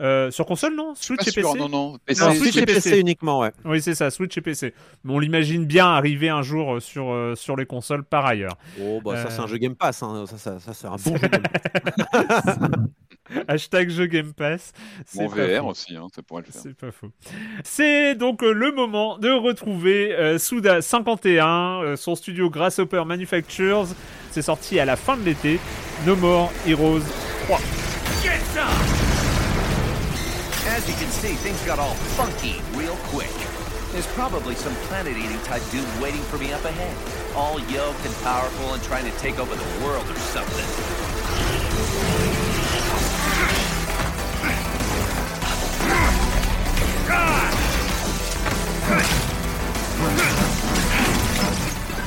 euh, sur console, non? Switch et PC Non, non. Switch et PC. uniquement, ouais. Oui, c'est ça, Switch et PC. Mais on l'imagine bien arriver un jour euh, sur, euh, sur les consoles par ailleurs. Oh, bah ça, c'est un jeu Game Pass. Hein. Ça, ça, ça c'est un bon jeu Game Pass. Hashtag jeu Game Pass. Mon VR aussi, hein, ça pourrait le faire. C'est pas faux. C'est donc le moment de retrouver Suda 51, son studio Grasshopper Manufactures. C'est sorti à la fin de l'été. No More Heroes 3. Get As you can see, things got all funky real quick. There's probably some planet-eating type dude waiting for me up ahead. All yoked and powerful and trying to take over the world or something.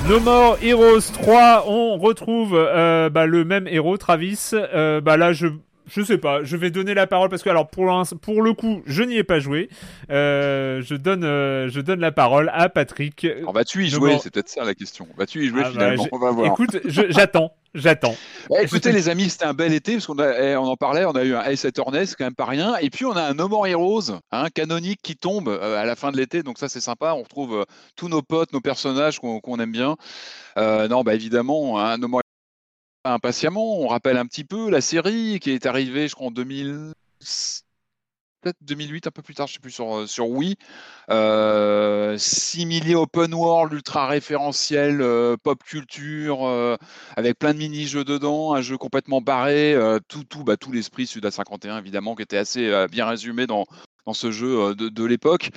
No More Heroes 3, on retrouve euh, bah, le même héros, Travis. Euh, bah là, je je sais pas, je vais donner la parole parce que alors pour, pour le coup, je n'y ai pas joué. Euh, je donne euh, je donne la parole à Patrick. Alors vas-tu y jouer? C'est peut-être ça la question. Vas-tu y jouer ah bah, On va voir. Écoute, j'attends. J'attends. Bah, écoutez les amis, c'était un bel été parce qu'on eh, on en parlait, on a eu un Ace Attorney, c'est quand même pas rien. Et puis on a un No More Heroes, un canonique qui tombe euh, à la fin de l'été, donc ça c'est sympa. On retrouve tous nos potes, nos personnages qu'on aime bien. non, bah évidemment, un No More impatiemment. On rappelle un petit peu la série qui est arrivée, je crois, en 2000 peut-être 2008, un peu plus tard, je sais plus, sur, euh, sur Wii. Euh, open world, ultra référentiel, euh, pop culture, avec plein de mini-jeux dedans, un jeu complètement barré, tout, tout, bah, tout l'esprit Suda 51, évidemment, qui était assez bien résumé dans, dans ce jeu de, de l'époque.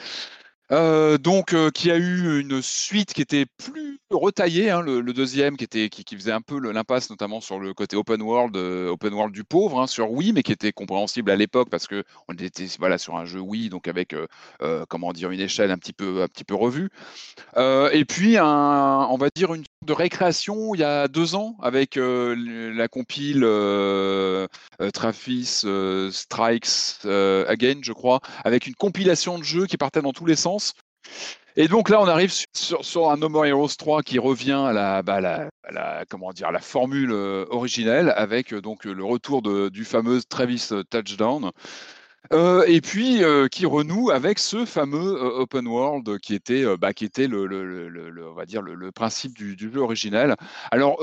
Euh, donc, euh, qui a eu une suite qui était plus retaillée, hein, le, deuxième qui était qui, faisait un peu l'impasse, notamment sur le côté open world, euh, open world du pauvre, hein, sur Wii, mais qui était compréhensible à l'époque parce que on était voilà sur un jeu Wii, donc avec comment dire une échelle un petit peu un petit peu revue. et puis un, on va dire une de récréation il y a deux ans avec la compile Travis Strikes Again, je crois, avec une compilation de jeux qui partait dans tous les sens Et donc là, on arrive sur, un No More Heroes 3 qui revient à la, bah, la, comment dire, la formule originelle avec donc le retour du fameux Travis Touchdown. Euh, et puis euh, qui renoue avec ce fameux euh, open world qui était, bah, qui était le, on va dire le, principe du, du, jeu original. Alors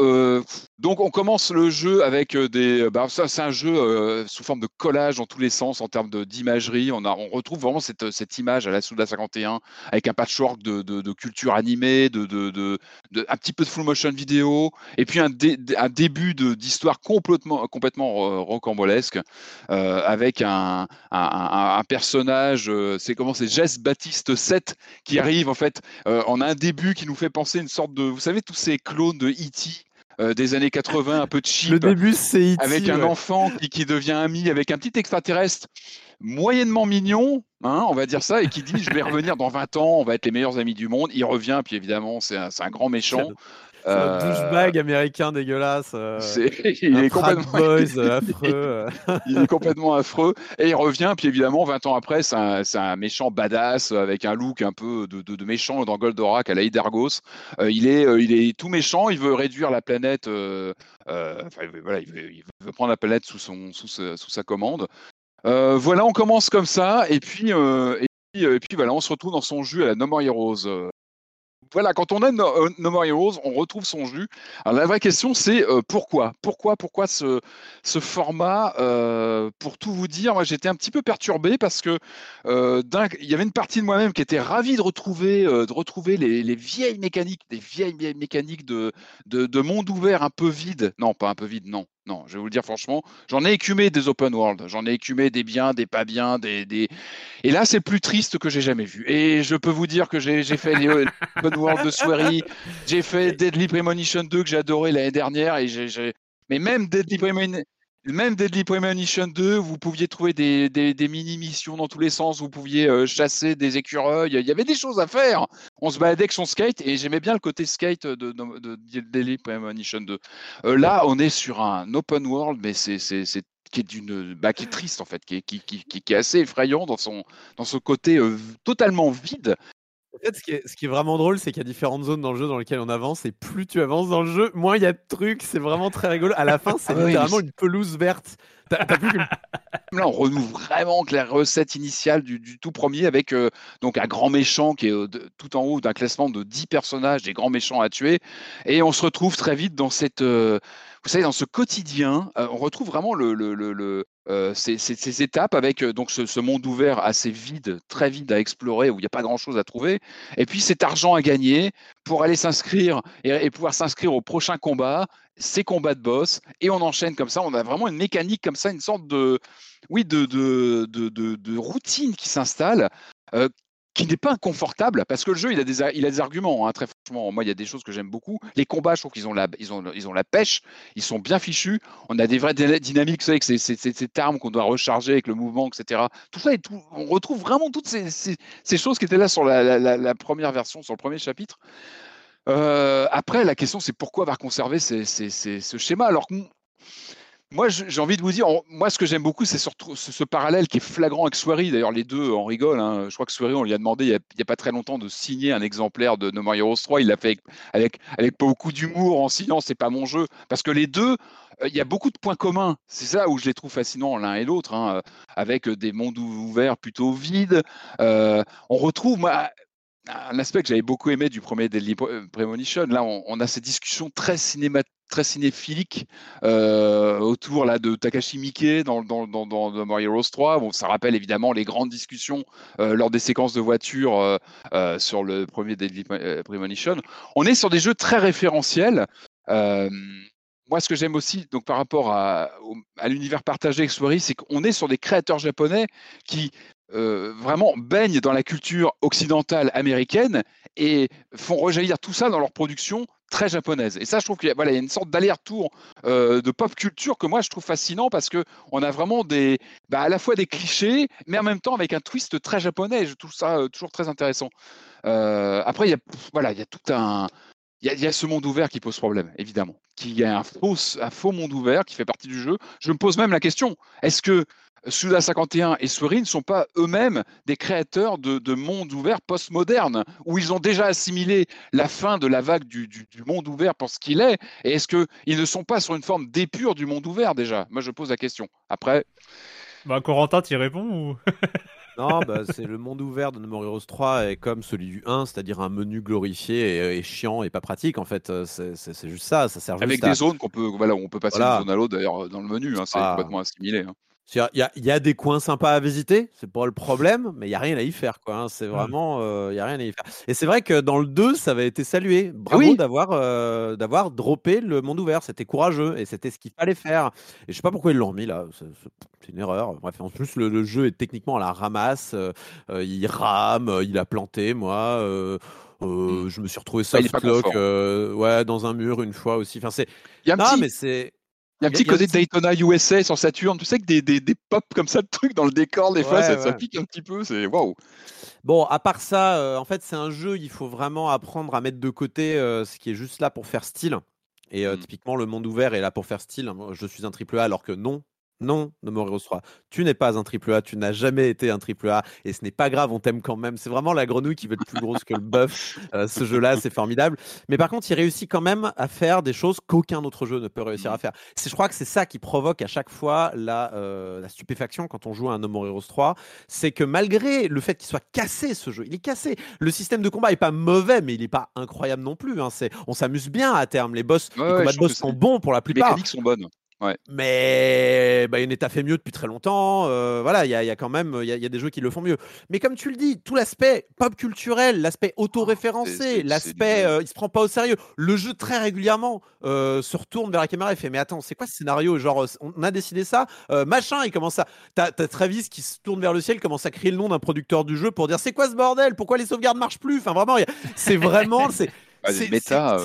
donc on commence le jeu avec des, bah, ça c'est un jeu sous forme de collage dans tous les sens en termes d'imagerie. On, a, on retrouve vraiment cette, cette image à la Souda 51 avec un patchwork de, de, culture animée, de, de, un petit peu de full motion vidéo, et puis un, un début d'histoire complètement, complètement rocambolesque avec un un, personnage, euh, c'est comment c'est Jess Baptiste 7 qui arrive en fait euh, en un début qui nous fait penser une sorte de, vous savez, tous ces clones de E.T. Euh, des années 80, un peu de cheap. Le début, c'est e Avec un enfant qui, qui, devient ami avec un petit extraterrestre moyennement mignon, hein, on va dire ça, et qui dit je vais revenir dans 20 ans, on va être les meilleurs amis du monde. Il revient, puis évidemment, c'est un, un, grand méchant. Un douchebag américain dégueulasse. Euh, il est complètement euh, affreux. il est complètement affreux. Et il revient, puis évidemment, 20 ans après, c'est un, méchant badass avec un look un peu de, méchant dans Goldorak à la Hydergos. Euh, il, est, il est tout méchant, il veut réduire la planète. Enfin, voilà, il veut, prendre la planète sous, son, sous, sous sa commande. voilà, on commence comme ça, et puis, et puis, et puis voilà, on se retrouve dans son jus à la No More Heroes voilà, quand on a no, More Heroes, on retrouve son jus. Alors la vraie question, c'est euh, pourquoi? Pourquoi Pourquoi ce, format euh, Pour tout vous dire, moi j'étais un petit peu perturbé parce que euh, il y avait une partie de moi-même qui était ravie de retrouver, les, les, vieilles mécaniques, des vieilles, mécaniques de monde ouvert un peu vide. Non, pas un peu vide, non. Non, je vais vous le dire franchement, j'en ai écumé des open world, j'en ai écumé des biens, des pas biens, des, des... et là c'est plus triste que j'ai jamais vu. Et je peux vous dire que j'ai fait les open world de Swery, j'ai fait Deadly Premonition 2 que j'ai adoré l'année dernière et j'ai, mais même Deadly Premonition même Deadly Premonition 2, vous pouviez trouver des, mini-missions dans tous les sens, vous pouviez euh, chasser des écureuils, il y avait des choses à faire. On se baladait avec son skate et j'aimais bien le côté skate de, de, Deadly Premonition 2. Euh, là, on est sur un open world, mais c'est qui est d'une bah, qui est triste en fait, qui est assez effrayant dans son dans ce côté euh, totalement vide en fait, ce qui est, ce qui est vraiment drôle, c'est qu'il y a différentes zones dans le jeu dans lesquelles on avance, et plus tu avances dans le jeu, moins il y a de trucs. C'est vraiment très rigolo. À la fin, c'est ah littéralement une pelouse verte. Là, on renoue vraiment la recette initiale du, tout premier avec euh, donc un grand méchant qui est euh, tout en haut d'un classement de 10 personnages, des grands méchants à tuer. Et on se retrouve très vite dans cette, euh, vous savez, dans ce quotidien, on retrouve vraiment le, le, le, ces, étapes avec donc ce, monde ouvert assez vide, très vide à explorer, où il n'y a pas grand-chose à trouver. Et puis cet argent à gagner pour aller s'inscrire et, pouvoir s'inscrire au prochain combat ces combats de boss, et on enchaîne comme ça. On a vraiment une mécanique comme ça, une sorte de, oui, de, de, de routine qui s'installe, euh, qui n'est pas inconfortable, parce que le jeu, il a des, il a des arguments, hein, très franchement. Moi, il y a des choses que j'aime beaucoup. Les combats, je trouve qu'ils ont la, ils ont, ils ont la pêche, ils sont bien fichus. On a des vraies dynamiques, vous savez, que c'est cette arme qu'on doit recharger avec le mouvement, etc. Tout ça, on retrouve vraiment toutes ces, ces, choses qui étaient là sur la, première version, sur le premier chapitre. Euh, après, la question, c'est pourquoi va conserver ce schéma? Alors que moi, j'ai envie de vous dire, moi, ce que j'aime beaucoup, c'est surtout ce, parallèle qui est flagrant avec Swery. D'ailleurs, les deux en rigolent. Hein. Je crois que Swery, on lui a demandé il n'y a, pas très longtemps de signer un exemplaire de No More Heroes 3. Il l'a fait avec, beaucoup d'humour, en signant c'est pas mon jeu. Parce que les deux, euh, il y a beaucoup de points communs. C'est ça où je les trouve fascinants l'un et l'autre, hein, avec des mondes ouverts plutôt vides. Euh, on retrouve, moi, un aspect que j'avais beaucoup aimé du premier Deadly euh, Premonition. Là, on, a ces discussions très cinéma, très cinéphiliques euh, autour là de Takashi Miike dans, Mario Rose 3. Bon, ça rappelle évidemment les grandes discussions euh, lors des séquences de voiture sur le premier Deadly Premonition. On est sur des jeux très référentiels. moi, ce que j'aime aussi, donc par rapport à, l'univers partagé avec c'est qu'on est sur des créateurs japonais qui euh, vraiment baignent dans la culture occidentale américaine et font rejaillir tout ça dans leur production très japonaise. Et ça, je trouve qu'il y, a, y a une sorte d'aller-retour euh, de pop culture que moi, je trouve fascinant parce que on a vraiment des, bah, à la fois des clichés, mais en même temps avec un twist très japonais. Je trouve ça euh, toujours très intéressant. après, il y a, voilà, il y a tout un, il y, a, ce monde ouvert qui pose problème, évidemment. Qui y a un faux, un faux monde ouvert qui fait partie du jeu. Je me pose même la question est-ce que Suda 51 et Sueri ne sont pas eux-mêmes des créateurs de, de mondes ouverts postmodernes, où ils ont déjà assimilé la fin de la vague du, monde ouvert pour ce qu'il est. Et est-ce qu'ils ne sont pas sur une forme d'épure du monde ouvert déjà? Moi, je pose la question. Après. Bah, Corentin, tu y réponds ou... Non, bah, c'est le monde ouvert de No More Heroes 3 est comme celui du 1, c'est-à-dire un menu glorifié et, chiant et pas pratique. En fait, euh, c'est juste ça. Ça sert Avec des zones qu'on peut, voilà, on peut passer d'une zone à l'autre d'ailleurs dans le menu. Hein, c'est complètement assimilé. Hein. Il y, y, a des coins sympas à visiter, c'est pas le problème, mais il y a rien à y faire, quoi. Hein. C'est vraiment, euh, il y a rien à y faire. Et c'est vrai que dans le 2, ça avait été salué. Bravo d'avoir euh, d'avoir droppé le monde ouvert. C'était courageux et c'était ce qu'il fallait faire. Et je sais pas pourquoi ils l'ont remis là. C'est une erreur. Bref, en plus le, jeu est techniquement à la ramasse. Euh, il rame, il a planté, moi. Mmh. je me suis retrouvé ça ouais, dans un mur une fois aussi. Enfin, c'est. Non, mais c'est. Il y a un petit côté Daytona USA sur Saturn. Tu sais que des, des, des pop comme ça de trucs dans le décor, des fois, ça, pique un petit peu. C'est waouh. Bon, à part ça, euh, en fait, c'est un jeu, il faut vraiment apprendre à mettre de côté euh, ce qui est juste là pour faire style. Et euh, mmh. typiquement, le monde ouvert est là pour faire style. Je suis un triple A alors que non, non, No More Heroes 3. Tu n'es pas un triple A, tu n'as jamais été un triple A, et ce n'est pas grave, on t'aime quand même. C'est vraiment la grenouille qui veut être plus grosse que le bœuf. Euh, ce jeu-là, c'est formidable. Mais par contre, il réussit quand même à faire des choses qu'aucun autre jeu ne peut réussir à faire. Je crois que c'est ça qui provoque à chaque fois la, euh, la stupéfaction quand on joue à un No More Heroes 3. C'est que malgré le fait qu'il soit cassé, ce jeu, il est cassé. Le système de combat est pas mauvais, mais il n'est pas incroyable non plus. Hein. On s'amuse bien à terme. Les boss, les combats de boss sont bons pour la plupart. Les mécaniques sont bonnes. Mais bah, Bayonetta fait mieux depuis très longtemps. Euh, voilà, il y, a quand même il y, a des jeux qui le font mieux. Mais comme tu le dis, tout l'aspect pop culturel, l'aspect auto-référencé, l'aspect euh, il se prend pas au sérieux. Le jeu très régulièrement euh, se retourne vers la caméra et fait mais attends c'est quoi ce scénario? Genre on a décidé ça, machin. Il commence à t'as as Travis qui se tourne vers le ciel, commence à crier le nom d'un producteur du jeu pour dire c'est quoi ce bordel? Pourquoi les sauvegardes marchent plus? Enfin vraiment c'est vraiment c'est méta.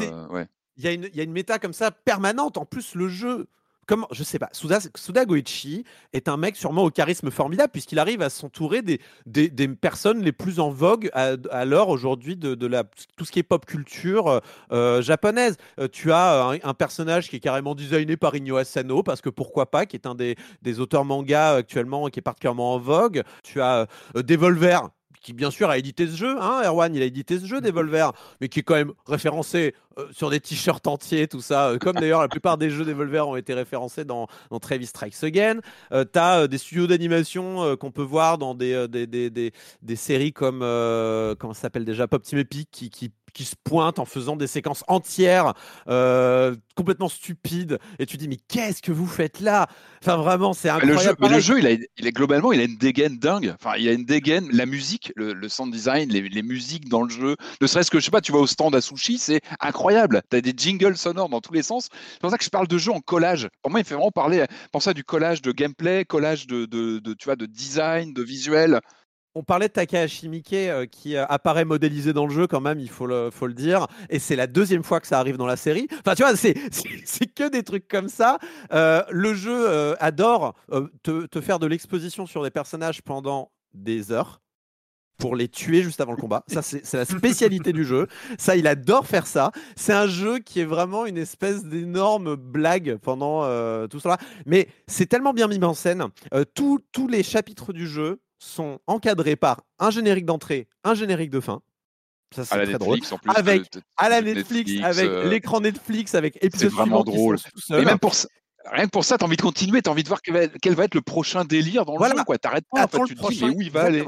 Il y, a une, il y a une méta comme ça permanente. En plus, le jeu, comment, je sais pas, Suda, Goichi est un mec sûrement au charisme formidable puisqu'il arrive à s'entourer des, personnes les plus en vogue à, l'heure aujourd'hui de, la, tout ce qui est pop culture euh, euh, japonaise. Euh, tu as un, personnage qui est carrément designé par Inyo Asano parce que pourquoi pas, qui est un des, auteurs manga actuellement qui est particulièrement en vogue. Tu as Devolver qui bien sûr a édité ce jeu, hein, Erwan, il a édité ce jeu Devolver, mais qui est quand même référencé euh, sur des t-shirts entiers, tout ça, euh, comme d'ailleurs la plupart des jeux Devolver ont été référencés dans, dans Travis Strikes Again. Euh, tu as des studios d'animation qu'on peut voir dans des, des, des, des, des séries comme, comment ça s'appelle déjà, Pop Team Epic, qui, qui qui se pointe en faisant des séquences entières euh, complètement stupides et tu dis mais qu'est-ce que vous faites là? Enfin vraiment c'est incroyable. Le jeu, il, a, il est globalement il a une dégaine dingue. Enfin il a une dégaine, la musique, le, sound design, les, musiques dans le jeu, ne serait-ce que je sais pas, tu vas au stand à sushi, c'est incroyable. Tu as des jingles sonores dans tous les sens. C'est pour ça que je parle de jeu en collage. Pour moi il fait vraiment parler, penser à du collage de gameplay, collage de, de, de tu vois de design, de visuel on parlait de Takahashi Miike euh, qui euh, apparaît modélisé dans le jeu quand même, il faut le, dire. Et c'est la deuxième fois que ça arrive dans la série. Enfin, tu vois, c'est, que des trucs comme ça. Euh, le jeu adore te, te, faire de l'exposition sur des personnages pendant des heures pour les tuer juste avant le combat. Ça, c'est la spécialité du jeu. Ça, il adore faire ça. C'est un jeu qui est vraiment une espèce d'énorme blague pendant tout cela. Mais c'est tellement bien mis en scène. tous les chapitres du jeu sont encadrés par un générique d'entrée, un générique de fin. Ça c'est très drôle. avec à la Netflix, avec euh, l'écran Netflix, avec épisode C'est vraiment drôle. Et même pour ça, rien que pour ça, t'as envie de continuer, t'as envie de voir quel va, être le prochain délire dans le voilà. jeu. Quoi, t'arrêtes pas. En fait, tu te dis mais où il va aller?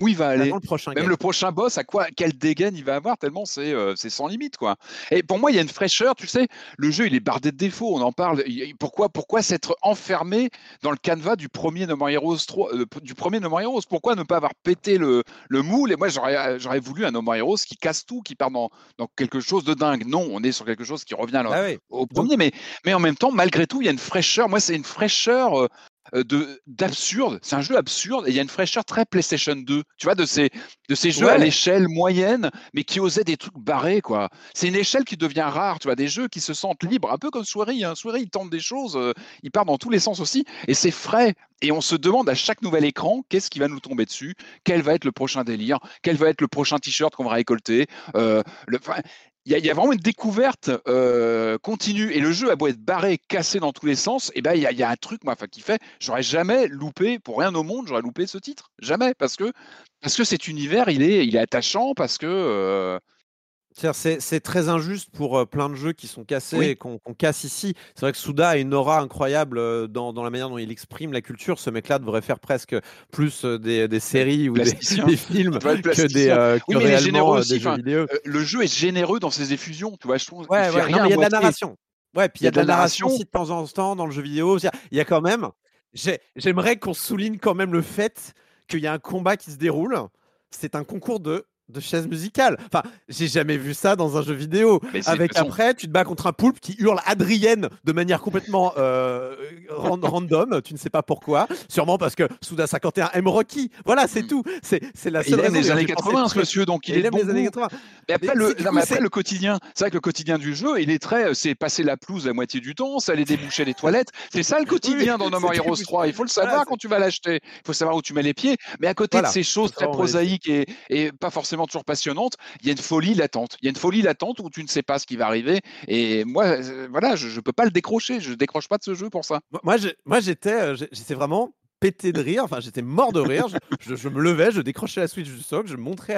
Où il va aller. Le prochain Même le prochain boss, à quoi, quel dégaine il va avoir, tellement c'est euh, c'est sans limite. quoi. Et pour moi, il y a une fraîcheur, tu sais, le jeu, il est bardé de défauts, on en parle. Pourquoi, pourquoi s'être enfermé dans le canevas du premier No More Heroes 3, euh, du premier No More Heroes? Pourquoi ne pas avoir pété le, le moule? Et moi, euh, j'aurais voulu un No More Heroes qui casse tout, qui part dans, dans, quelque chose de dingue. Non, on est sur quelque chose qui revient ah au premier, mais, mais en même temps, malgré tout, il y a une fraîcheur. Moi, c'est une fraîcheur euh, d'absurde. C'est un jeu absurde et il y a une fraîcheur très PlayStation 2. Tu vois, de ces, de ces jeux à l'échelle moyenne, mais qui osaient des trucs barrés, quoi. C'est une échelle qui devient rare, tu vois, des jeux qui se sentent libres, un peu comme Soirée. Hein. Soirée, il tente des choses, euh, il part dans tous les sens aussi, et c'est frais. Et on se demande à chaque nouvel écran, qu'est-ce qui va nous tomber dessus? Quel va être le prochain délire? Quel va être le prochain t-shirt qu'on va récolter? Euh, le, il y, a vraiment une découverte euh, continue. Et le jeu a beau être barré, cassé dans tous les sens, et eh ben il y, a un truc moi, qui fait, j'aurais jamais loupé pour rien au monde, j'aurais loupé ce titre, jamais, parce que parce que cet univers il est il est attachant, parce que euh, c'est très injuste pour plein de jeux qui sont cassés et qu'on casse ici. C'est vrai que Souda a une aura incroyable dans, la manière dont il exprime la culture. Ce mec-là devrait faire presque plus des, séries ou des, films que des oui, réellement des jeux vidéo. le jeu est généreux dans ses effusions. Tu vois, je trouve. Ouais, il y a de la narration. Ouais, puis il y a de la narration aussi de temps en temps dans le jeu vidéo. Il y a quand même. J'aimerais qu'on souligne quand même le fait qu'il y a un combat qui se déroule. C'est un concours de de chaise musicale. Enfin, j'ai jamais vu ça dans un jeu vidéo. Avec après, tu te bats contre un poulpe qui hurle Adrienne de manière complètement euh, random. Tu ne sais pas pourquoi. Sûrement parce que Souda 51 aime Rocky. Voilà, c'est mm. tout. C'est la seule. Il aime les années 80, ce monsieur. Donc il, aime les années 80. Mais après, le, le quotidien, c'est vrai que le quotidien du jeu, il est très. C'est passer la pelouse la moitié du temps, c'est aller déboucher les toilettes. C'est ça le quotidien dans No More Heroes 3. Il faut le savoir quand tu vas l'acheter. Il faut savoir où tu mets les pieds. Mais à côté de ces choses très prosaïques et, et pas forcément toujours passionnante, il y a une folie latente. Il y a une folie latente où tu ne sais pas ce qui va arriver. Et moi, euh, voilà, je ne peux pas le décrocher. Je ne décroche pas de ce jeu pour ça. Moi, moi j'étais, euh, j'étais vraiment pété de rire, enfin j'étais mort de rire, je, me levais, je décrochais la Switch du socle, je montrais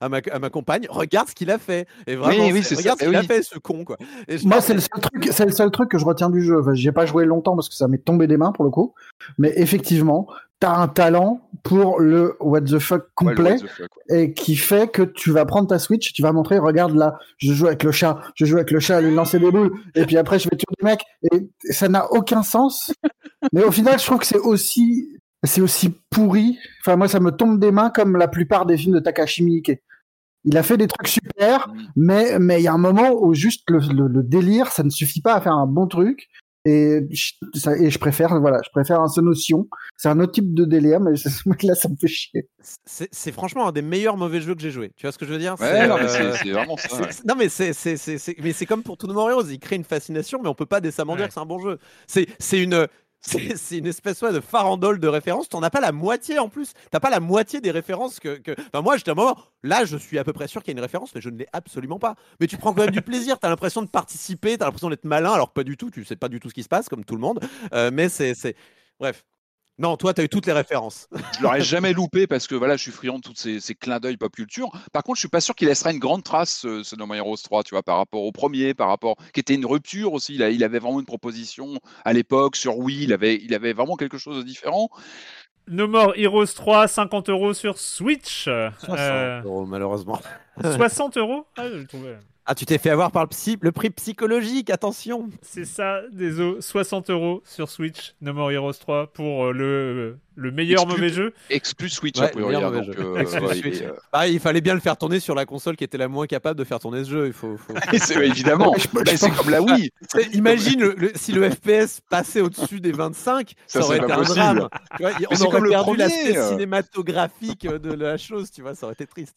à, ma, à, ma, compagne, regarde ce qu'il a fait. Et vraiment, oui, oui, regarde ce qu'il a fait ce con quoi. Moi c'est le seul truc, c'est le seul truc que je retiens du jeu. J'ai pas joué longtemps parce que ça m'est tombé des mains pour le coup, mais effectivement, t'as un talent pour le what the fuck complet et qui fait que tu vas prendre ta Switch, tu vas montrer, regarde là, je joue avec le chat, je joue avec le chat, lui lancer des boules, et puis après je vais tuer des mecs, et ça n'a aucun sens. Mais au final, je trouve que c'est aussi, c'est aussi pourri. Enfin, moi, ça me tombe des mains comme la plupart des films de Takashi Miike. Il a fait des trucs super, mais mais il y a un moment où juste le, le, délire, ça ne suffit pas à faire un bon truc. Et je, et je préfère, voilà, je préfère un notion. C'est un autre type de délire, mais ce mec-là, ça me fait chier. C'est franchement un des meilleurs mauvais jeux que j'ai joué. Tu vois ce que je veux dire? Ouais, non, euh, c'est vraiment ça. Non, mais c'est mais c'est comme pour tout No More Il crée une fascination, mais on peut pas décemment dire que c'est un bon jeu. C'est une c'est une espèce de farandole de références. Tu n'en as pas la moitié en plus. Tu n'as pas la moitié des références que. que... Enfin, moi, j'étais un moment. Là, je suis à peu près sûr qu'il y a une référence, mais je ne l'ai absolument pas. Mais tu prends quand même du plaisir. Tu as l'impression de participer. Tu as l'impression d'être malin, alors que pas du tout. Tu sais pas du tout ce qui se passe, comme tout le monde. Euh, mais c'est. Bref. Non, toi, tu as eu toutes les références. je l'aurais jamais loupé parce que voilà, je suis friand de tous ces, clins d'œil pop culture. Par contre, je suis pas sûr qu'il laissera une grande trace, ce, No More Heroes 3, tu vois, par rapport au premier, par rapport. qui était une rupture aussi. Il, il avait vraiment une proposition à l'époque sur Wii. Il avait, il avait vraiment quelque chose de différent. No More Heroes 3, 50 euros sur Switch. 60 euh, euros, malheureusement. 60 euros? Ah, ah, tu t'es fait avoir par le, psy, le prix psychologique, attention. C'est ça, désolé, 60 euros sur Switch, No More Heroes 3 pour euh, le, le meilleur mauvais jeu. Exclu Switch, ouais, priori, hein, donc, euh, Switch. Euh, bah, il fallait bien le faire tourner sur la console qui était la moins capable de faire tourner ce jeu. Il faut, faut... c'est évidemment, c'est comme la Wii. Imagine le, si le FPS passait au-dessus des 25, ça, aurait été un drame. Tu vois, on aurait perdu l'aspect cinématographique de la chose, tu vois, ça aurait été triste.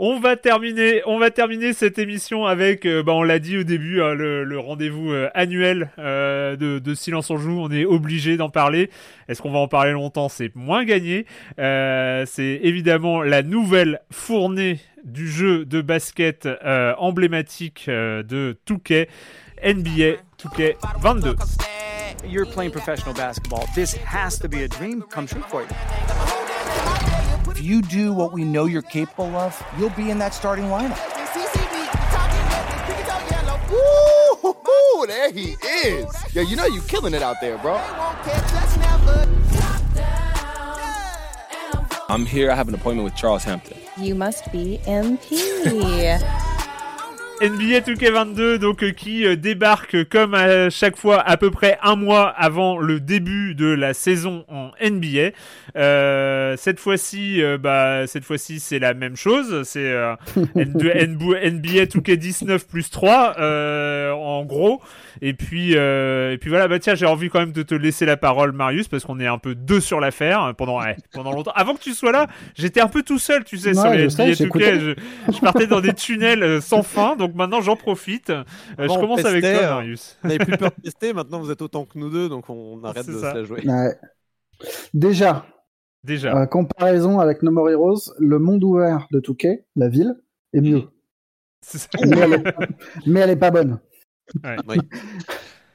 On va terminer, on va terminer cette émission avec, euh, bah on l'a dit au début, hein, le, rendez-vous euh, annuel euh, de, Silence en joue. On est obligé d'en parler. Est-ce qu'on va en parler longtemps? C'est moins gagné. c'est évidemment la nouvelle fournée du jeu de basket emblématique de Touquet, NBA Touquet 22. You're playing professional basketball. This has to be a dream come true for you. If you do what we know you're capable of, you'll be in that starting lineup. Ooh, there he is. Yeah, you know you're killing it out there, bro. I'm here. I have an appointment with Charles Hampton. You must be MP. NBA 2K22 donc euh, qui euh, débarque comme à chaque fois à peu près un mois avant le début de la saison en NBA. Euh, cette fois-ci, bah cette fois-ci c'est la même chose, c'est NBA 2K19 plus 3 en gros. Et puis et puis voilà bah tiens j'ai envie quand même de te laisser la parole Marius parce qu'on est un peu deux sur l'affaire pendant pendant longtemps. Avant que tu sois là, j'étais un peu tout seul tu sais sur les 2K. Je, je, partais dans des tunnels sans fin donc maintenant j'en profite. Euh, je commence avec toi, hein. Marius. Vous n'avez plus peur de tester, maintenant vous êtes autant que nous deux, donc on arrête de se la jouer. Déjà, Déjà. Euh, comparaison avec No More Heroes, le monde ouvert de Touquet, la ville, est mieux. mais, elle est... pas bonne.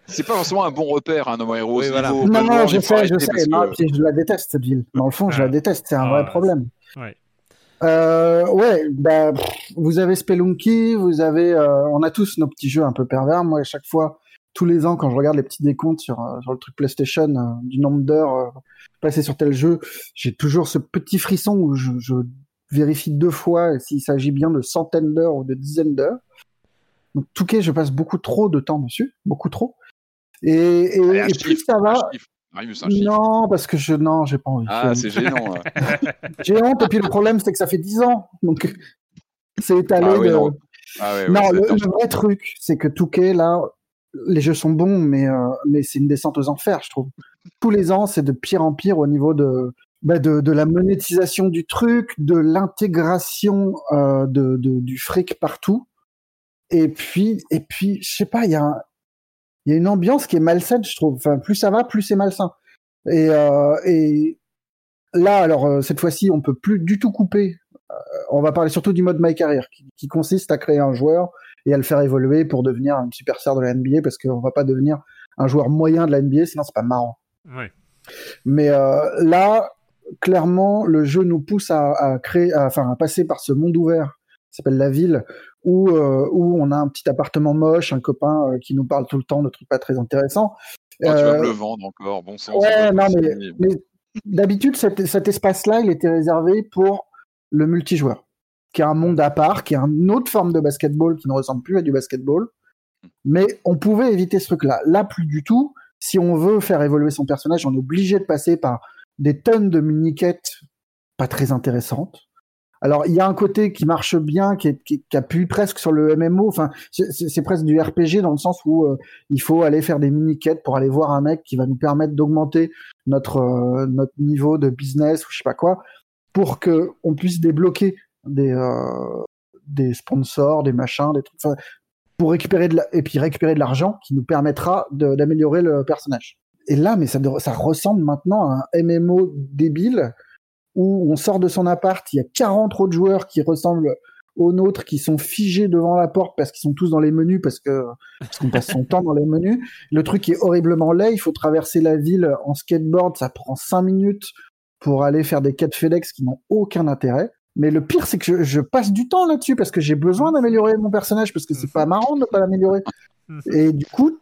C'est pas forcément un bon repère, hein, No More Heroes. Non, non, je sais, je sais. je la déteste cette ville. Dans le fond, je la déteste. C'est un vrai problème. Ouais. Euh, ouais, bah, vous avez Spelunky, vous avez, euh, on a tous nos petits jeux un peu pervers. Moi, à chaque fois, tous les ans, quand je regarde les petits décomptes sur, euh, sur le truc PlayStation euh, du nombre d'heures passées sur tel jeu, j'ai toujours ce petit frisson où je, je vérifie deux fois s'il s'agit bien de centaines d'heures ou de dizaines d'heures. Donc, cas, je passe beaucoup trop de temps dessus, beaucoup trop. Et, et, et plus ça va, non, parce que je non, j'ai pas envie. Ah, c'est gênant. j'ai honte et puis le problème c'est que ça fait 10 ans, donc c'est étalé. Ah, non, ah, non le, vrai truc, c'est que Touquet là, les jeux sont bons, mais euh, mais c'est une descente aux enfers, je trouve. Tous les ans, c'est de pire en pire au niveau de bah, de, de, la monétisation du truc, de l'intégration euh, de, de, du fric partout. Et puis, et puis, je sais pas, il y a un, il y a une ambiance qui est malsaine, je trouve. Enfin, plus ça va, plus c'est malsain. Et, euh, et là, alors euh, cette fois-ci, on peut plus du tout couper. Euh, on va parler surtout du mode My Career, qui, qui, consiste à créer un joueur et à le faire évoluer pour devenir une superstar de la NBA, parce qu'on va pas devenir un joueur moyen de la NBA, sinon c'est pas marrant. Ouais. Mais euh, là, clairement, le jeu nous pousse à, à créer, à, enfin, à passer par ce monde ouvert qui s'appelle la ville, où, euh, où on a un petit appartement moche, un copain euh, qui nous parle tout le temps de trucs pas très intéressants. Oh, tu vas me le vendre encore, bon sens. Ouais, non, mais, mais d'habitude, cet, cet espace-là, il était réservé pour le multijoueur, qui est un monde à part, qui est une autre forme de basketball qui ne ressemble plus à du basketball. Mais on pouvait éviter ce truc-là. Là, plus du tout. Si on veut faire évoluer son personnage, on est obligé de passer par des tonnes de mini-quêtes pas très intéressantes. Alors, il y a un côté qui marche bien, qui, appuie presque sur le MMO. Enfin, c'est presque du RPG dans le sens où euh, il faut aller faire des mini-quêtes pour aller voir un mec qui va nous permettre d'augmenter notre, euh, notre niveau de business ou je sais pas quoi, pour que on puisse débloquer des, euh, des sponsors, des machins, des trucs, pour récupérer et puis récupérer de l'argent qui nous permettra d'améliorer le personnage. Et là, mais ça ressemble maintenant à un MMO débile où on sort de son appart, il y a 40 autres joueurs qui ressemblent aux nôtres, qui sont figés devant la porte parce qu'ils sont tous dans les menus, parce que parce qu'on passe son temps dans les menus. Le truc est horriblement laid, il faut traverser la ville en skateboard, ça prend 5 minutes pour aller faire des quêtes FedEx qui n'ont aucun intérêt. Mais le pire, c'est que je, passe du temps là-dessus parce que j'ai besoin d'améliorer mon personnage parce que c'est pas marrant de pas l'améliorer. Et du coup,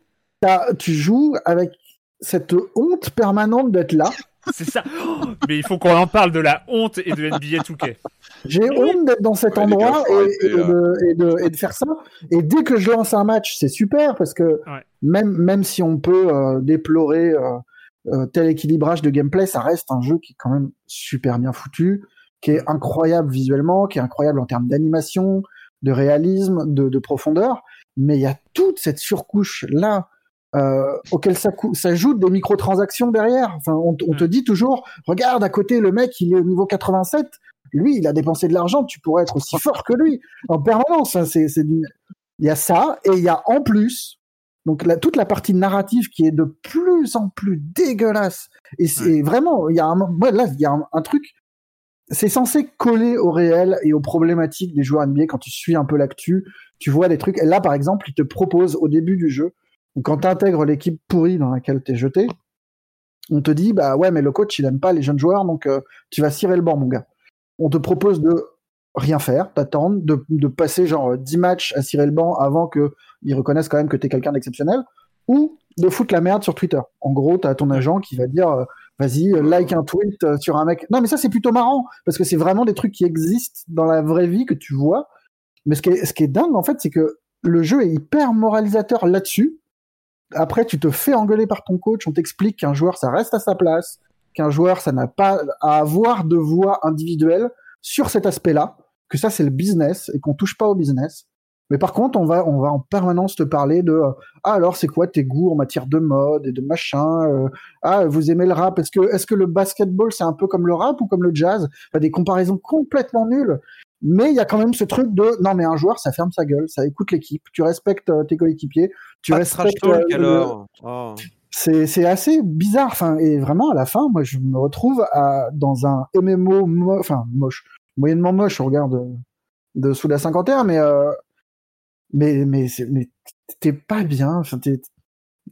tu joues avec cette honte permanente d'être là c'est ça. Mais il faut qu'on en parle de la honte et de NBA 2K. J'ai honte d'être dans cet endroit et, de, faire ça. Et dès que je lance un match, c'est super parce que même, même si on peut euh, déplorer euh, euh, tel équilibrage de gameplay, ça reste un jeu qui est quand même super bien foutu, qui est incroyable visuellement, qui est incroyable en termes d'animation, de réalisme, de, de profondeur. Mais il y a toute cette surcouche là euh, auquel ça s'ajoutent des microtransactions derrière. Enfin, on, te dit toujours, regarde à côté le mec, il est au niveau 87. Lui, il a dépensé de l'argent. Tu pourrais être aussi fort que lui en permanence. Hein, c'est, il y a ça et il y a en plus donc toute la partie narrative qui est de plus en plus dégueulasse. Et c'est vraiment, il y a un, là, il y a un, truc. C'est censé coller au réel et aux problématiques des joueurs NBA quand tu suis un peu l'actu. Tu vois des trucs. Et là, par exemple, il te propose au début du jeu quand tu intègres l'équipe pourrie dans laquelle tu es jeté, on te dit bah ouais mais le coach il aime pas les jeunes joueurs donc euh, tu vas cirer le banc mon gars. On te propose de rien faire, d'attendre, de, passer genre 10 matchs à cirer le banc avant qu'ils reconnaissent quand même que tu es quelqu'un d'exceptionnel ou de foutre la merde sur Twitter. En gros, tu ton agent qui va dire euh, vas-y, euh, like un tweet sur un mec. Non mais ça c'est plutôt marrant parce que c'est vraiment des trucs qui existent dans la vraie vie que tu vois. Mais ce qui ce qui est dingue en fait, c'est que le jeu est hyper moralisateur là-dessus. Après, tu te fais engueuler par ton coach, on t'explique qu'un joueur, ça reste à sa place, qu'un joueur, ça n'a pas à avoir de voix individuelle sur cet aspect-là, que ça, c'est le business et qu'on touche pas au business. Mais par contre, on va, on va en permanence te parler de euh, ah alors c'est quoi tes goûts en matière de mode et de machin. Euh, ah vous aimez le rap Est-ce que est-ce que le basketball c'est un peu comme le rap ou comme le jazz? Des comparaisons complètement nulles. Mais il y a quand même ce truc de non mais un joueur ça ferme sa gueule, ça écoute l'équipe, tu respectes euh, tes coéquipiers, tu respectes. alors. Oh. C'est c'est assez bizarre. Enfin et vraiment à la fin, moi je me retrouve à, dans un MMO enfin moche, moyennement moche au regard de, de sous la cinquantaine, mais mais mais mais t'es pas bien. Enfin, il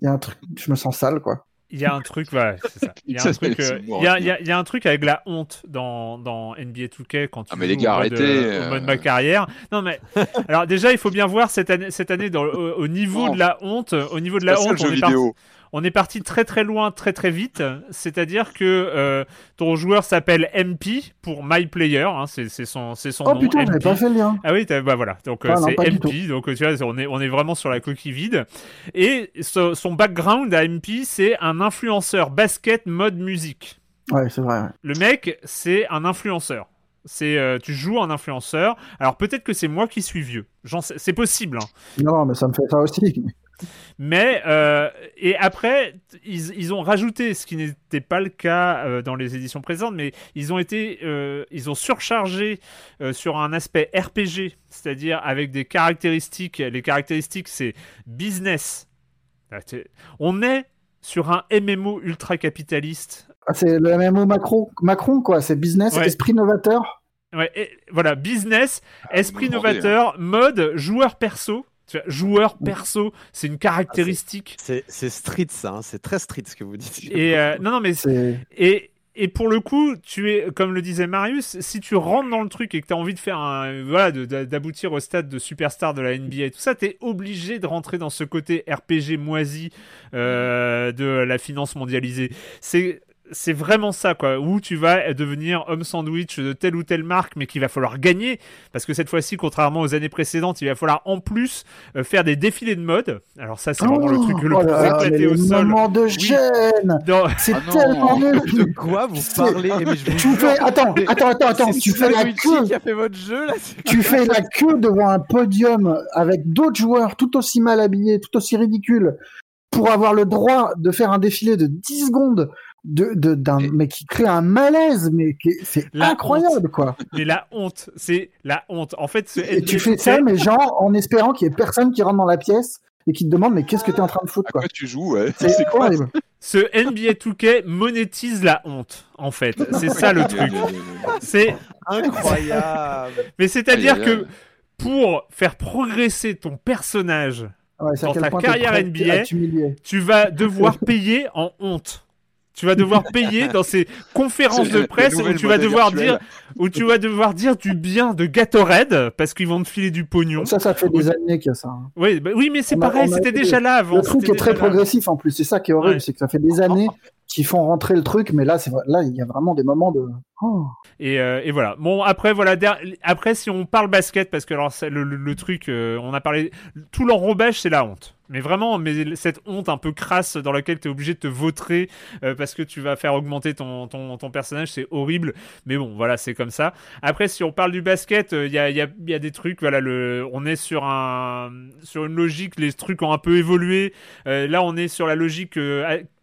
y a un truc, je me sens sale, quoi. Il y a un truc, voilà, c'est ça. Il y, a un truc, euh, il, y a, il, y a, un truc avec la honte dans, dans NBA 2K quand tu ah, mais les gars, arrêtez, euh, mode ma carrière. Non mais alors déjà il faut bien voir cette année, cette année dans, au, niveau de la honte, au niveau de la honte, on est, parti, on est parti très très loin, très très vite. C'est-à-dire que euh, ton joueur s'appelle MP pour My Player, hein, c'est son, son oh, nom. Oh putain, j'avais pas fait le lien. Ah oui, bah voilà, donc euh, c'est MP, donc tu vois, on est, on est vraiment sur la coquille vide. Et son background à MP, c'est un influenceur basket mode musique. Ouais, c'est vrai. Le mec, c'est un influenceur. C'est euh, tu joues un influenceur. Alors peut-être que c'est moi qui suis vieux. C'est possible. Hein. Non, mais ça me fait ça aussi. Mais euh, et après, ils, ils, ont rajouté ce qui n'était pas le cas euh, dans les éditions présentes, mais ils ont été, euh, ils ont surchargé sur un aspect RPG, c'est-à-dire avec des caractéristiques. Les caractéristiques, c'est business. On est sur un MMO ultra capitaliste. Ah, c'est le MMO Macron, Macron quoi. C'est business, esprit novateur. Ouais, voilà, business, esprit ah, novateur, mode joueur perso joueur perso, c'est une caractéristique. Ah, c'est street ça, hein. c'est très street ce que vous dites. Et euh, non, non, mais et et pour le coup, tu es, comme le disait Marius, si tu rentres dans le truc et que tu as envie de faire un, voilà, d'aboutir au stade de superstar de la NBA et tout ça, tu es obligé de rentrer dans ce côté RPG moisi euh, de la finance mondialisée. C'est c'est vraiment ça, quoi. Où tu vas devenir homme sandwich de telle ou telle marque, mais qu'il va falloir gagner. Parce que cette fois-ci, contrairement aux années précédentes, il va falloir en plus euh, faire des défilés de mode. Alors, ça, c'est vraiment le truc le oh plus éclaté au sol. de gêne C'est ah tellement nul De quoi vous parlez Tu fais... Attends, attends, attends, attends. Tu fais la queue. Qui a fait votre jeu, là tu fais la queue devant un podium avec d'autres joueurs tout aussi mal habillés, tout aussi ridicules, pour avoir le droit de faire un défilé de 10 secondes de, d'un mais qui crée un malaise mais c'est incroyable quoi. Mais la honte c'est la honte. En fait et tu fais ça mais genre en espérant qu'il y ait personne qui rentre dans la pièce et qui te demande mais qu'est-ce que tu es en train de foutre quoi, tu joues ouais? C'est horrible. ce NBA 2K monétise la honte en fait. C'est ça le truc. c'est incroyable. Mais c'est à dire que pour faire progresser ton personnage dans ta carrière NBA tu vas devoir payer en honte tu vas devoir payer dans ces conférences de presse où tu vas devoir dire où tu vas devoir dire du bien de Gatorade parce qu'ils vont te filer du pognon. Ça, ça fait des années qu'il y a ça. Hein. Oui, bah oui, mais c'est pareil, c'était déjà là avant. Le truc est très progressif en plus. C'est ça qui est horrible, c'est que ça fait des années qui font rentrer le truc, mais là, c'est là, il y a vraiment des moments de. Oh. Et, euh, et, voilà. Bon, après, voilà. Après, si on parle basket, parce que alors le, le, truc, euh, on a parlé, tout l'enrobage, c'est la honte. Mais vraiment, mais cette honte un peu crasse dans laquelle tu es obligé de te vautrer euh, parce que tu vas faire augmenter ton, ton, ton personnage, c'est horrible. Mais bon, voilà, c'est comme ça. Après, si on parle du basket, il y a, y, a, y, a, des trucs. Voilà, le, on est sur un sur une logique. Les trucs ont un peu évolué. là, on est sur la logique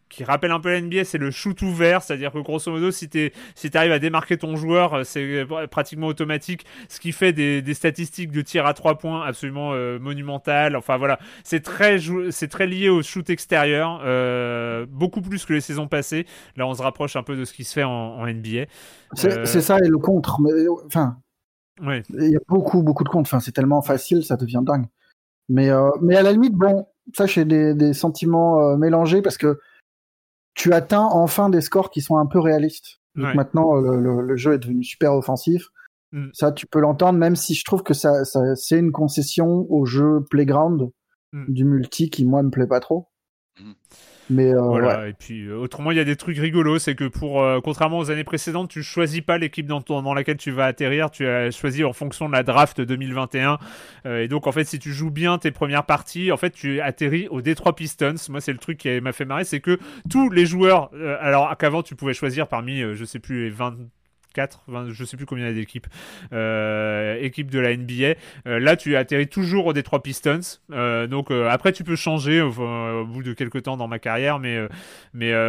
qui rappelle un peu la NBA, c'est le shoot ouvert, c'est-à-dire que grosso modo, si tu si arrives à démarquer ton joueur, euh, c'est euh, pratiquement automatique, ce qui fait des, des statistiques de tir à trois points absolument euh, monumentales. Enfin voilà, c'est très, c'est très lié au shoot extérieur, euh, beaucoup plus que les saisons passées. Là, on se rapproche un peu de ce qui se fait en, en NBA. C'est ça et le contre, mais enfin, il y a beaucoup, beaucoup de contre. Enfin, c'est tellement facile, ça devient dingue. Mais, mais à la limite, bon, ça, j'ai des, des sentiments mélangés parce que tu atteins enfin des scores qui sont un peu réalistes. Donc maintenant, le, jeu est devenu super offensif. Mm. Ça, tu peux l'entendre, même si je trouve que ça, c'est une concession au jeu Playground mm. du multi qui, moi, me plaît pas trop. Mm. Mais euh, voilà. Et puis autrement, il y a des trucs rigolos, c'est que pour contrairement aux années précédentes, tu choisis pas l'équipe dans, dans laquelle tu vas atterrir, tu as choisi en fonction de la draft 2021. et donc en fait, si tu joues bien tes premières parties, en fait, tu atterris au Detroit Pistons. Moi, c'est le truc qui m'a fait marrer, c'est que tous les joueurs, alors qu'avant tu pouvais choisir parmi, je sais plus, les 20 4, je sais plus combien il y a d'équipes, euh, de la NBA. Euh, là, tu atterris toujours au Detroit Pistons. Euh, donc après, tu peux changer au bout de quelques temps dans ma carrière, mais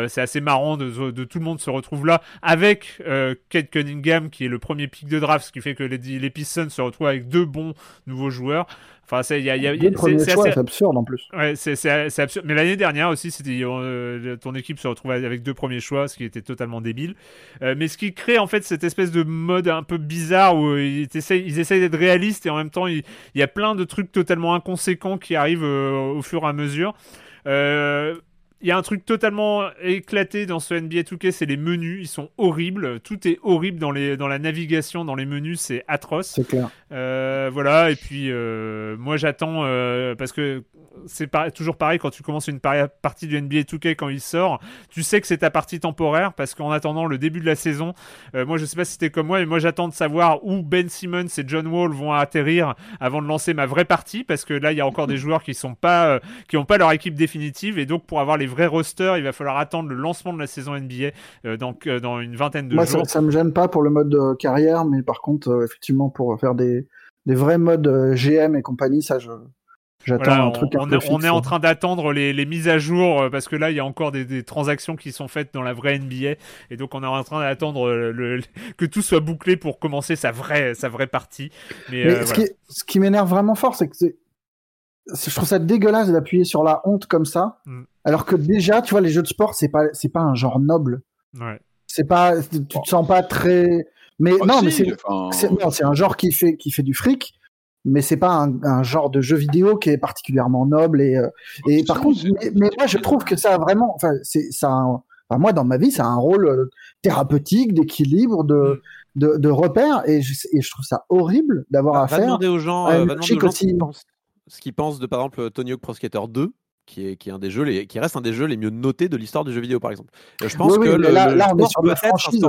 c'est assez marrant de, de, tout le monde se retrouve là avec Kate Cunningham qui est le premier pick de draft, ce qui fait que les, les Pistons se retrouvent avec deux bons nouveaux joueurs. Enfin, c'est y a, y a, c'est absurde en plus. Ouais, c'est absurde. Mais l'année dernière aussi, c'était euh, ton équipe se retrouvait avec deux premiers choix, ce qui était totalement débile. Euh, mais ce qui crée en fait cette espèce de mode un peu bizarre où ils essayent, ils essayent d'être réalistes et en même temps, il, y a plein de trucs totalement inconséquents qui arrivent euh, au fur et à mesure. Euh, il y a un truc totalement éclaté dans ce NBA 2K, c'est les menus. Ils sont horribles. Tout est horrible dans, les, dans la navigation, dans les menus. C'est atroce. C'est clair. Euh, voilà. Et puis, euh, moi, j'attends euh, parce que c'est toujours pareil quand tu commences une partie du NBA 2K quand il sort. Tu sais que c'est ta partie temporaire parce qu'en attendant le début de la saison, moi je sais pas si c'était comme moi, mais moi j'attends de savoir où Ben Simmons et John Wall vont atterrir avant de lancer ma vraie partie parce que là il y a encore des joueurs qui sont pas qui ont pas leur équipe définitive et donc pour avoir les vrais rosters, il va falloir attendre le lancement de la saison NBA euh, donc dans une vingtaine de jours. Moi ça, ça, me gêne pas pour le mode carrière, mais par contre effectivement pour faire des des vrais modes GM et compagnie, ça je J'attends un truc on, on est en train d'attendre les, les, mises à jour euh, parce que là il y a encore des, des, transactions qui sont faites dans la vraie NBA et donc on est en train d'attendre euh, le, que tout soit bouclé pour commencer sa vraie sa vraie partie. Mais, euh, ce, qui, ce, qui, m'énerve vraiment fort, c'est que je trouve ça dégueulasse d'appuyer sur la honte comme ça, mm. alors que déjà tu vois les jeux de sport c'est pas c'est pas un genre noble. Ouais. C'est pas tu te sens pas très mais oh, non mais c'est c'est un genre qui fait qui fait du fric mais c'est pas un, genre de jeu vidéo qui est particulièrement noble et, euh, et par contre mais, moi je trouve que ça a vraiment enfin c'est ça enfin, moi dans ma vie ça a un rôle euh, thérapeutique d'équilibre de, mm. de, de repère et je, et je trouve ça horrible d'avoir bah, à faire demander aux gens, euh, demander aux gens ce qu'ils pensent, de par exemple Tony Hawk Pro Skater 2 qui est, qui est un des jeux les, qui reste un des jeux les mieux notés de l'histoire du jeu vidéo par exemple. je pense que là, là on est sur de la franchise.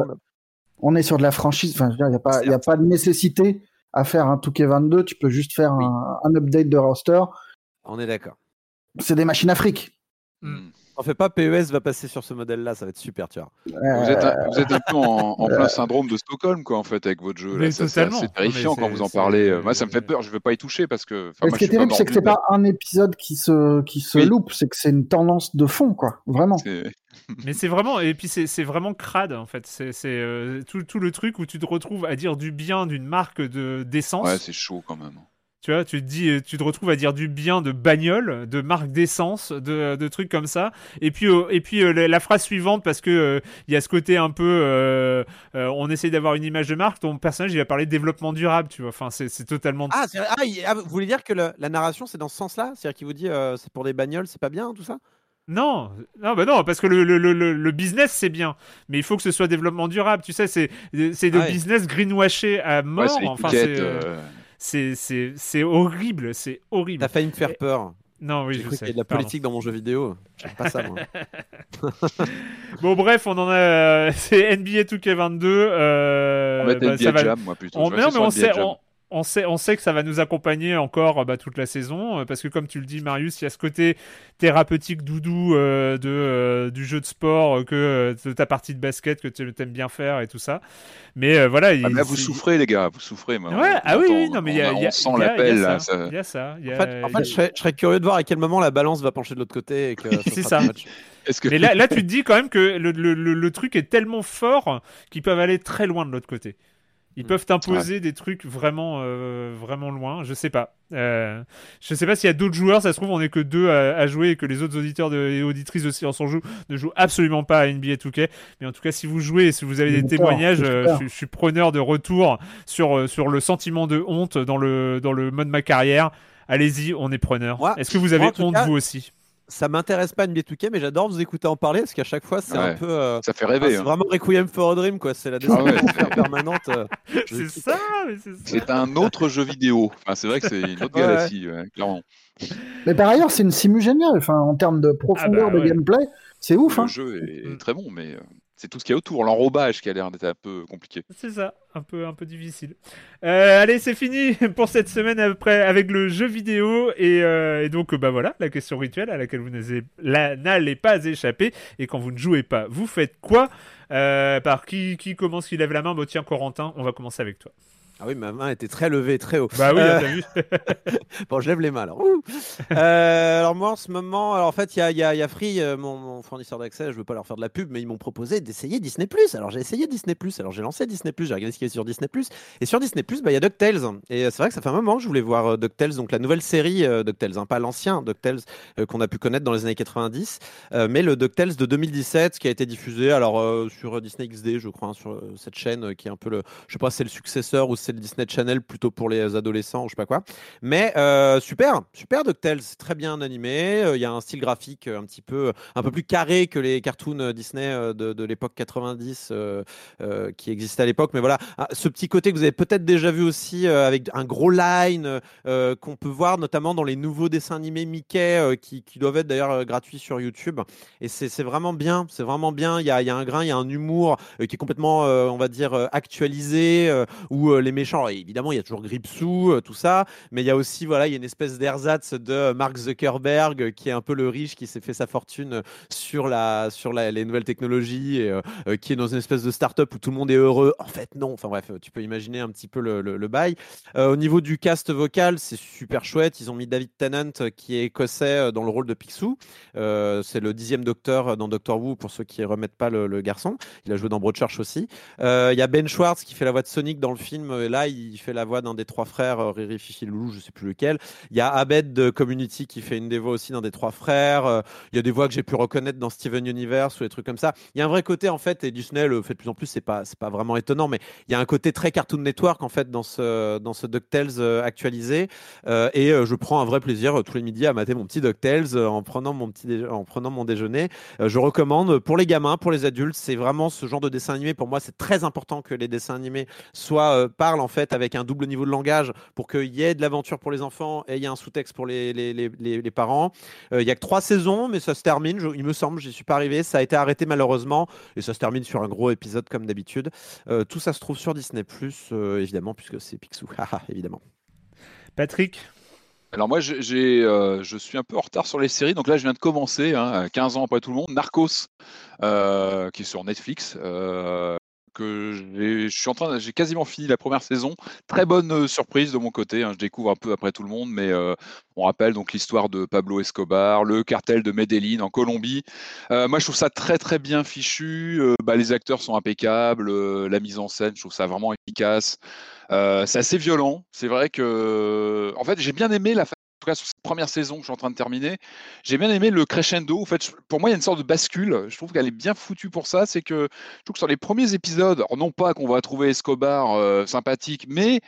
On est sur de la franchise. Enfin, il n'y a pas, il a pas de nécessité à faire un 2K22, tu peux juste faire un, update de roster. On est d'accord. C'est des machines afriques. Hmm. En fait pas, PES va passer sur ce modèle-là, ça va être super, tu vois. Vous, êtes un, peu en, plein syndrome de Stockholm, quoi, en fait, avec votre jeu. C'est terrifiant quand vous en parlez. Moi, ça me fait peur, je ne veux pas y toucher parce que. ce qui est terrible, c'est que c'est pas un épisode qui se, qui se loupe, c'est que c'est une tendance de fond, quoi, vraiment. Mais c'est vraiment, et puis c'est vraiment crade en fait. C'est euh, tout, tout, le truc où tu te retrouves à dire du bien d'une marque d'essence. ouais, c'est chaud quand même. Tu vois, tu te dis, tu te retrouves à dire du bien de bagnole, de marque d'essence, de, de, trucs comme ça. Et puis, euh, et puis euh, la, phrase suivante, parce que il y a ce côté un peu, on essaie d'avoir une image de marque. Ton personnage, il va parler de développement durable, tu vois. Enfin, c'est totalement. Ah, ah, ah, vous voulez dire que la narration, c'est dans ce sens-là, c'est-à-dire qu'il vous dit, c'est pour des bagnoles, c'est pas bien, tout ça? Non, non, bah non, parce que le, le, le, le business c'est bien, mais il faut que ce soit développement durable. Tu sais, c'est c'est de business greenwashé à mort. enfin, euh, c'est c'est horrible, c'est horrible. T'as failli me faire peur. Non, oui, je sais. Il y a de la politique dans mon jeu vidéo. J'aime pas ça, moi. bon, bref, on en a. C'est NBA 2K22. Euh... On va bah, ça va... Jam, moi, plutôt. On... mais on sait, on sait, on sait que ça va nous accompagner encore bah, toute la saison, euh, parce que comme tu le dis, Marius, il y a ce côté thérapeutique doudou euh, de, euh, du jeu de sport, que de ta partie de basket que tu aimes bien faire et tout ça. Mais voilà. Ah, vous souffrez, les gars, vous souffrez. Ouais, ah oui, non, mais il y a, y a, sent l'appel. Il y a ça. en fait, je, serais, curieux de voir à quel moment la balance va pencher de l'autre côté. C'est ça. Que... Mais là, là, tu te dis quand même que le, le, le truc est tellement fort qu'ils peuvent aller très loin de l'autre côté. Ils peuvent t'imposer des trucs vraiment, euh, vraiment loin. Je sais pas. Euh, je sais pas s'il y a d'autres joueurs. Ça se trouve, on est que deux à, jouer et que les autres auditeurs et auditrices aussi en sont jouent ne jouent absolument pas à NBA 2K. Mais en tout cas, si vous jouez et si vous avez des témoignages, euh, je, suis preneur de retour sur, sur le sentiment de honte dans le, dans le mode ma carrière. Allez-y, on est preneur. Est-ce que vous avez honte vous aussi? Ça m'intéresse pas NBA 2K, mais j'adore vous écouter en parler parce qu'à chaque fois, c'est un peu. Euh, ça fait rêver. c'est hein. vraiment Requiem for a Dream, quoi. C'est la descente ah permanente. Euh, c'est ça, c'est un autre jeu vidéo. Enfin, c'est vrai que c'est une autre galaxie, clairement. Mais par ailleurs, c'est une simu géniale. Enfin, en termes de profondeur ah bah de gameplay, c'est ouf. Le hein. jeu est mm. très bon, mais euh, c'est tout ce qu'il y a autour, l'enrobage qui a l'air d'être un peu compliqué. C'est ça, un peu, un peu difficile. Euh, allez, c'est fini pour cette semaine après avec le jeu vidéo et, euh, donc bah voilà la question rituelle à laquelle vous n'allez pas échapper et quand vous ne jouez pas, vous faites quoi? Euh, Par qui, qui commence, qui lève la main? Bon tiens Corentin, on va commencer avec toi. Ah oui, ma main était très levée, très haut. Bah oui, euh... vu. bon, je lève les mains alors. euh, alors moi, en ce moment, alors en fait, il y a, y, a, y a, Free, euh, mon, mon, fournisseur d'accès. Je veux pas leur faire de la pub, mais ils m'ont proposé d'essayer Disney+. Alors j'ai essayé Disney+. Alors j'ai lancé Disney+. J'ai regardé ce qu'il y a sur Disney+. Et sur Disney+, bah, il y a DuckTales. Et c'est vrai que ça fait un moment que je voulais voir euh, DuckTales, donc la nouvelle série euh, DuckTales, hein, pas l'ancien DuckTales euh, qu'on a pu connaître dans les années 90, euh, mais le DuckTales de 2017 qui a été diffusé alors euh, sur Disney XD, je crois, hein, sur cette chaîne qui est un peu le, je sais pas, c'est le successeur ou c'est le Disney Channel plutôt pour les adolescents ou je sais pas quoi. Mais euh, super, super DuckTales, très bien animé. Euh, il y a un style graphique un petit peu, un peu plus carré que les cartoons Disney euh, de, l'époque 90 euh, euh, qui existaient à l'époque. Mais voilà, ah, ce petit côté que vous avez peut-être déjà vu aussi avec un gros line qu'on peut voir notamment dans les nouveaux dessins animés Mickey qui, doivent être d'ailleurs gratuits sur YouTube. Et c'est vraiment bien, c'est vraiment bien. Il y y a un grain, il y a un humour qui est complètement, on va dire, actualisé où les évidemment, il y a toujours Gripsou, euh, tout ça, mais il y a aussi, voilà, il y a une espèce d'ersatz de Mark Zuckerberg euh, qui est un peu le riche qui s'est fait sa fortune sur, la, sur les nouvelles technologies et euh, qui est dans une espèce de start-up où tout le monde est heureux. En fait, non. Enfin bref, tu peux imaginer un petit peu le bail. au niveau du cast vocal, c'est super chouette. Ils ont mis David Tennant qui est écossais dans le rôle de Picsou. c'est le dixième docteur dans Doctor Who pour ceux qui remettent pas le, le garçon. Il a joué dans Broadchurch aussi. Il y a Ben Schwartz qui fait la voix de Sonic dans le film. Là, il fait la voix d'un des trois frères, euh, Riri, Fifi, Loulou, je sais plus lequel. Il y a Abed de Community qui fait une des voix aussi dans des trois frères. Euh, il y a des voix que j'ai pu reconnaître dans Steven Universe ou des trucs comme ça. Il y a un vrai côté en fait, et Disney le fait de plus en plus, c'est pas c'est pas vraiment étonnant, mais il y a un côté très Cartoon Network en fait dans ce dans ce Ducktales euh, actualisé. et je prends un vrai plaisir tous les midis à mater mon petit Ducktales en prenant mon petit en prenant mon déjeuner. je recommande pour les gamins, pour les adultes, c'est vraiment ce genre de dessin animé. Pour moi, c'est très important que les dessins animés soient en fait avec un double niveau de langage pour qu'il y ait de l'aventure pour les enfants et il y a un sous-texte pour les, les, les, les parents. Euh, il y a que trois saisons, mais ça se termine, je, il me semble, j'y suis pas arrivé. Ça a été arrêté malheureusement et ça se termine sur un gros épisode comme d'habitude. Euh, tout ça se trouve sur Disney, euh, évidemment, puisque c'est Picsou, évidemment. Patrick? Alors moi, j'ai, euh, je suis un peu en retard sur les séries, donc là, je viens de commencer, hein, 15 ans après tout le monde, Narcos, euh, qui est sur Netflix, euh, je suis en train, j'ai quasiment fini la première saison. Très bonne euh, surprise de mon côté. Hein. je découvre un peu après tout le monde, mais euh, on rappelle donc l'histoire de Pablo Escobar, le cartel de Medellín en Colombie. Euh, moi, je trouve ça très très bien fichu. Bah, les acteurs sont impeccables, la mise en scène, je trouve ça vraiment efficace. c'est assez violent. C'est vrai que, en fait, j'ai bien aimé la sur cette première saison que je suis en train de terminer, j'ai bien aimé le crescendo. En fait, pour moi, il y a une sorte de bascule. Je trouve qu'elle est bien foutue pour ça. C'est que je trouve que sur les premiers épisodes, non pas qu'on va trouver Escobar euh, sympathique, mais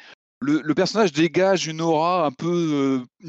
le, personnage dégage une aura un peu, euh,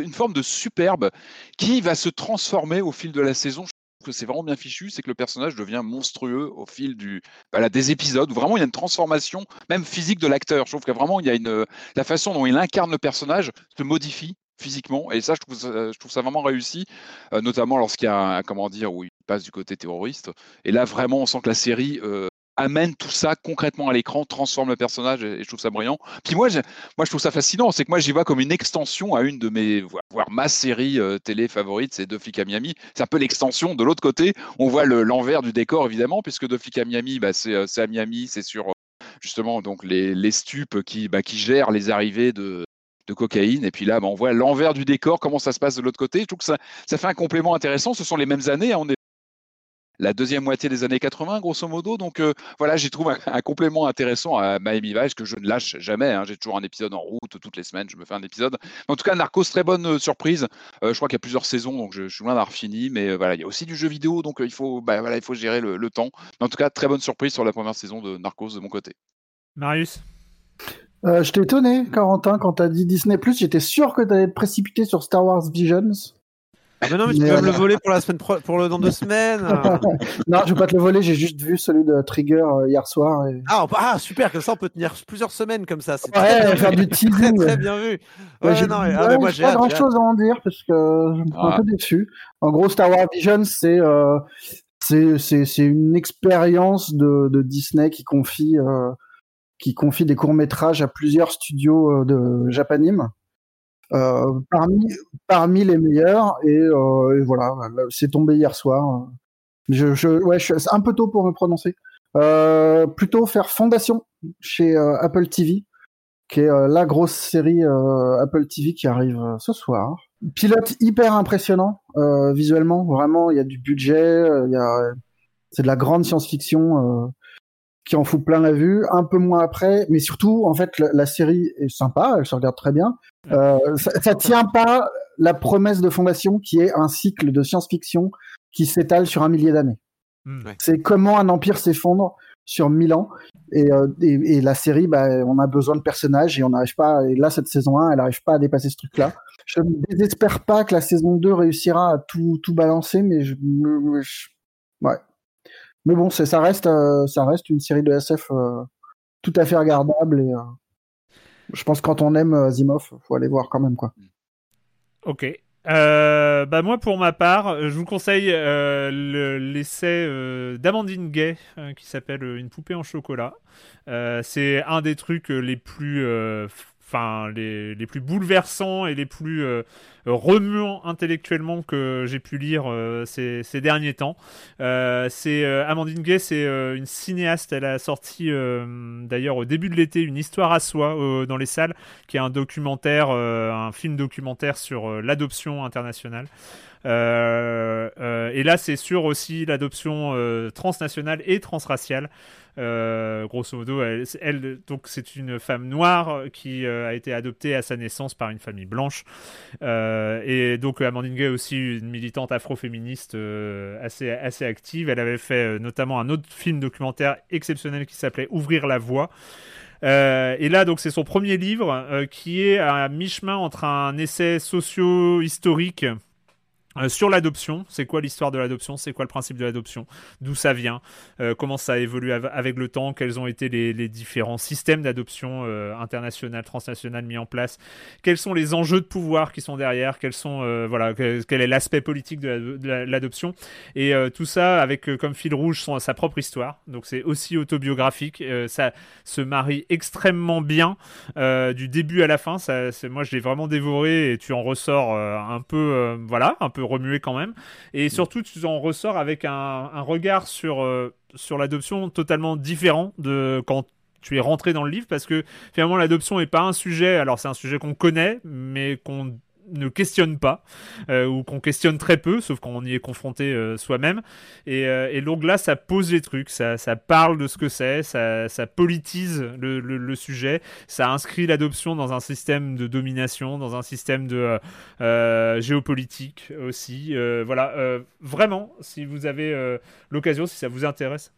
une, forme de superbe qui va se transformer au fil de la saison. Je trouve que c'est vraiment bien fichu, c'est que le personnage devient monstrueux au fil du, des épisodes. Vraiment, il y a une transformation, même physique de l'acteur. Je trouve que vraiment, il y a une, la façon dont il incarne le personnage se modifie physiquement. Et ça, je trouve ça, vraiment réussi, euh, notamment lorsqu'il y a, un, comment dire, où il passe du côté terroriste. Et là, vraiment, on sent que la série euh, amène tout ça concrètement à l'écran, transforme le personnage, et, je trouve ça brillant. Puis moi, je, moi, je trouve ça fascinant, c'est que moi, j'y vois comme une extension à une de mes, voire ma série euh, télé favorite, c'est Deux flics à Miami. C'est un peu l'extension. De l'autre côté, on voit l'envers du décor, évidemment, puisque Deux flics à Miami, bah, c'est à Miami, c'est sur justement donc les, les stupes qui, bah, qui gèrent les arrivées de, de cocaïne. Et puis là, bah, on voit l'envers du décor, comment ça se passe de l'autre côté. Je trouve que ça, ça fait un complément intéressant. Ce sont les mêmes années. Hein. On est la deuxième moitié des années 80, grosso modo. Donc euh, voilà, j'y trouve un, complément intéressant à Miami Vice que je ne lâche jamais. Hein. J'ai toujours un épisode en route toutes les semaines. Je me fais un épisode. En tout cas, Narcos, très bonne euh, surprise. Euh, je crois qu'il y a plusieurs saisons, donc je, suis loin d'avoir fini. Mais voilà, il y a aussi du jeu vidéo, donc il faut, bah, voilà, il faut gérer le, le temps. Mais en tout cas, très bonne surprise sur la première saison de Narcos de mon côté. Marius? Euh, je t'ai étonné, Corentin, quand t'as dit Disney+, j'étais sûr que t'allais te précipiter sur Star Wars Visions. mais non, mais tu peux me le voler pour la semaine pour le dans deux semaines. non, je vais pas te le voler. J'ai juste vu celui de Trigger hier soir. Ah, ah, super, comme ça on peut tenir plusieurs semaines comme ça. C'est ouais, faire du teasing. Très, bien vu. Ouais, j'ai non, ah, moi, pas grand chose à en dire parce que je suis un peu déçu. En gros, Star Wars Vision, c'est c'est une expérience de, de, Disney qui confie qui confie des courts métrages à plusieurs studios de Japanime. Euh, parmi parmi les meilleurs. Et, euh, voilà c'est tombé hier soir. Je, je ouais suis un peu tôt pour me prononcer. Euh, plutôt faire fondation chez euh, Apple TV qui est euh, la grosse série Apple TV qui arrive ce soir. Pilote hyper impressionnant visuellement. Vraiment il y a du budget il y a c'est de la grande science-fiction qui en fout plein la vue, un peu moins après, mais surtout, en fait, la, série est sympa, elle se regarde très bien. Euh, ça, ça tient pas la promesse de Fondation qui est un cycle de science-fiction qui s'étale sur un millier d'années. Hmm. C'est comment un empire s'effondre sur mille ans. Et, euh, et, et, la série, bah, on a besoin de personnages et on n'arrive pas. Et là, cette saison 1, elle n'arrive pas à dépasser ce truc-là. Je ne désespère pas que la saison 2 réussira à tout, tout balancer, mais je, je mais bon, ça reste, euh, ça reste une série de SF euh, tout à fait regardable et euh, je pense que quand on aime Asimov, faut aller voir quand même quoi. Ok. bah moi pour ma part, je vous conseille l'essai d'Amandine Gay qui s'appelle Une poupée en chocolat. c'est un des trucs les plus enfin les, les, plus bouleversants et les plus euh, remuants intellectuellement que j'ai pu lire euh, ces, ces, derniers temps. Euh, c'est Amandine Gay, c'est une cinéaste. Elle a sorti d'ailleurs au début de l'été une histoire à soi dans les salles, qui est un documentaire, un film documentaire sur l'adoption internationale. Euh, euh, et là, c'est sur aussi l'adoption euh, transnationale et transraciale. grosso modo, elle, donc c'est une femme noire qui a été adoptée à sa naissance par une famille blanche. et donc Amandine Gay est aussi une militante afroféministe assez, assez active. Elle avait fait notamment un autre film documentaire exceptionnel qui s'appelait Ouvrir la voie. et là, donc, c'est son premier livre qui est à mi-chemin entre un essai socio-historique euh, sur l'adoption, c'est quoi l'histoire de l'adoption C'est quoi le principe de l'adoption D'où ça vient euh, Comment ça a évolué avec le temps Quels ont été les, différents systèmes d'adoption euh, international, transnational mis en place Quels sont les enjeux de pouvoir qui sont derrière Quels sont voilà quel, est l'aspect politique de l'adoption Et tout ça avec comme fil rouge son, sa propre histoire. Donc c'est aussi autobiographique. ça se marie extrêmement bien du début à la fin. Moi je l'ai vraiment dévoré et tu en ressors un peu voilà un peu remuer quand même. Et surtout, tu en ressors avec un, regard sur, euh, sur l'adoption totalement différent de quand tu es rentré dans le livre parce que finalement l'adoption n'est pas un sujet, alors c'est un sujet qu'on connaît, mais qu'on ne questionne pas euh, ou qu'on questionne très peu, sauf quand on y est confronté euh, soi-même. Et, euh, et, donc là, ça pose les trucs, ça, parle de ce que c'est, ça, politise le, le, sujet, ça inscrit l'adoption dans un système de domination, dans un système de géopolitique aussi. voilà, vraiment, si vous avez l'occasion, si ça vous intéresse.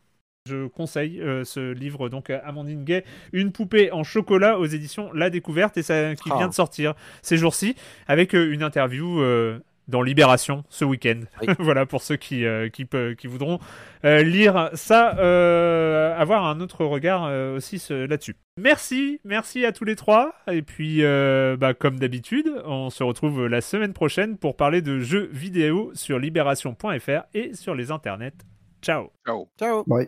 Je conseille euh, ce livre donc à Amandine Gay, Une poupée en chocolat aux éditions La Découverte et ça qui vient ah. de sortir ces jours-ci avec euh, une interview euh, dans Libération ce week-end. voilà pour ceux qui qui, qui, voudront lire ça, avoir un autre regard aussi là-dessus. Merci, merci à tous les trois et puis bah, comme d'habitude, on se retrouve la semaine prochaine pour parler de jeux vidéo sur libération.fr et sur les internets Ciao. Ciao. Ciao. Bye.